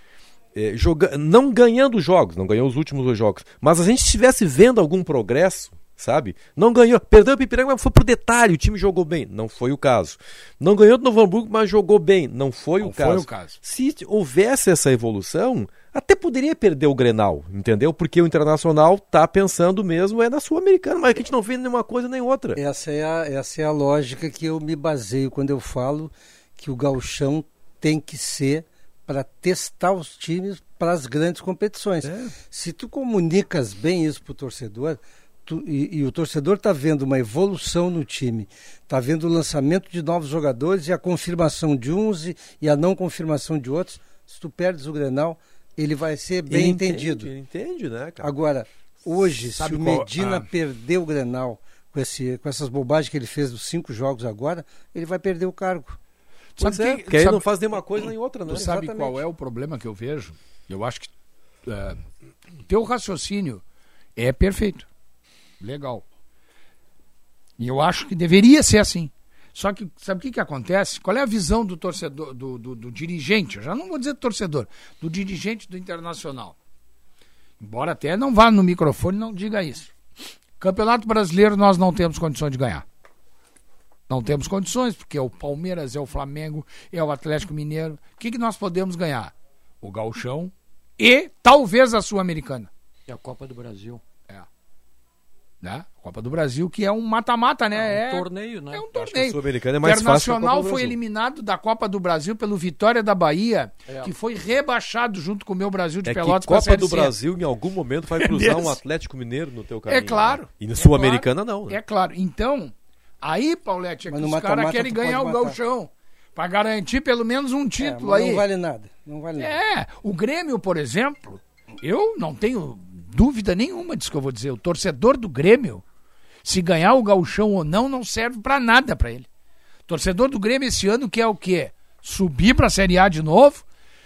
é, joga... não ganhando jogos, não ganhou os últimos dois jogos, mas a gente estivesse vendo algum progresso, sabe? Não ganhou, perdeu o Pipiranga, mas foi por detalhe, o time jogou bem, não foi o caso. Não ganhou do Novo Hamburgo, mas jogou bem, não foi Não o foi caso. o caso. Se houvesse essa evolução, até poderia perder o Grenal, entendeu? Porque o Internacional tá pensando mesmo é na Sul-Americana, mas a gente não vê nenhuma coisa nem outra. Essa é, a, essa é a lógica que eu me baseio quando eu falo que o gauchão tem que ser para testar os times para as grandes competições. É. Se tu comunicas bem isso para o torcedor, e, e o torcedor está vendo uma evolução no time, está vendo o lançamento de novos jogadores e a confirmação de uns e, e a não confirmação de outros, se tu perdes o Grenal, ele vai ser bem Ele entendido. Ele entende, né, cara? Agora, hoje, Sabe se o qual- Medina ah. perder o Grenal com, esse, com essas bobagens que ele fez dos cinco jogos agora, ele vai perder o cargo. Pois é, porque aí não faz nenhuma coisa nem outra, né? Tu sabe Exatamente. qual é o problema que eu vejo? Eu acho que é, teu raciocínio é perfeito. Legal. E eu acho que deveria ser assim. Só que sabe o que, que acontece? Qual é a visão do torcedor, do, do, do dirigente? Eu já não vou dizer torcedor, do dirigente do Internacional. Embora até não vá no microfone não diga isso. Campeonato Brasileiro nós não temos condições de ganhar. Não temos condições, porque é o Palmeiras, é o Flamengo, é o Atlético Mineiro. O que, que nós podemos ganhar? O Gauchão e talvez a Sul-Americana. E a Copa do Brasil. É. Né? Copa do Brasil, que é um mata-mata, né? É um torneio, né? É um que a torneio. Sul-Americana é mais fácil que Internacional do foi eliminado da Copa do Brasil pelo Vitória da Bahia, É. que foi rebaixado junto com o meu Brasil de É que Pelotas pra Copa do. Brasil em algum momento vai cruzar [laughs] um? Atlético Mineiro no teu caminho. É claro. né? E no É Sul-Americana claro. não. né? É claro. Então, aí, Paulette, é que os caras querem ganhar o matar. gauchão. Pra garantir pelo menos um É, título mas aí. não vale nada. Não vale nada. É, o Grêmio, por exemplo, eu não tenho dúvida nenhuma disso que eu vou dizer. O torcedor do Grêmio, se ganhar o gauchão ou não, não serve pra nada pra ele. Torcedor do Grêmio esse ano quer o quê? Subir pra Série A de novo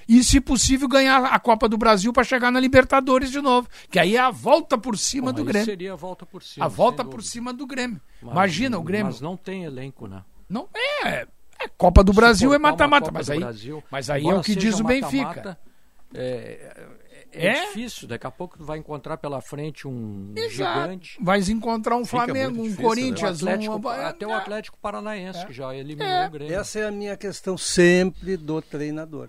e, se possível, ganhar a Copa do Brasil pra chegar na Libertadores de novo. Que aí é a volta por cima Bom, do Grêmio. seria a volta por cima. a volta por cima do Grêmio. Mas- Imagina o Grêmio. Mas não tem elenco, né? Não é. é Copa do Brasil é mata-mata, mas aí, Brasil, mas aí é o que diz o Benfica. mata-mata, É, é, É? difícil. Daqui a pouco tu vai encontrar pela frente um Exato. gigante. Vai encontrar um Fica Flamengo, um difícil, né? Corinthians, O Atlético- um... até o Atlético Paranaense, que já eliminou É. o Grêmio. Essa é a minha questão sempre do treinador.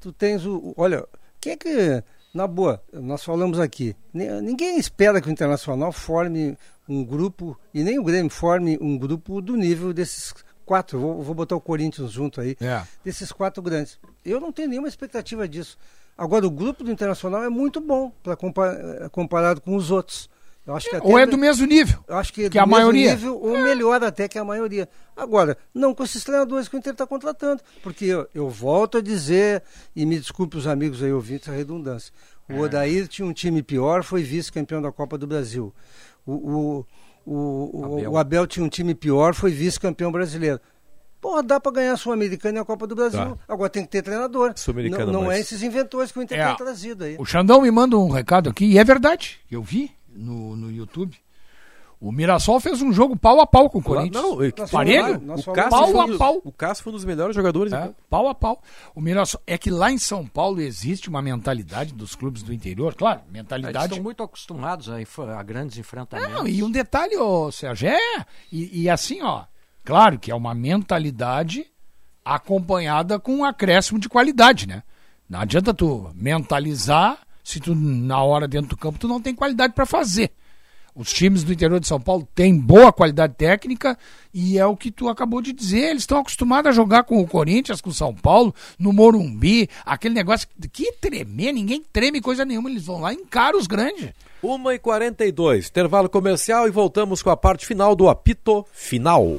Tu tens o. o- Olha, quem é que. Na boa, nós falamos aqui. ni- Ninguém espera que o Internacional forme um grupo, e nem o Grêmio forme um grupo do nível desses quatro. Vou, vou botar o Corinthians junto aí. É. Desses quatro grandes. Eu não tenho nenhuma expectativa disso. Agora, o grupo do Internacional é muito bom pra eh, comparado com os outros. Eu acho que Ou é do mesmo nível eu acho que, é que do a mesmo maioria. nível, ou melhor até que a maioria. Agora, não com esses treinadores que o Inter está contratando. Porque eu, eu volto a dizer, e me desculpe os amigos aí ouvintes a redundância. O Odair tinha um time pior, foi vice-campeão da Copa do Brasil. O, o, o, o- Abel. o Abel tinha um time pior, foi vice-campeão brasileiro. Porra, dá para ganhar a Sul-Americana e a Copa do Brasil. Tá. Agora tem que ter treinador. Não, não mais. é esses inventores que o Inter É. tem trazido aí. O Xandão me manda um recado aqui, e é verdade, eu vi no, no YouTube. O Mirassol fez um jogo pau a pau com o Corinthians. Não, eu- Parelho? O Cássio Pau foi a um- pau. O Cássio foi um dos melhores jogadores. É, né? pau a pau. O Mirassol, é que lá em São Paulo existe uma mentalidade dos clubes do interior, claro, Eles mentalidade. estão muito acostumados a, a grandes enfrentamentos. Não, e um detalhe, ô, Sérgio, é, e, e assim, ó, claro que é uma mentalidade acompanhada com um acréscimo de qualidade, né? Não adianta tu mentalizar se tu, na hora dentro do campo, tu não tem qualidade para fazer. Os times do interior de São Paulo têm boa qualidade técnica e é o que tu acabou de dizer. Eles estão acostumados a jogar com o Corinthians, com o São Paulo, no Morumbi, aquele negócio que tremer, ninguém treme coisa nenhuma. Eles vão lá e encaram os grandes. 1h42, intervalo comercial e voltamos com a parte final do apito final.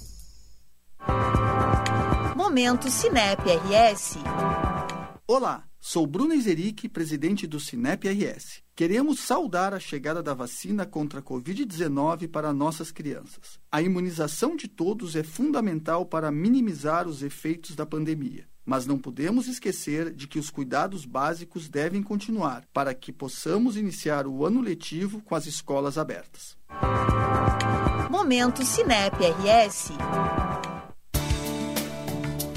Momento Cinep RS. Olá, sou Bruno Izeric, presidente do Cinep RS. Queremos saudar a chegada da vacina contra a Covid-19 para nossas crianças. A imunização de todos é fundamental para minimizar os efeitos da pandemia. Mas não podemos esquecer de que os cuidados básicos devem continuar para que possamos iniciar o ano letivo com as escolas abertas. Momento Cinep RS.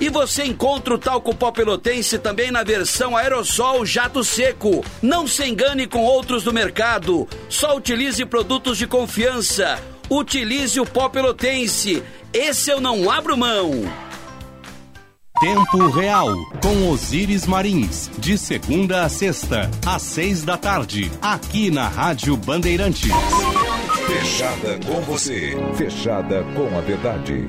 E você encontra o talco pó pelotense também na versão aerossol jato seco. Não se engane com outros do mercado. Só utilize produtos de confiança. Utilize o pó pelotense. Esse eu não abro mão. Tempo Real, com Osíris Marins, de segunda a sexta, às seis da tarde, aqui na Rádio Bandeirantes. Fechada com você, fechada com a verdade.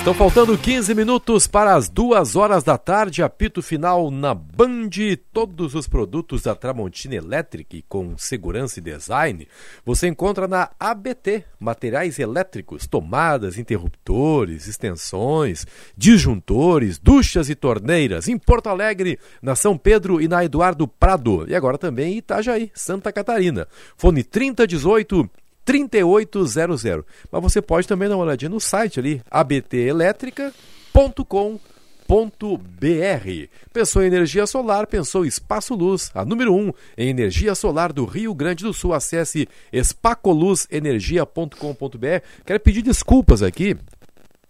Estão faltando 15 minutos para as duas horas da tarde. Apito final na Band. Todos os produtos da Tramontina Electric com segurança e design você encontra na ABT Materiais Elétricos, tomadas, interruptores, extensões, disjuntores, duchas e torneiras em Porto Alegre, na São Pedro e na Eduardo Prado. E agora também em Itajaí, Santa Catarina. Fone 3018 3800. Mas você pode também dar uma olhadinha no site ali, abtelétrica.com.br. Pensou em energia solar, pensou Espaço Luz, a número 1 um em energia solar do Rio Grande do Sul. Acesse espacoluzenergia.com.br. Quero pedir desculpas aqui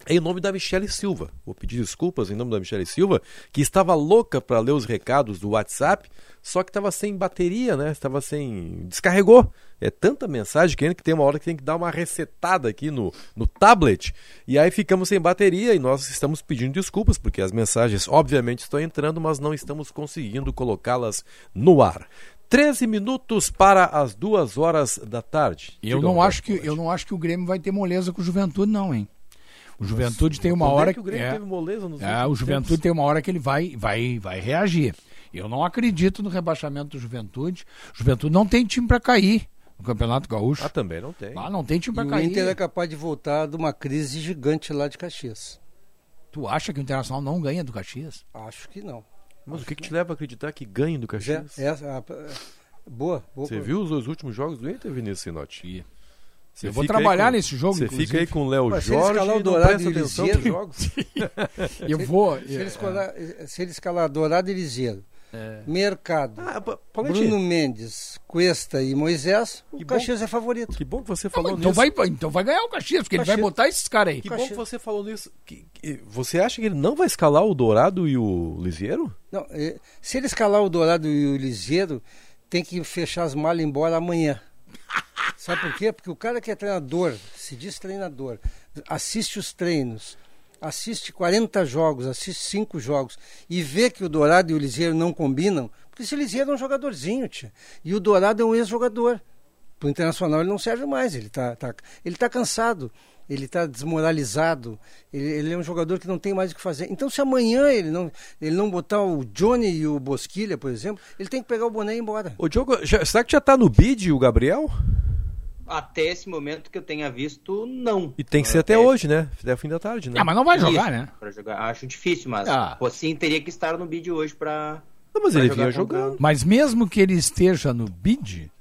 em nome da Michele Silva. Vou pedir desculpas em nome da Michele Silva, que estava louca para ler os recados do WhatsApp, só que estava sem bateria, né? Estava sem. descarregou. É tanta mensagem que que tem uma hora que tem que dar uma resetada aqui no, no tablet. E aí ficamos sem bateria e nós estamos pedindo desculpas, porque as mensagens obviamente estão entrando, mas não estamos conseguindo colocá-las no ar. 13 minutos para as duas horas da tarde. Eu não, acho que, eu não acho que o Grêmio vai ter moleza com o Juventude, não, hein? O Juventude tem uma hora é que o Grêmio é, teve moleza nos é, o Juventude tempos. tem uma hora que ele vai vai vai reagir. Eu não acredito no rebaixamento do Juventude. O Juventude não tem time para cair no Campeonato Gaúcho. Ah, também não tem. Ah, não tem time para E o cair. Inter é capaz de voltar de uma crise gigante lá de Caxias. Tu acha que o Internacional não ganha do Caxias? Acho que não. Mas o que, que te leva a acreditar que ganhe do Caxias? É, é, é, boa, boa. Você viu os dois últimos jogos do Inter, Vinícius Sinotti? Você Eu vou trabalhar com, nesse jogo, Você inclusive. fica aí com o Léo Mas se Jorge ele escalar o Dourado e Liseiro- nos jogos. [laughs] Eu vou. Se, ele escalar, se ele escalar Dourado e Liseiro, É. Mercado, Paulete. Bruno Mendes, Cuesta e Moisés, o Que bom- Caxias é favorito. Que bom que você falou Então nisso. vai, então vai ganhar o Caxias, porque ele vai Caxias. botar esses caras aí. Que bom que você falou nisso. Que- que- você acha que ele não vai escalar o Dourado e o Lisieiro? Não, eh, se ele escalar o Dourado e o Liseiro, tem que fechar as malas e ir embora amanhã. Sabe por quê? Porque o cara que é treinador, se diz treinador, assiste os treinos, assiste 40 jogos, assiste 5 jogos e vê que o Dourado e o Liseiro não combinam, porque esse Liseiro é um jogadorzinho, tia. E o Dourado é um ex-jogador. Pro Internacional ele não serve mais, ele tá, tá, ele tá cansado, ele está desmoralizado, ele, ele, é um jogador que não tem mais o que fazer. Então, se amanhã ele não, ele não botar o Johnny e o Bosquilha, por exemplo, ele tem que pegar o boné e ir embora. O Diogo, já, será que já está no bid o Gabriel? Até esse momento que eu tenha visto, não. E tem que ser até, até hoje, né? Até o fim da tarde, né? Ah, mas não vai jogar, Isso, né? Pra jogar. Acho difícil, mas Ah. sim, teria que estar no bid hoje pra. Não, mas pra ele jogar vinha jogando. Mas mesmo que ele esteja no bid,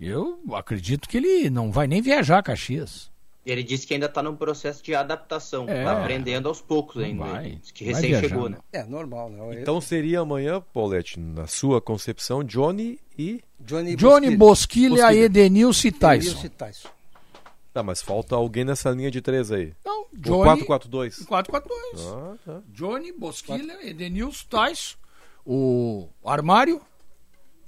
eu acredito que ele não vai nem viajar a Caxias. Ele disse que ainda tá num processo de adaptação. É. Tá aprendendo aos poucos ainda. vai. Que recém viajar, chegou, né? né? É, normal, né? Então seria amanhã, Paulette, na sua concepção, Johnny e. Johnny, Johnny Bosquilha, Bosquilha. Edenilson e Tyson. Edenilson e Tyson. Tá, mas falta alguém nessa linha de três aí. Não, O Johnny- 4-4-2. 4-4-2. Ah, tá. Johnny, Bosquilha, Edenilson, Tyson, o Armário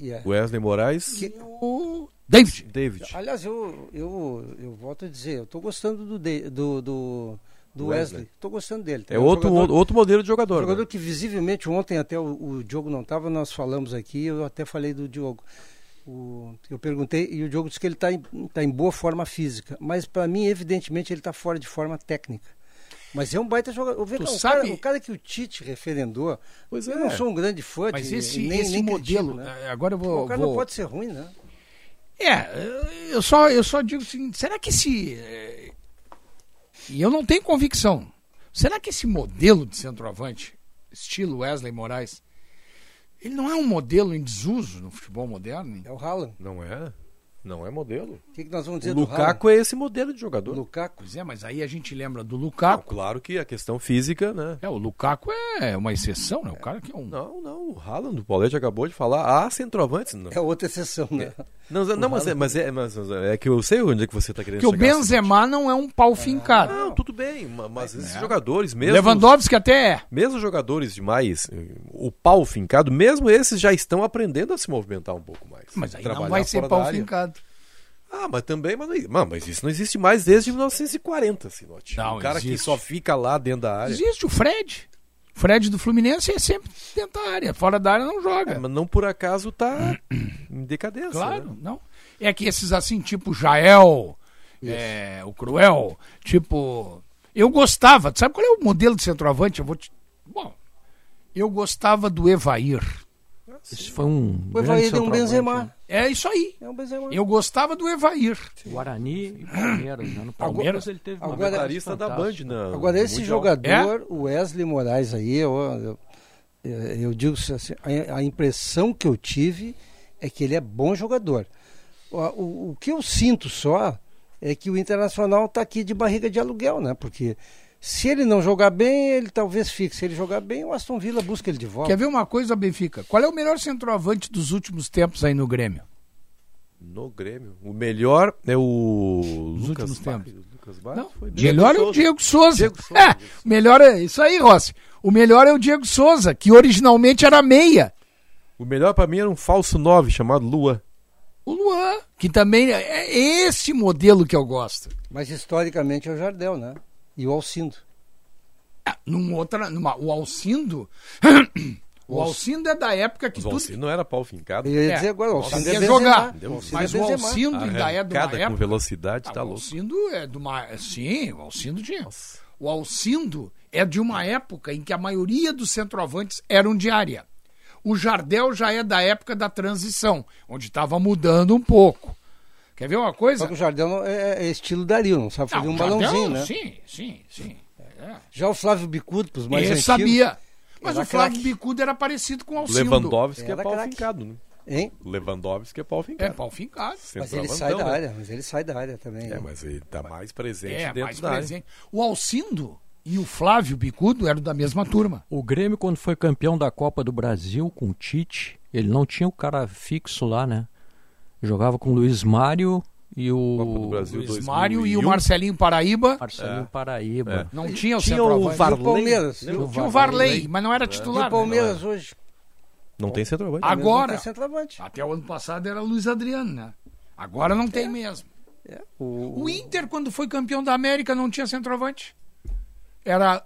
Yeah. Wesley Moraes. e o David. David. Aliás, eu, eu, eu volto a dizer, eu tô gostando do, De- do, do, do Wesley. Wesley. Tô gostando dele. É outro, jogador- outro modelo de jogador. jogador né? que visivelmente ontem até o, o Diogo não estava, nós falamos aqui, eu até falei do Diogo. O- eu perguntei e o Diogo disse que ele está em, tá em boa forma física, mas para mim, evidentemente, ele está fora de forma técnica. Mas é um baita jogador. Vê Tu sabe- cara, o cara que o Tite referendou, Pois eu é. não sou um grande fã Mas de, esse, nem, esse nem modelo, critico, né? agora eu vou... o cara vou- não pode ser ruim, né? É, eu só, eu só digo assim, será que esse... eh, E eu não tenho convicção. Será que esse modelo de centroavante, estilo Wesley Moraes, ele não é um modelo em desuso no futebol moderno? É o Haaland. Não é? Não é modelo. O que, que nós vamos O dizer do Lukaku é esse modelo de jogador. Lukaku. Pois é, mas aí a gente lembra do Não, Lukaku. claro que a questão física, né? É, o Lukaku é uma exceção, né? O cara que é um... Não, não. O Haaland, o Paulette acabou de falar. Ah, centroavantes. Não, É outra exceção, né? Não, não mas, é, mas, é, mas é que eu sei onde é que você está querendo Porque o chegar. Benzema não é um pau fincado. Não, tudo bem, ma- mas esses É. jogadores mesmo. Lewandowski até é. Mesmo jogadores demais, eh, o pau fincado, mesmo esses já estão aprendendo a se movimentar um pouco mais. Mas aí não vai ser pau fincado. Ah, mas também, mas, não- mas, isso não existe mais desde 1940, Sinote. Não, o cara que existe. só fica lá dentro da área. Existe o Fred. O Fred do Fluminense é sempre dentro da área. Fora da área não joga. É, mas não por acaso tá em decadência. Claro, né? não. É que esses assim, tipo Jael, é, o Cruel, tipo. Eu gostava, sabe qual é o modelo de centroavante? Eu vou te. Bom, eu gostava do Evair. Esse foi um. O Evair é um Benzema. né? É isso aí. É um Benzema. Eu gostava do Evair. Guarani e Palmeiras. Né? No Palmeiras ele teve uma agora- Comentarista da Band, né? Agora, esse Mundial. jogador, o Wesley Moraes aí, eu, eu, eu digo assim, a, a impressão que eu tive é que ele é bom jogador. O, o, o que eu sinto só é que o Internacional está aqui de barriga de aluguel, né? Porque se ele não jogar bem, ele talvez fique. Se ele jogar bem, o Aston Villa busca ele de volta. Quer ver uma coisa, Benfica? Qual é o melhor centroavante dos últimos tempos aí no Grêmio? No Grêmio. O melhor é o Nos Lucas últimos Barros. tempos. Lucas Barros Não, foi bem. melhor é o. Diego Souza. Diego [laughs] Souza, É, o melhor é isso aí, Rossi. O melhor é o Diego Souza, que originalmente era meia. O melhor pra mim era um falso 9 chamado Lua. O Luan, que também é esse modelo que eu gosto. Mas historicamente é o Jardel, né? E o Alcindo. Ah, Num outra, numa, o Alcindo. [coughs] o Alcindo é da época que Os tudo. Alcino não era pau fincado. Eu ia É, dizer agora, o Alcindo é jogar. O Alcindo Mas é o. Alcindo ainda é de uma Arrancada com época. velocidade, Ah, tá o louco. Alcindo é de uma. Sim, o Alcindo tinha. O Alcindo é de uma época em que a maioria dos centroavantes eram de área. O Jardel já é da época da transição, onde estava mudando um pouco. Quer ver uma coisa? Só que o Jardel não- é, é estilo Dario, não sabe fazer Não, um o Jardel, balãozinho, né? Sim, sim, sim. É. Já o Flávio Bicudo, pros mais Ele antigos. sabia. Mas o Flávio craque. Bicudo era parecido com o Alcindo. Lewandowski é Era pau craque. fincado, né? Hein? Lewandowski é pau É, fincado. pau fincado. Mas ele Centroavantão, sai da né? área, mas ele sai da área também. É, né? mas ele tá mais presente É, dentro mais da área. presente. O Alcindo e o Flávio Bicudo eram da mesma turma. O Grêmio, quando foi campeão da Copa do Brasil com o Tite, ele não tinha o cara fixo lá, né? Jogava com o Luiz Mário e o Luiz 2001. Mário e o Marcelinho Paraíba. Marcelinho É. Paraíba. Não tinha o Tinha o centroavante. Varley. o Palmeiras? o, Tinha o Varley, mas não era e titular. o né? Palmeiras hoje? Não tem centroavante. Agora. Tem centroavante. Até o ano passado era Luiz Adriano, né? Agora não tem mesmo. É, o, O Inter, quando foi campeão da América, não tinha centroavante. Era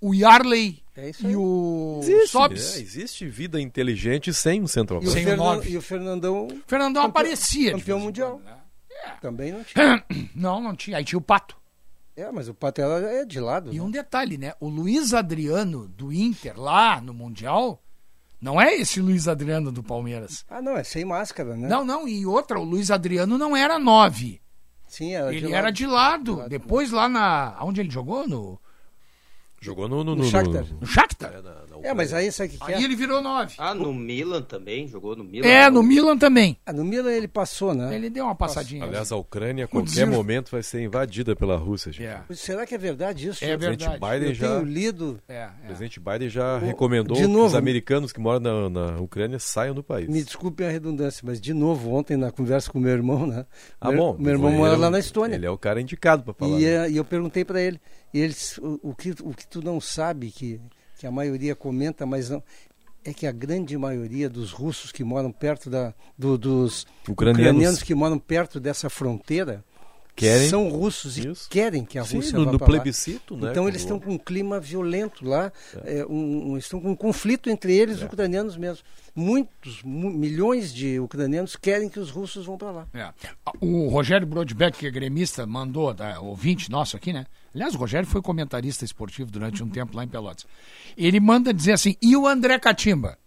o Yarley É isso e o Existe, Sobs. é, existe vida inteligente sem um E o, centroavante. Sem o Fernan- nove. e o Fernandão. Fernandão campeão- aparecia. de Campeão mundial. quando, né? Também não tinha. [clears throat] Não, não tinha. Aí tinha o Pato. É, mas o Patela é de lado. E né? um detalhe, né? O Luiz Adriano do Inter lá no Mundial não é esse Luiz Adriano do Palmeiras. Ah, não, é sem máscara, né? Não, não. E outra, o Luiz Adriano não era nove. Sim, era Ele de era lado. de lado. Depois lá na. Onde ele jogou? No, Jogou no, no, No Shakhtar. no Shakhtar. É, mas aí sabe o que, que é? Aí ele virou nove. Ah, no Milan também, jogou no Milan. É, no Milan também. Ah, no Milan ele passou, né? Ele deu uma passadinha. Aliás, a Ucrânia a qualquer momento vai ser invadida pela Rússia. gente. É. Será que é verdade isso? É? O presidente verdade. Biden Eu já, tenho lido. É, o é. presidente Biden já O- recomendou que os americanos que moram na, na Ucrânia saiam do país. Me desculpem a redundância, mas de novo, ontem na conversa com meu irmão, né? Ah, meu, bom. Meu irmão mora é o- lá na Estônia. Ele é o cara indicado para falar. E, né? eh, e eu perguntei para ele, e ele disse, o, o que, o que tu não sabe, que, que a maioria comenta, mas não, é que a grande maioria dos russos que moram perto da, do- dos Ucranianos. que moram perto dessa fronteira Querem. são russos Isso. e querem que a Sim, Rússia no- vá no plebiscito, né, Então eles estão com um clima violento lá, é, um- um- estão com um conflito entre eles, É. ucranianos mesmo. Muitos, mu- milhões de ucranianos querem que os russos vão para lá. É. O Rogério Brodbeck, que é gremista, mandou, tá, ouvinte nosso aqui, né? Aliás, o Rogério foi comentarista esportivo durante um tempo lá em Pelotas. Ele manda dizer assim, e o André Catimba?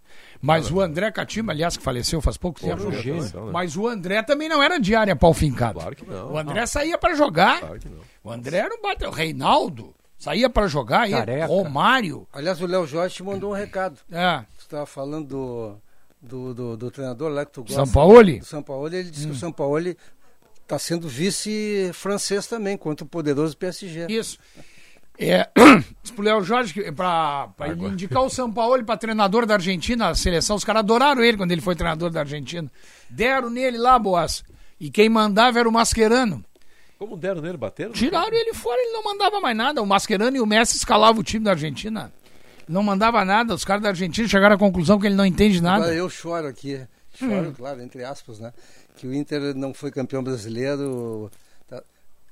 Mas o André Catimba, aliás, que faleceu faz pouco Pô, tempo, gênio. seleção, né? mas o André também não era de área pau fincado. Claro que não. O André saía para jogar. Claro que não. O André era um bate... O Reinaldo saía para jogar. E Careca. Romário. Aliás, o Léo Jorge te mandou um recado. É. Tu estava falando do, do, do, do treinador lá que tu gosta. Sampaoli? Do Sampaoli, ele disse que o Sampaoli está sendo vice francês também, contra o poderoso PSG. Isso. É, [clears throat] pro Léo Jorge ele indicar o São Paulo para treinador da Argentina, a seleção. Os caras adoraram ele quando ele foi treinador da Argentina. Deram nele lá, Boas. E quem mandava era o Mascherano. Como deram nele, bateram? Tiraram ele fora, ele não mandava mais nada. O Mascherano e o Messi escalavam o time da Argentina. Não mandava nada. Os caras da Argentina chegaram à conclusão que ele não entende nada. Agora eu choro aqui, choro, Hum. claro, entre aspas, né? Que o Inter não foi campeão brasileiro. tá?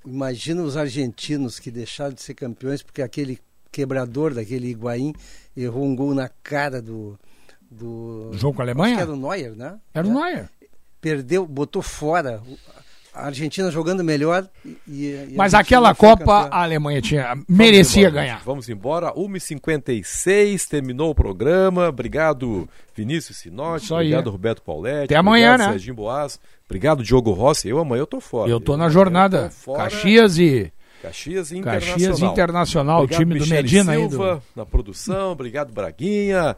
Imagina os argentinos que deixaram de ser campeões porque aquele quebrador daquele Higuaín errou um gol na cara do. do Jogo com a Alemanha? Acho que era o Neuer, né? Era o É. Neuer. Perdeu, botou fora. A Argentina jogando melhor. E, e a Mas aquela Copa a Alemanha tinha, merecia embora, ganhar. Vamos embora. 1h56, terminou o programa. Obrigado, Vinícius Sinotti. Aí. Obrigado, Roberto Pauletti. Até amanhã, obrigado, né? Serginho Boas. Obrigado, Diogo Rossi. Eu amanhã eu tô fora. Eu tô na jornada. tô fora. Caxias e. Caxias e Internacional. Caxias Internacional, o Obrigado, time do Michele Medina aí. Silva, Do... na produção. Obrigado, Braguinha.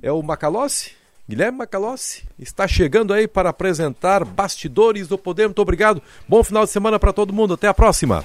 É o Macalossi? Guilherme Macalossi está chegando aí para apresentar Bastidores do Poder. Muito obrigado. Bom final de semana para todo mundo. Até a próxima.